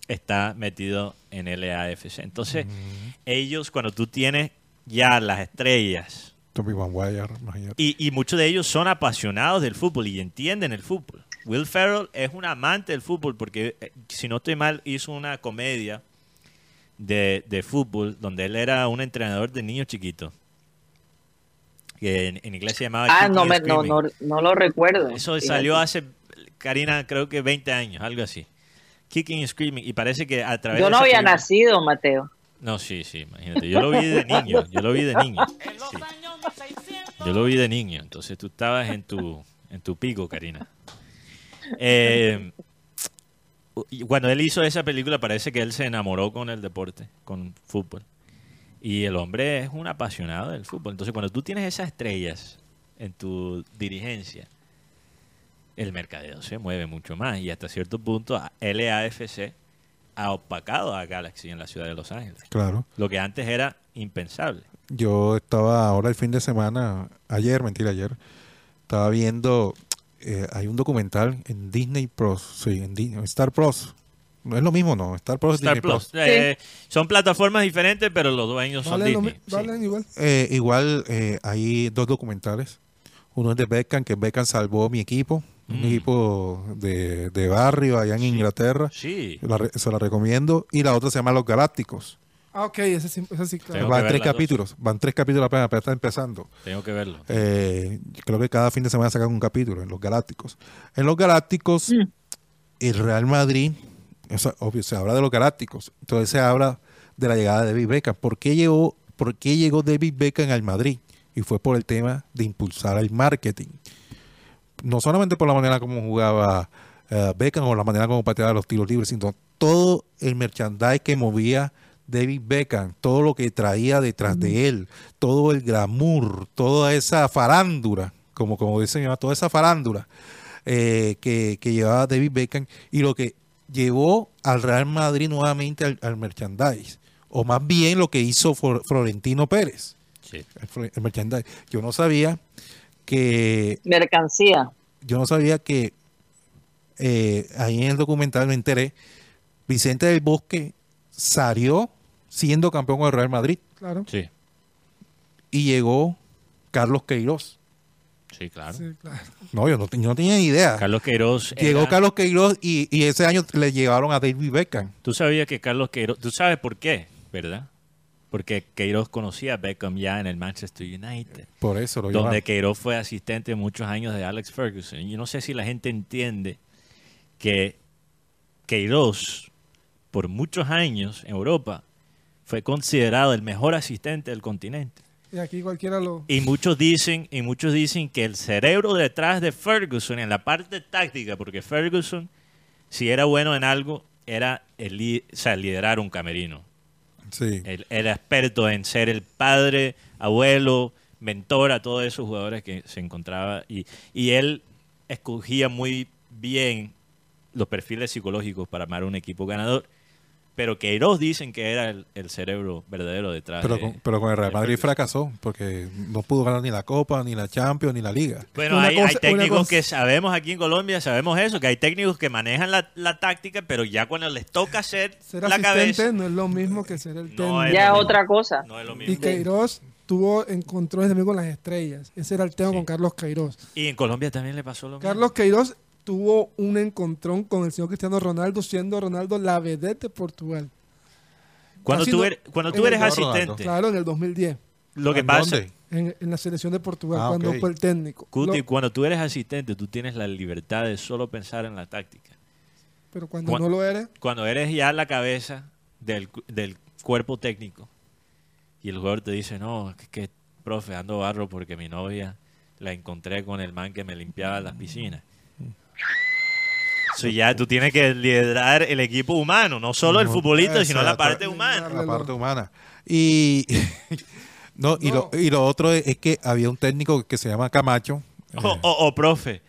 está metido en LAFC. Entonces, ellos, cuando tú tienes ya las estrellas, Tommy Van Wire, imagínate. y, y muchos de ellos son apasionados del fútbol y entienden el fútbol. Will Ferrell es un amante del fútbol porque, eh, si no estoy mal, hizo una comedia de, de fútbol donde él era un entrenador de niños chiquitos. Que en, en inglés se llamaba Ah, no, me, no, no, no lo recuerdo. Eso salió hace, Karina, creo que 20 años, algo así. Kicking and Screaming. Y parece que a través Yo no había película- nacido, Mateo. no, sí, sí, imagínate. Yo lo vi de niño, yo lo vi de niño. sí. Yo lo vi de niño, entonces tú estabas en tu, en tu pico, Karina. Eh, cuando él hizo esa película parece que él se enamoró con el deporte, con fútbol. Y el hombre es un apasionado del fútbol. Entonces cuando tú tienes esas estrellas en tu dirigencia, el mercadeo se mueve mucho más. Y hasta cierto punto LAFC ha opacado a Galaxy en la ciudad de Los Ángeles. Claro. Lo que antes era impensable. Yo estaba ahora el fin de semana, ayer, mentira, ayer, estaba viendo, eh, hay un documental en Disney Plus, sí, en Di- Star Plus. No es lo mismo, no, Star Plus, Star Disney Plus. Eh, son plataformas diferentes, pero los dueños son Valen, lo Disney. mi- sí. valen igual. Eh, igual eh, hay dos documentales. Uno es de Beckham, que Beckham salvó mi equipo, un Mm. equipo de, de barrio allá en Inglaterra. Sí. La se la recomiendo. Y la otra se llama Los Galácticos. Ah, ok, ese sí, ese sí, claro. Van tres capítulos. Van tres capítulos apenas, apenas está empezando. Tengo que verlo. Eh, creo que cada fin de semana sacan un capítulo en Los Galácticos. En Los Galácticos, el Real Madrid, obvio, se habla de los Galácticos. Entonces se habla de la llegada de David Beckham. ¿Por qué llegó, por qué llegó David Beckham al Madrid? Y fue por el tema de impulsar el marketing. No solamente por la manera como jugaba eh, Beckham o la manera como pateaba los tiros libres, sino todo el merchandise que movía David Beckham, todo lo que traía detrás de él, todo el glamour, toda esa farándula, como, como dice mi mamá, toda esa farándula eh, que, que llevaba David Beckham y lo que llevó al Real Madrid nuevamente al, al merchandise, o más bien lo que hizo Flor- Florentino Pérez, Sí. el, fl- el merchandise. Yo no sabía que Mercancía. yo no sabía que eh, ahí en el documental me enteré, Vicente del Bosque salió siendo campeón con el Real Madrid Claro. Sí. y llegó Carlos Queiroz. Sí, claro. Sí, claro. No, yo no, te- yo no tenía ni idea. Carlos Queiroz. Llegó era- Carlos Queiroz y, y ese año le llevaron a David Beckham. Tú sabías que Carlos Queiroz. Tú sabes por qué, ¿verdad? Porque Queiroz conocía a Beckham ya en el Manchester United. Por eso lo donde llevaron. Queiroz fue asistente muchos años de Alex Ferguson. Y yo no sé si la gente entiende que Queiroz, por muchos años en Europa, fue considerado el mejor asistente del continente. Y aquí cualquiera lo. Y muchos dicen, y muchos dicen que el cerebro detrás de Ferguson en la parte táctica, porque Ferguson, si era bueno en algo, era el, li- o sea, liderar un camerino. Sí. Él era experto en ser el padre, abuelo, mentor a todos esos jugadores que se encontraba. Y, y él escogía muy bien los perfiles psicológicos para armar un equipo ganador. Pero Queiroz dicen que era el, el cerebro verdadero detrás Pero de- con, pero con el Real Madrid fracasó porque no pudo ganar ni la Copa, ni la Champions, ni la Liga. Bueno, hay, cosa- hay una técnicos que sabemos aquí en Colombia, sabemos eso, que hay técnicos que manejan la, la táctica, pero ya cuando les toca hacer Ser la cabeza, no es lo mismo que ser el No es Ya es mismo. otra cosa. no es lo y mismo. Queiroz tuvo encontrones también con las estrellas. Ese era el tema Sí. con Carlos Queiroz. Y en Colombia también le pasó lo mismo. Carlos Queiroz tuvo un encontrón con el señor Cristiano Ronaldo, siendo Ronaldo la vedette de Portugal. Cuando Ha tú eres, cuando tú Ronaldo. asistente, Claro, en el 2010, lo que ¿En pasa, dónde? en, en la selección de Portugal, Ah, cuando fue el técnico. Cuti, Lo- cuando tú eres asistente, tú tienes la libertad de solo pensar en la táctica. pero cuando Cuan- no lo eres, Cuando eres ya la cabeza del, cu- del cuerpo técnico y el jugador te dice, no, es que profe, ando barro porque mi novia la encontré con el man que me limpiaba las piscinas. So, ya tú tienes que liderar el equipo humano, no solo el futbolista, sino la parte humana. la parte humana. Y, [laughs] no, y, Lo, y lo otro es, es que había un técnico que se llama Camacho. O, o- o, profe,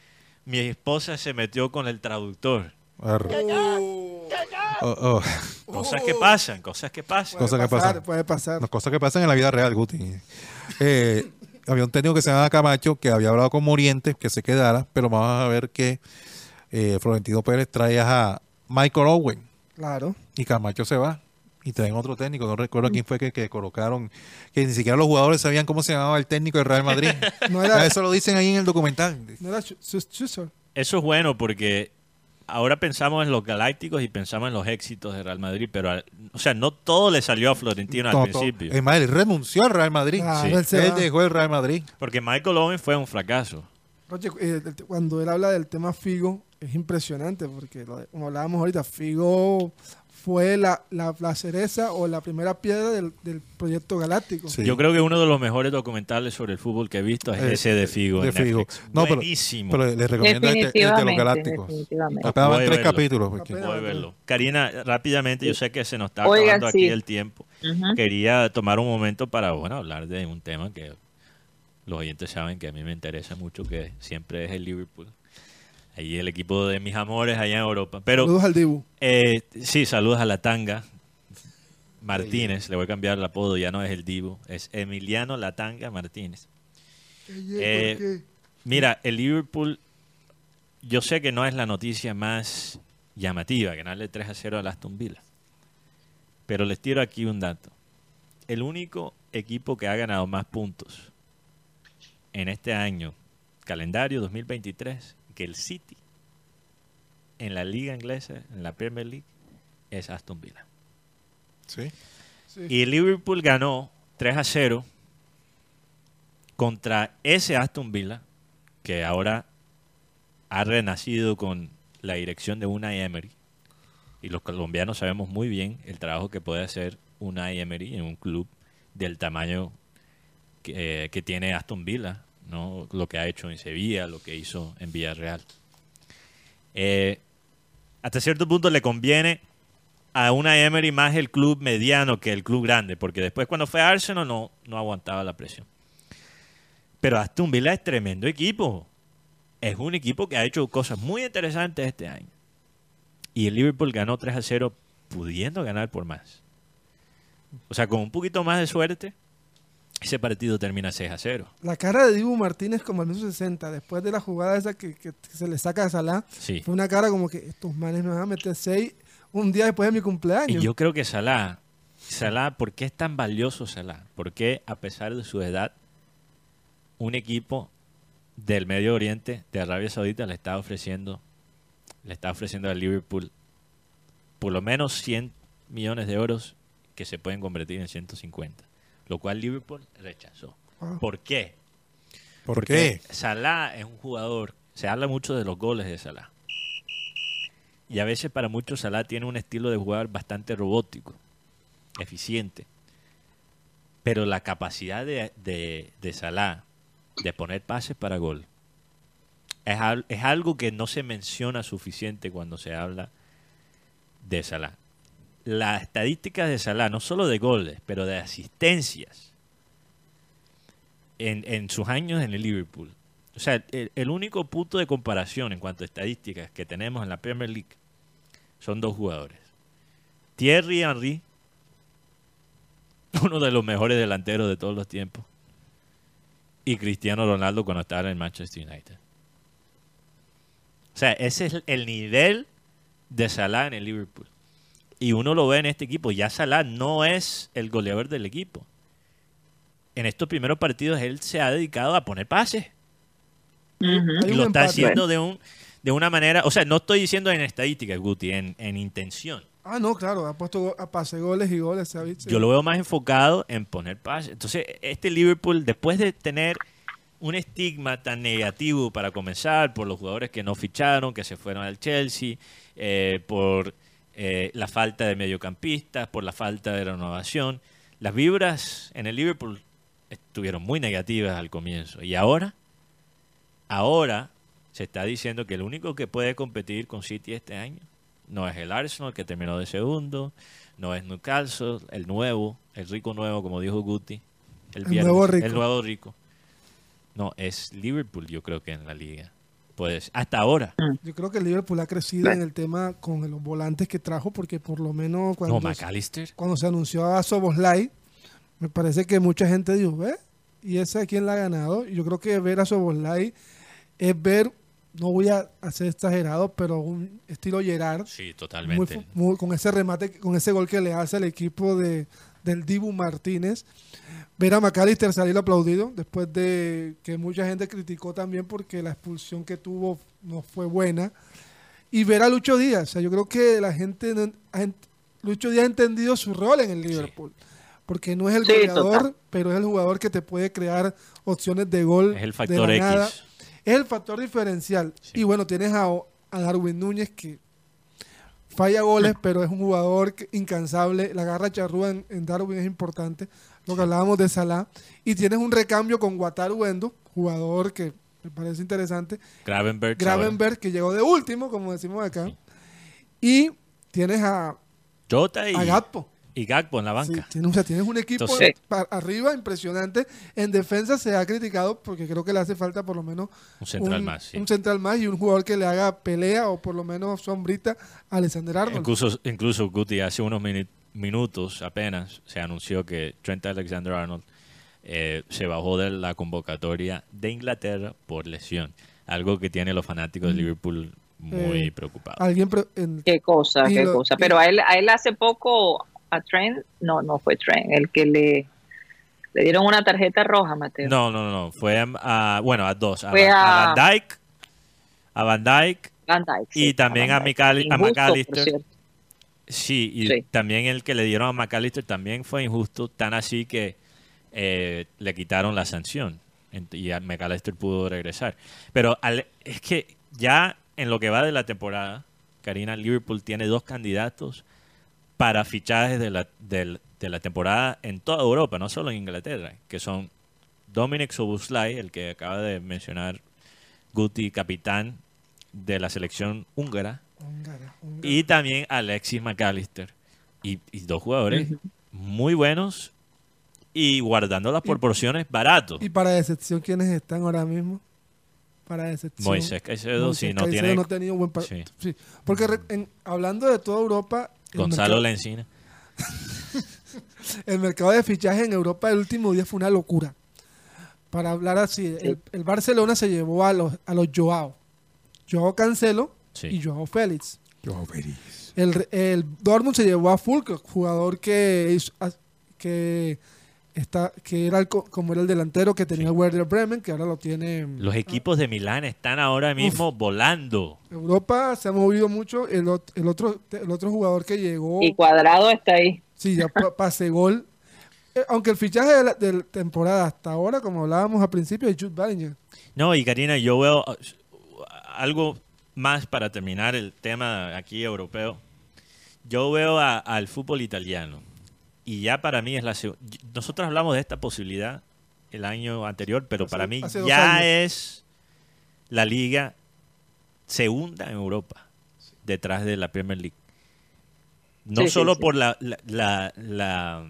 mi esposa se metió con el traductor. Oh, oh. Cosas que pasan, cosas que pasan. Cosas que pasar, pasan. Puede pasar. Las cosas que pasan en la vida real, Guti. Eh, había un técnico que se llama Camacho que había hablado con Morientes que se quedara, pero vamos a ver que eh, Florentino Pérez trae a Michael Owen Claro. y Camacho se va. Y traen otro técnico, no recuerdo quién fue que, que colocaron, que ni siquiera los jugadores sabían cómo se llamaba el técnico del Real Madrid. [laughs] No era, Eso lo dicen ahí en el documental. no era. Eso es bueno porque ahora pensamos en los galácticos y pensamos en los éxitos de Real Madrid, pero, al- o sea, no todo le salió a Florentino al No, principio. Es más, él renunció al Real Madrid. Sí. él dejó el Real Madrid. Porque Michael Owen fue un fracaso. Oye, eh, cuando él habla del tema Figo, es impresionante, porque lo de- como hablábamos ahorita, Figo fue la, la, la cereza o la primera piedra del, del proyecto galáctico. Sí. Yo creo que uno de los mejores documentales sobre el fútbol que he visto es Eh, ese de Figo. de en Figo. No, pero- Buenísimo. Pero les recomiendo este, el de los Galácticos. definitivamente. Apenas tres verlo. capítulos. porque- Apenas. Puede verlo. Karina, rápidamente, yo sé que se nos está acabando aquí sí. el tiempo. Ujú. Quería tomar un momento para, bueno, hablar de un tema que los oyentes saben que a mí me interesa mucho, que siempre es el Liverpool. Ahí el equipo de mis amores allá en Europa. Pero Saludos al Dibu. eh, sí, saludos a la tanga. Martínez, le voy a cambiar el apodo, ya no es el Divo, es Emiliano Latanga Martínez. Eh, Mira, el Liverpool, yo sé que no es la noticia más llamativa, ganarle 3 a 0 al Aston Villa. Pero les tiro aquí un dato. El único equipo que ha ganado más puntos en este año, calendario 2023, que el City en la liga inglesa, en la Premier League, es Aston Villa. Sí. Y el Liverpool ganó 3 a 0 contra ese Aston Villa, que ahora ha renacido con la dirección de Unai Emery. Y los colombianos sabemos muy bien el trabajo que puede hacer Unai Emery en un club del tamaño que, eh, que tiene Aston Villa, ¿no? lo que ha hecho en Sevilla, lo que hizo en Villarreal. Eh, hasta cierto punto le conviene a una Emery más el club mediano que el club grande, porque después cuando fue a Arsenal no, no aguantaba la presión. Pero Aston Villa es tremendo equipo. Es un equipo que ha hecho cosas muy interesantes este año. Y el Liverpool ganó 3 a 0 pudiendo ganar por más. O sea, con un poquito más de suerte, ese partido termina 6 a 0. La cara de Dibu Martínez como al minuto 60, después de la jugada esa que, que se le saca a Salah, Sí. fue una cara como que estos manes me van a meter 6 un día después de mi Y cumpleaños. yo creo que Salah, Salah, ¿por qué es tan valioso Salah? ¿Por qué a pesar de su edad, un equipo del Medio Oriente, de Arabia Saudita, le está ofreciendo, le está ofreciendo al Liverpool por lo menos 100 millones de euros que se pueden convertir en 150? Lo cual Liverpool rechazó. Wow. ¿Por qué? ¿Por Porque qué? Salah es un jugador, se habla mucho de los goles de Salah. Y a veces para muchos Salah tiene un estilo de jugar bastante robótico, eficiente. Pero la capacidad de, de, de Salah de poner pases para gol es, al- es algo que no se menciona suficiente cuando se habla de Salah. Las estadísticas de Salah, no solo de goles, pero de asistencias, en, en sus años en el Liverpool. O sea, el, el único punto de comparación en cuanto a estadísticas que tenemos en la Premier League son dos jugadores. Thierry Henry, [laughs] uno de los mejores delanteros de todos los tiempos, y Cristiano Ronaldo cuando estaba en Manchester United. O sea, ese es el nivel de Salah en el Liverpool. Y uno lo ve en este equipo. Ya Salah no es el goleador del equipo. En estos primeros partidos él se ha dedicado a poner pases. Y lo está haciendo de, un, de una manera... O sea, no estoy diciendo en estadísticas, Guti, en, en intención. Ah, no, claro, ha puesto a pase goles y goles. se ha visto. Yo lo veo más enfocado en poner pases. Entonces, este Liverpool, después de tener un estigma tan negativo para comenzar por los jugadores que no ficharon, que se fueron al Chelsea, eh, por eh, la falta de mediocampistas, por la falta de renovación, las vibras en el Liverpool estuvieron muy negativas al comienzo. Y ahora, ahora se está diciendo que el único que puede competir con City este año no es el Arsenal, que terminó de segundo, no es Newcastle, el nuevo, el rico nuevo, como dijo Guti. El viernes, nuevo rico. El nuevo rico. No, es Liverpool, yo creo que en la liga. Pues hasta ahora. Yo creo que el Liverpool ha crecido en el tema con los volantes que trajo, porque por lo menos cuando, No, McAllister. cuando se anunció a Soboslai, me parece que mucha gente dijo, ¿ve? ¿Y ese a quién la ha ganado? Y yo creo que ver a Soboslai es ver, no voy a hacer exagerado, pero un estilo Gerard, Sí, totalmente. muy- con ese remate, con ese gol que le hace al equipo de, del Dibu Martínez. Ver a McAllister salir aplaudido después de que mucha gente criticó también porque la expulsión que tuvo no fue buena. Y ver a Lucho Díaz. O sea, yo creo que la gente, no- ha ent- Lucho Díaz ha entendido su rol en el Liverpool. Porque no es el Sí, goleador, total. pero es el jugador que te puede crear opciones de gol. Es el de factor la X. nada. Es el factor diferencial. Sí. Y bueno, tienes a, a Darwin Núñez que falla goles, pero es un jugador incansable. La garra charrúa en, en Darwin es importante. Lo que hablábamos de Salah. Y tienes un recambio con Wataru Endo, jugador que me parece interesante. Gravenberg. Gravenberg, que llegó de último, como decimos acá. Y tienes a, Jota y, a. y Gakpo en la Sí, banca. tienes, o sea, tienes un equipo Entonces- arriba impresionante. En defensa se ha criticado porque creo que le hace falta por lo menos Un central un, más, sí. un central más y un jugador que le haga pelea o por lo menos sombrita a Alexander Arnold. Incluso, incluso Guti hace unos minutos apenas se anunció que Trent Alexander-Arnold eh, se bajó de la convocatoria de Inglaterra por lesión. Algo que tiene los fanáticos de Liverpool muy Eh, preocupados. Alguien pre- en- Qué cosa, Y qué lo- cosa. y- Pero a él, a él hace poco, a Trent, no, no fue Trent, el que le, le dieron una tarjeta roja, Mateo. No, no, no. Fue a, bueno, a dos. A, Fue a a- Van Dijk. A Van Dijk, Y sí, también a a McAllister. Sí, y Sí. también el que le dieron a McAllister también fue injusto, tan así que eh, le quitaron la sanción y a McAllister pudo regresar. Pero al- es que ya en lo que va de la temporada, Karina, Liverpool tiene dos candidatos para fichajes de la, de la temporada en toda Europa, no solo en Inglaterra, que son Dominic Soboslai, el que acaba de mencionar Guti, capitán de la selección húngara, Húngara, húngara. y también Alexis McAllister. Y, y dos jugadores muy buenos y guardando las proporciones baratos. Y para decepción, ¿quiénes están ahora mismo? Para decepción. Moisés Caicedo, Moisés si no Caicedo tiene no ha tenido buen par- Sí. sí. Porque en- hablando de toda Europa, Gonzalo mercado- Lencina. el mercado de fichaje en Europa el último día fue una locura. Para hablar así, el, el Barcelona se llevó a los, a los Joao. Joao Cancelo Sí. y Joao Félix. El, re- el Dortmund se llevó a Fulk, jugador que, que, está, que era el co- como era el delantero que tenía Werder Bremen, que ahora lo tiene... Los equipos de Milán están ahora mismo volando. Europa se ha movido mucho. El, el otro, el otro jugador que llegó... Y Cuadrado está ahí. Sí, ya pa- [laughs] pase gol. Eh, aunque el fichaje de la, de la temporada hasta ahora, como hablábamos al principio, es Jude Bellingham. No, y Karina, yo veo uh, algo más para terminar el tema aquí europeo. Yo veo a- al fútbol italiano y ya para mí es la seg- nosotros hablamos de esta posibilidad el año anterior, pero Hace- para mí dos ya años. es la liga segunda en Europa detrás de la Premier League. No Sí, solo sí. por la, la, la- la,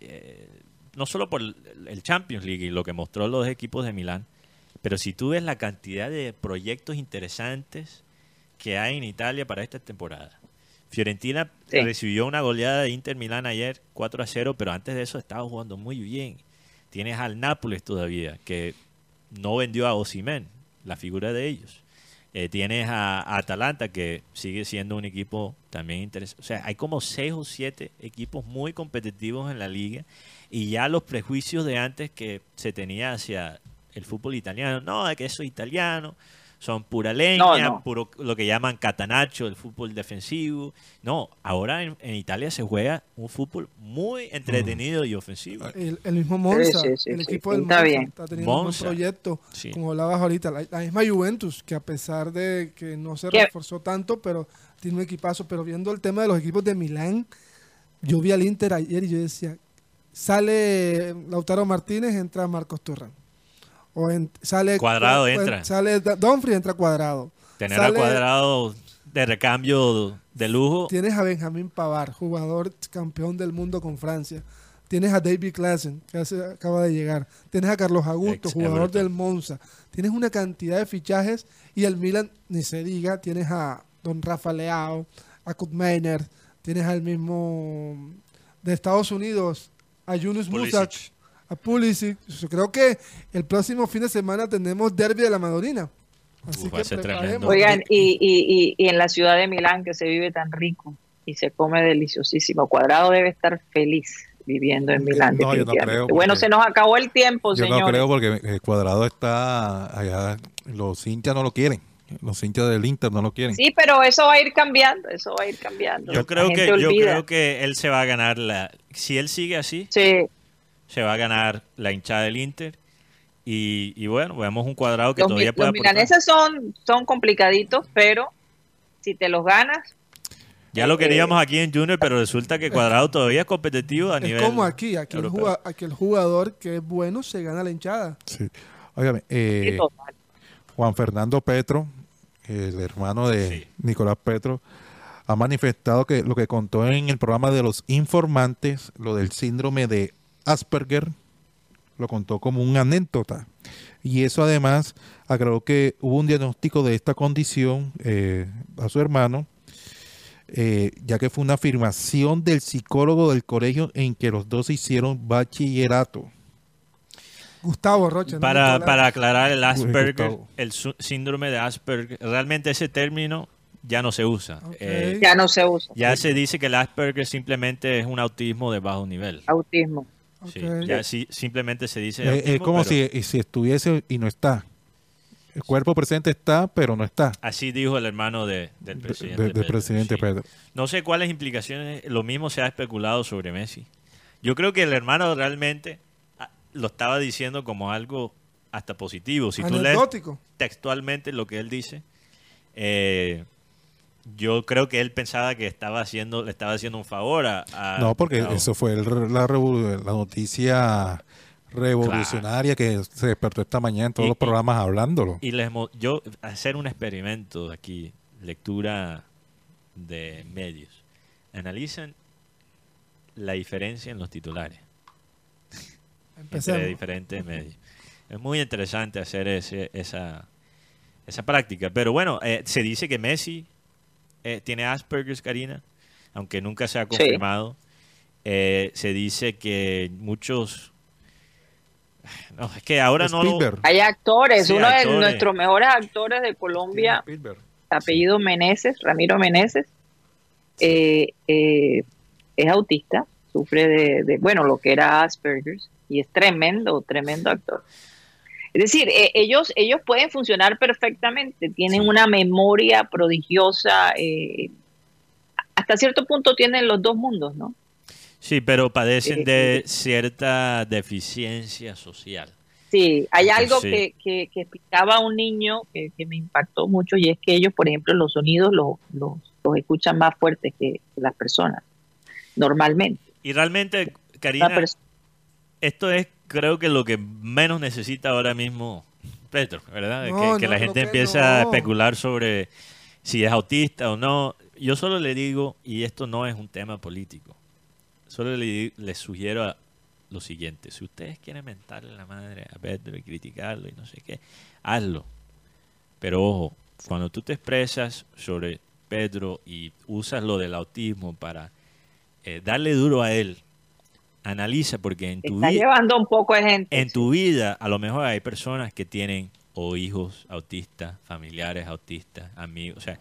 eh, no solo por el el Champions League y lo que mostró los equipos de Milán, pero si tú ves la cantidad de proyectos interesantes que hay en Italia para esta temporada. Fiorentina Sí. recibió una goleada de Inter Milán ayer 4 a 0, pero antes de eso estaba jugando muy bien. Tienes al Nápoles todavía, que no vendió a Osimen, la figura de ellos. Eh, tienes a, a Atalanta, que sigue siendo un equipo también interesante. O sea, hay como seis o siete equipos muy competitivos en la liga y ya los prejuicios de antes que se tenía hacia el fútbol italiano, no, es que eso es italiano, son pura leña, No, no. puro lo que llaman catanacho, el fútbol defensivo. No, ahora en, en Italia se juega un fútbol muy entretenido y ofensivo. El, el mismo Monza, Sí, sí, sí, el equipo sí, del está Monza bien. está teniendo un Monza. buen proyecto, Sí. como hablabas ahorita. La, la misma Juventus, que a pesar de que no se ¿Qué? reforzó tanto, pero tiene un equipazo. Pero viendo el tema de los equipos de Milán, yo vi al Inter ayer y yo decía, sale Lautaro Martínez, entra Marcos Turran. O en- sale Cuadrado o- entra. Sale Dumfries, entra Cuadrado. Tener a Sale- cuadrado de recambio de lujo. Tienes a Benjamín Pavar, jugador campeón del mundo con Francia. Tienes a David Klassen, que hace- acaba de llegar. Tienes a Carlos Augusto, Ex jugador Everton. del Monza. Tienes una cantidad de fichajes y el Milan, ni se diga, tienes a Don Rafa Leao, a Kurt Meiner, tienes al mismo de Estados Unidos, a Yunus. Musak, a Pulisic. Yo creo que el próximo fin de semana tenemos Derby de la Madonina. Así Uf, que. Oigan, y, y, y, y en la ciudad de Milán, que se vive tan rico y se come deliciosísimo, Cuadrado debe estar feliz viviendo en Milán. No, yo no creo, bueno, se nos acabó el tiempo, Yo señores. no creo porque el cuadrado está allá, los hinchas no lo quieren, los hinchas del Inter no lo quieren. Sí, pero eso va a ir cambiando, eso va a ir cambiando. Yo creo que yo creo que él se va a ganar la si él sigue así, Sí, se va a ganar la hinchada del Inter y, y bueno, vemos un cuadrado que los, todavía puede los milaneses son, son complicaditos, pero si te los ganas, Ya lo eh, queríamos aquí en Junior, pero resulta que cuadrado todavía es competitivo a Es nivel como aquí, aquí el, aquí jugador que es bueno se gana la hinchada. Sí. Óigame, eh. Juan Fernando Petro, el hermano de Sí. Nicolás Petro, ha manifestado que lo que contó en el programa de los informantes, lo del síndrome de Asperger, lo contó como una anécdota. Y eso además aclaró que hubo un diagnóstico de esta condición eh, a su hermano, eh, ya que fue una afirmación del psicólogo del colegio en que los dos hicieron bachillerato. Gustavo Rocha. ¿no? Para, para aclarar el Asperger, el síndrome de Asperger, realmente ese término ya no se usa. Eh, ya no se usa. ya se dice que el Asperger simplemente es un autismo de bajo nivel. Autismo. Sí, ya sí, simplemente se dice Eh, autismo, es como pero si, si estuviese y no está. El cuerpo presente está, pero no está. así dijo el hermano de- del De- presidente. de- del Petro, presidente sí. Pedro. No sé cuáles implicaciones, lo mismo se ha especulado sobre Messi. Yo creo que el hermano realmente ah, lo estaba diciendo como algo hasta positivo. Si tú lees textualmente lo que él dice, eh, yo creo que él pensaba que estaba haciendo, le estaba haciendo un favor a... a- No, porque a- eso fue el- la, la noticia revolucionaria que se despertó esta mañana en todos Y- los programas hablándolo. Y les mo- yo hacer un experimento aquí, lectura de medios. Analizan la diferencia en los titulares entre diferentes medios. Es muy interesante hacer ese, esa, esa práctica. Pero bueno, eh, se dice que Messi eh, tiene Asperger's, Karina, aunque nunca se ha confirmado. Eh, se dice que muchos... No, es que ahora no lo... Hay actores, Sí, uno actores. de nuestros mejores actores de Colombia, apellido Meneses, Ramiro Meneses, eh, eh, es autista, sufre de, de, bueno, lo que era Asperger's, y es tremendo, tremendo actor. Es decir, eh, ellos, ellos pueden funcionar perfectamente, tienen Sí. una memoria prodigiosa, eh, hasta cierto punto tienen los dos mundos, ¿no? Sí, pero padecen de Eh, cierta deficiencia social. Sí, hay algo sí. que, que, que explicaba un niño que, que me impactó mucho y es que ellos, por ejemplo, los sonidos los, los, los escuchan más fuertes que las personas, normalmente. Y realmente, Karina, esto es creo que lo que menos necesita ahora mismo Petro, ¿verdad? No, que, que no, la gente que empieza a no. especular sobre si es autista o no. Yo solo le digo, y esto no es un tema político, solo le, sugiero a- lo siguiente, si ustedes quieren mentarle la madre a Petro y criticarlo y no sé qué, hazlo. Pero ojo, cuando tú te expresas sobre Pedro y usas lo del autismo para eh, darle duro a él, analiza porque en tu está vida llevando un poco de gente. en tu vida a lo mejor hay personas que tienen o hijos autistas, familiares autistas, amigos, o sea,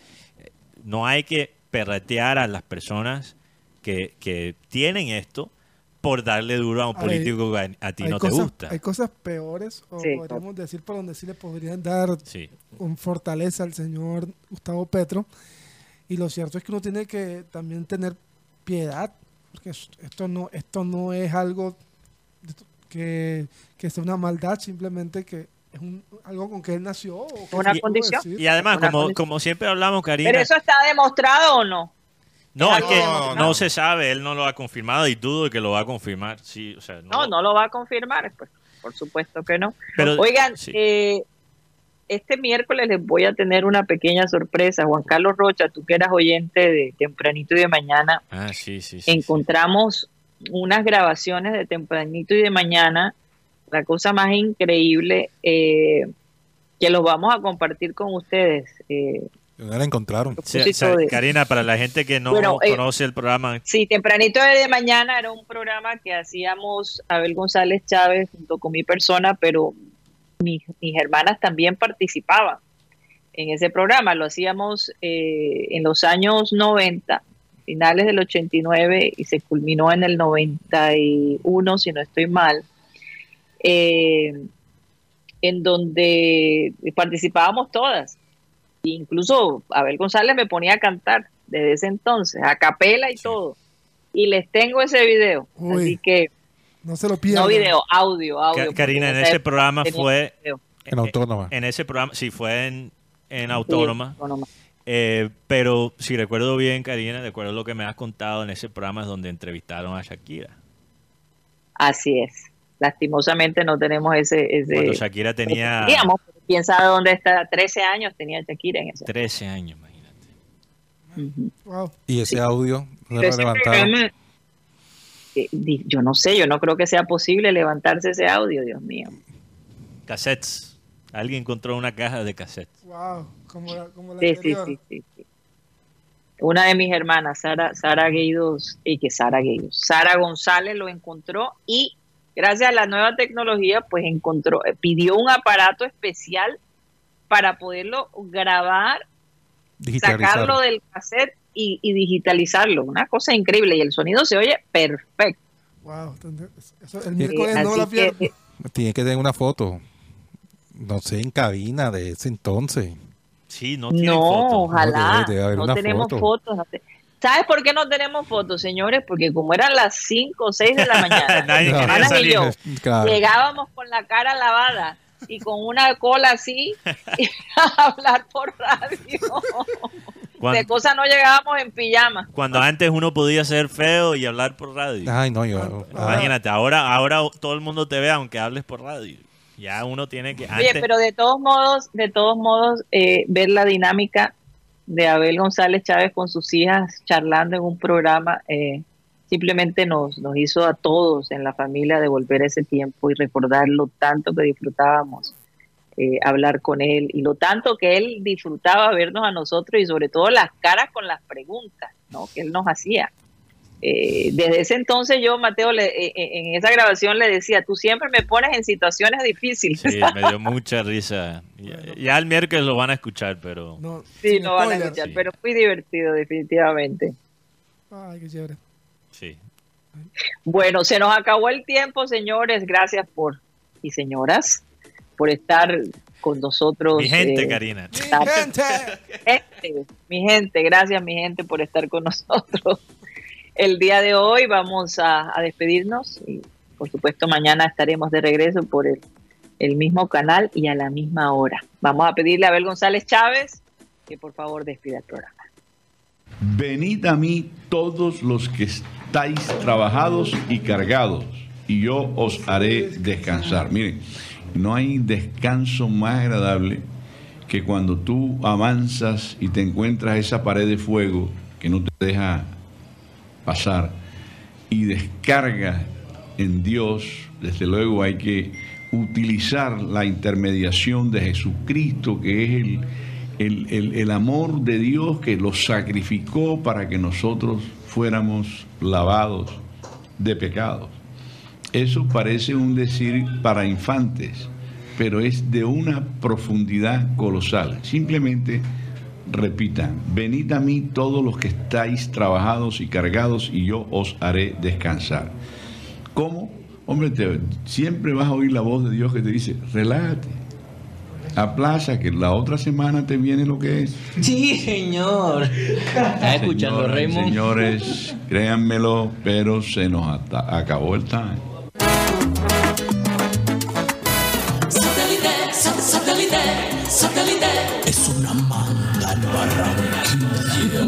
no hay que perretear a las personas que, que tienen esto por darle duro a un Hay- político que a, a ti no cosas, te gusta. Hay cosas peores, o Sí. podríamos decir por donde sí le podrían dar Sí. con fortaleza al señor Gustavo Petro. Y lo cierto es que uno tiene que también tener piedad, porque es- esto no, esto no es algo que, que sea una maldad, simplemente que es un, algo con que él nació. o que Una condición. Y además, Una como, condición. como siempre hablamos, Karina, Pero eso está demostrado o no? No, es algo que demostrado. no se sabe, él no lo ha confirmado y dudo que lo va a confirmar. Sí, o sea, No, no lo va a confirmar, pues, por supuesto que no. Pero- Oigan, sí. eh, este miércoles les voy a tener una pequeña sorpresa. Juan Carlos Rocha, tú que eras oyente de Tempranito y de Mañana, Ah, sí, sí. sí, encontramos unas grabaciones de Tempranito y de Mañana, la cosa más increíble, eh, que los vamos a compartir con ustedes. Eh, ¿Dónde la encontraron? Sí, o sea, de- Karina, para la gente que no Bueno, eh, conoce el programa, Sí, tempranito de mañana era un programa que hacíamos Abel González Chávez junto con mi persona, pero mis, mis hermanas también participaban en ese programa. Lo hacíamos eh, en los años 90, finales del 89 y se culminó en el 91, si no estoy mal, eh, en donde participábamos todas. Incluso Abel González me ponía a cantar desde ese entonces, a capela y todo. Y les tengo ese video. Uy. Así que, No se lo pierdan. no video, audio, audio. Karina, en ese programa fue. En Autónoma. en ese programa, sí, fue en, en Sí, Autónoma. Eh, pero si recuerdo bien, Karina, de acuerdo a lo que me has contado en ese programa es donde entrevistaron a Shakira. Así es. Lastimosamente no tenemos ese... ese Cuando Shakira tenía Digamos, quién sabe dónde está. 13 años tenía Shakira en ese. 13 años, imagínate. Wow. Y ese Sí. audio lo eh, yo no sé, yo no creo que sea posible levantarse ese audio, Dios mío. Cassettes. Alguien encontró una caja de cassettes. Wow. Como la, como la Sí, sí, sí, sí, sí. Una de mis hermanas, Sara, Sara Gueidos, y que Sara Gueidos, Sara González lo encontró y gracias a la nueva tecnología, pues encontró, eh, pidió un aparato especial para poderlo grabar, sacarlo del cassette y, y digitalizarlo. Una cosa increíble y el sonido se oye perfecto. Wow. Eso, el miércoles Eh, no la así que, pierdo. Tiene que tener una foto. No sé, en cabina de ese entonces. Sí, no tienen No, ojalá. debe- debe haber no tenemos foto. fotos. ¿Sabes por qué no tenemos fotos, señores? Porque como eran las 5 o 6 de la mañana, [laughs] Nadie No. quería Ana y salir. yo [laughs] Claro. llegábamos con la cara lavada y con una cola así [laughs] y a hablar por radio. Cuando, De cosas no llegábamos en pijama. cuando antes uno podía ser feo y hablar por radio. Ay, no, yo. Ah. Imagínate, ahora, ahora todo el mundo te ve aunque hables por radio. Ya uno tiene que... Oye, Antes, pero de todos modos, de todos modos, eh, ver la dinámica de Abel González Chávez con sus hijas charlando en un programa eh, simplemente nos, nos hizo a todos en la familia devolver ese tiempo y recordar lo tanto que disfrutábamos eh, hablar con él y lo tanto que él disfrutaba vernos a nosotros y sobre todo las caras con las preguntas ¿no? que él nos hacía. Eh, desde ese entonces yo, Mateo, le- eh, eh, en esa grabación le decía, tú siempre me pones en situaciones difíciles. sí, me dio mucha risa. Ya, ya el miércoles lo van a escuchar, pero... No, Sí, no van a escuchar, Sí. pero fui divertido definitivamente. Ay, qué chévere. Sí. Bueno, se nos acabó el tiempo, señores. Gracias por, y señoras, por estar con nosotros. Mi gente, eh, Karina. ¡Mi gente! gente, mi gente, gracias mi gente por estar con nosotros. El día de hoy vamos a, a despedirnos y por supuesto mañana estaremos de regreso por el, el mismo canal y a la misma hora. Vamos a pedirle a Abel González Chávez que por favor despida el programa. Venid a mí todos los que estáis trabajados y cargados, y yo os haré descansar. Miren, no hay descanso más agradable que cuando tú avanzas y te encuentras esa pared de fuego que no te deja pasar y descargas en Dios. Desde luego hay que utilizar la intermediación de Jesucristo, que es el, el- el- el amor de Dios que lo sacrificó para que nosotros fuéramos lavados de pecados. Eso parece un decir para infantes, pero es de una profundidad colosal. Simplemente repitan, venid a mí todos los que estáis trabajados y cargados y yo os haré descansar. ¿Cómo? Hombre, te- siempre vas a oír la voz de Dios que te dice, relájate, aplaza que la otra semana te viene lo que es. Sí, señor. ¿Estás escuchando, Raymond? Señores, créanmelo, pero se nos acabó el time. Es una manga en Barranquilla.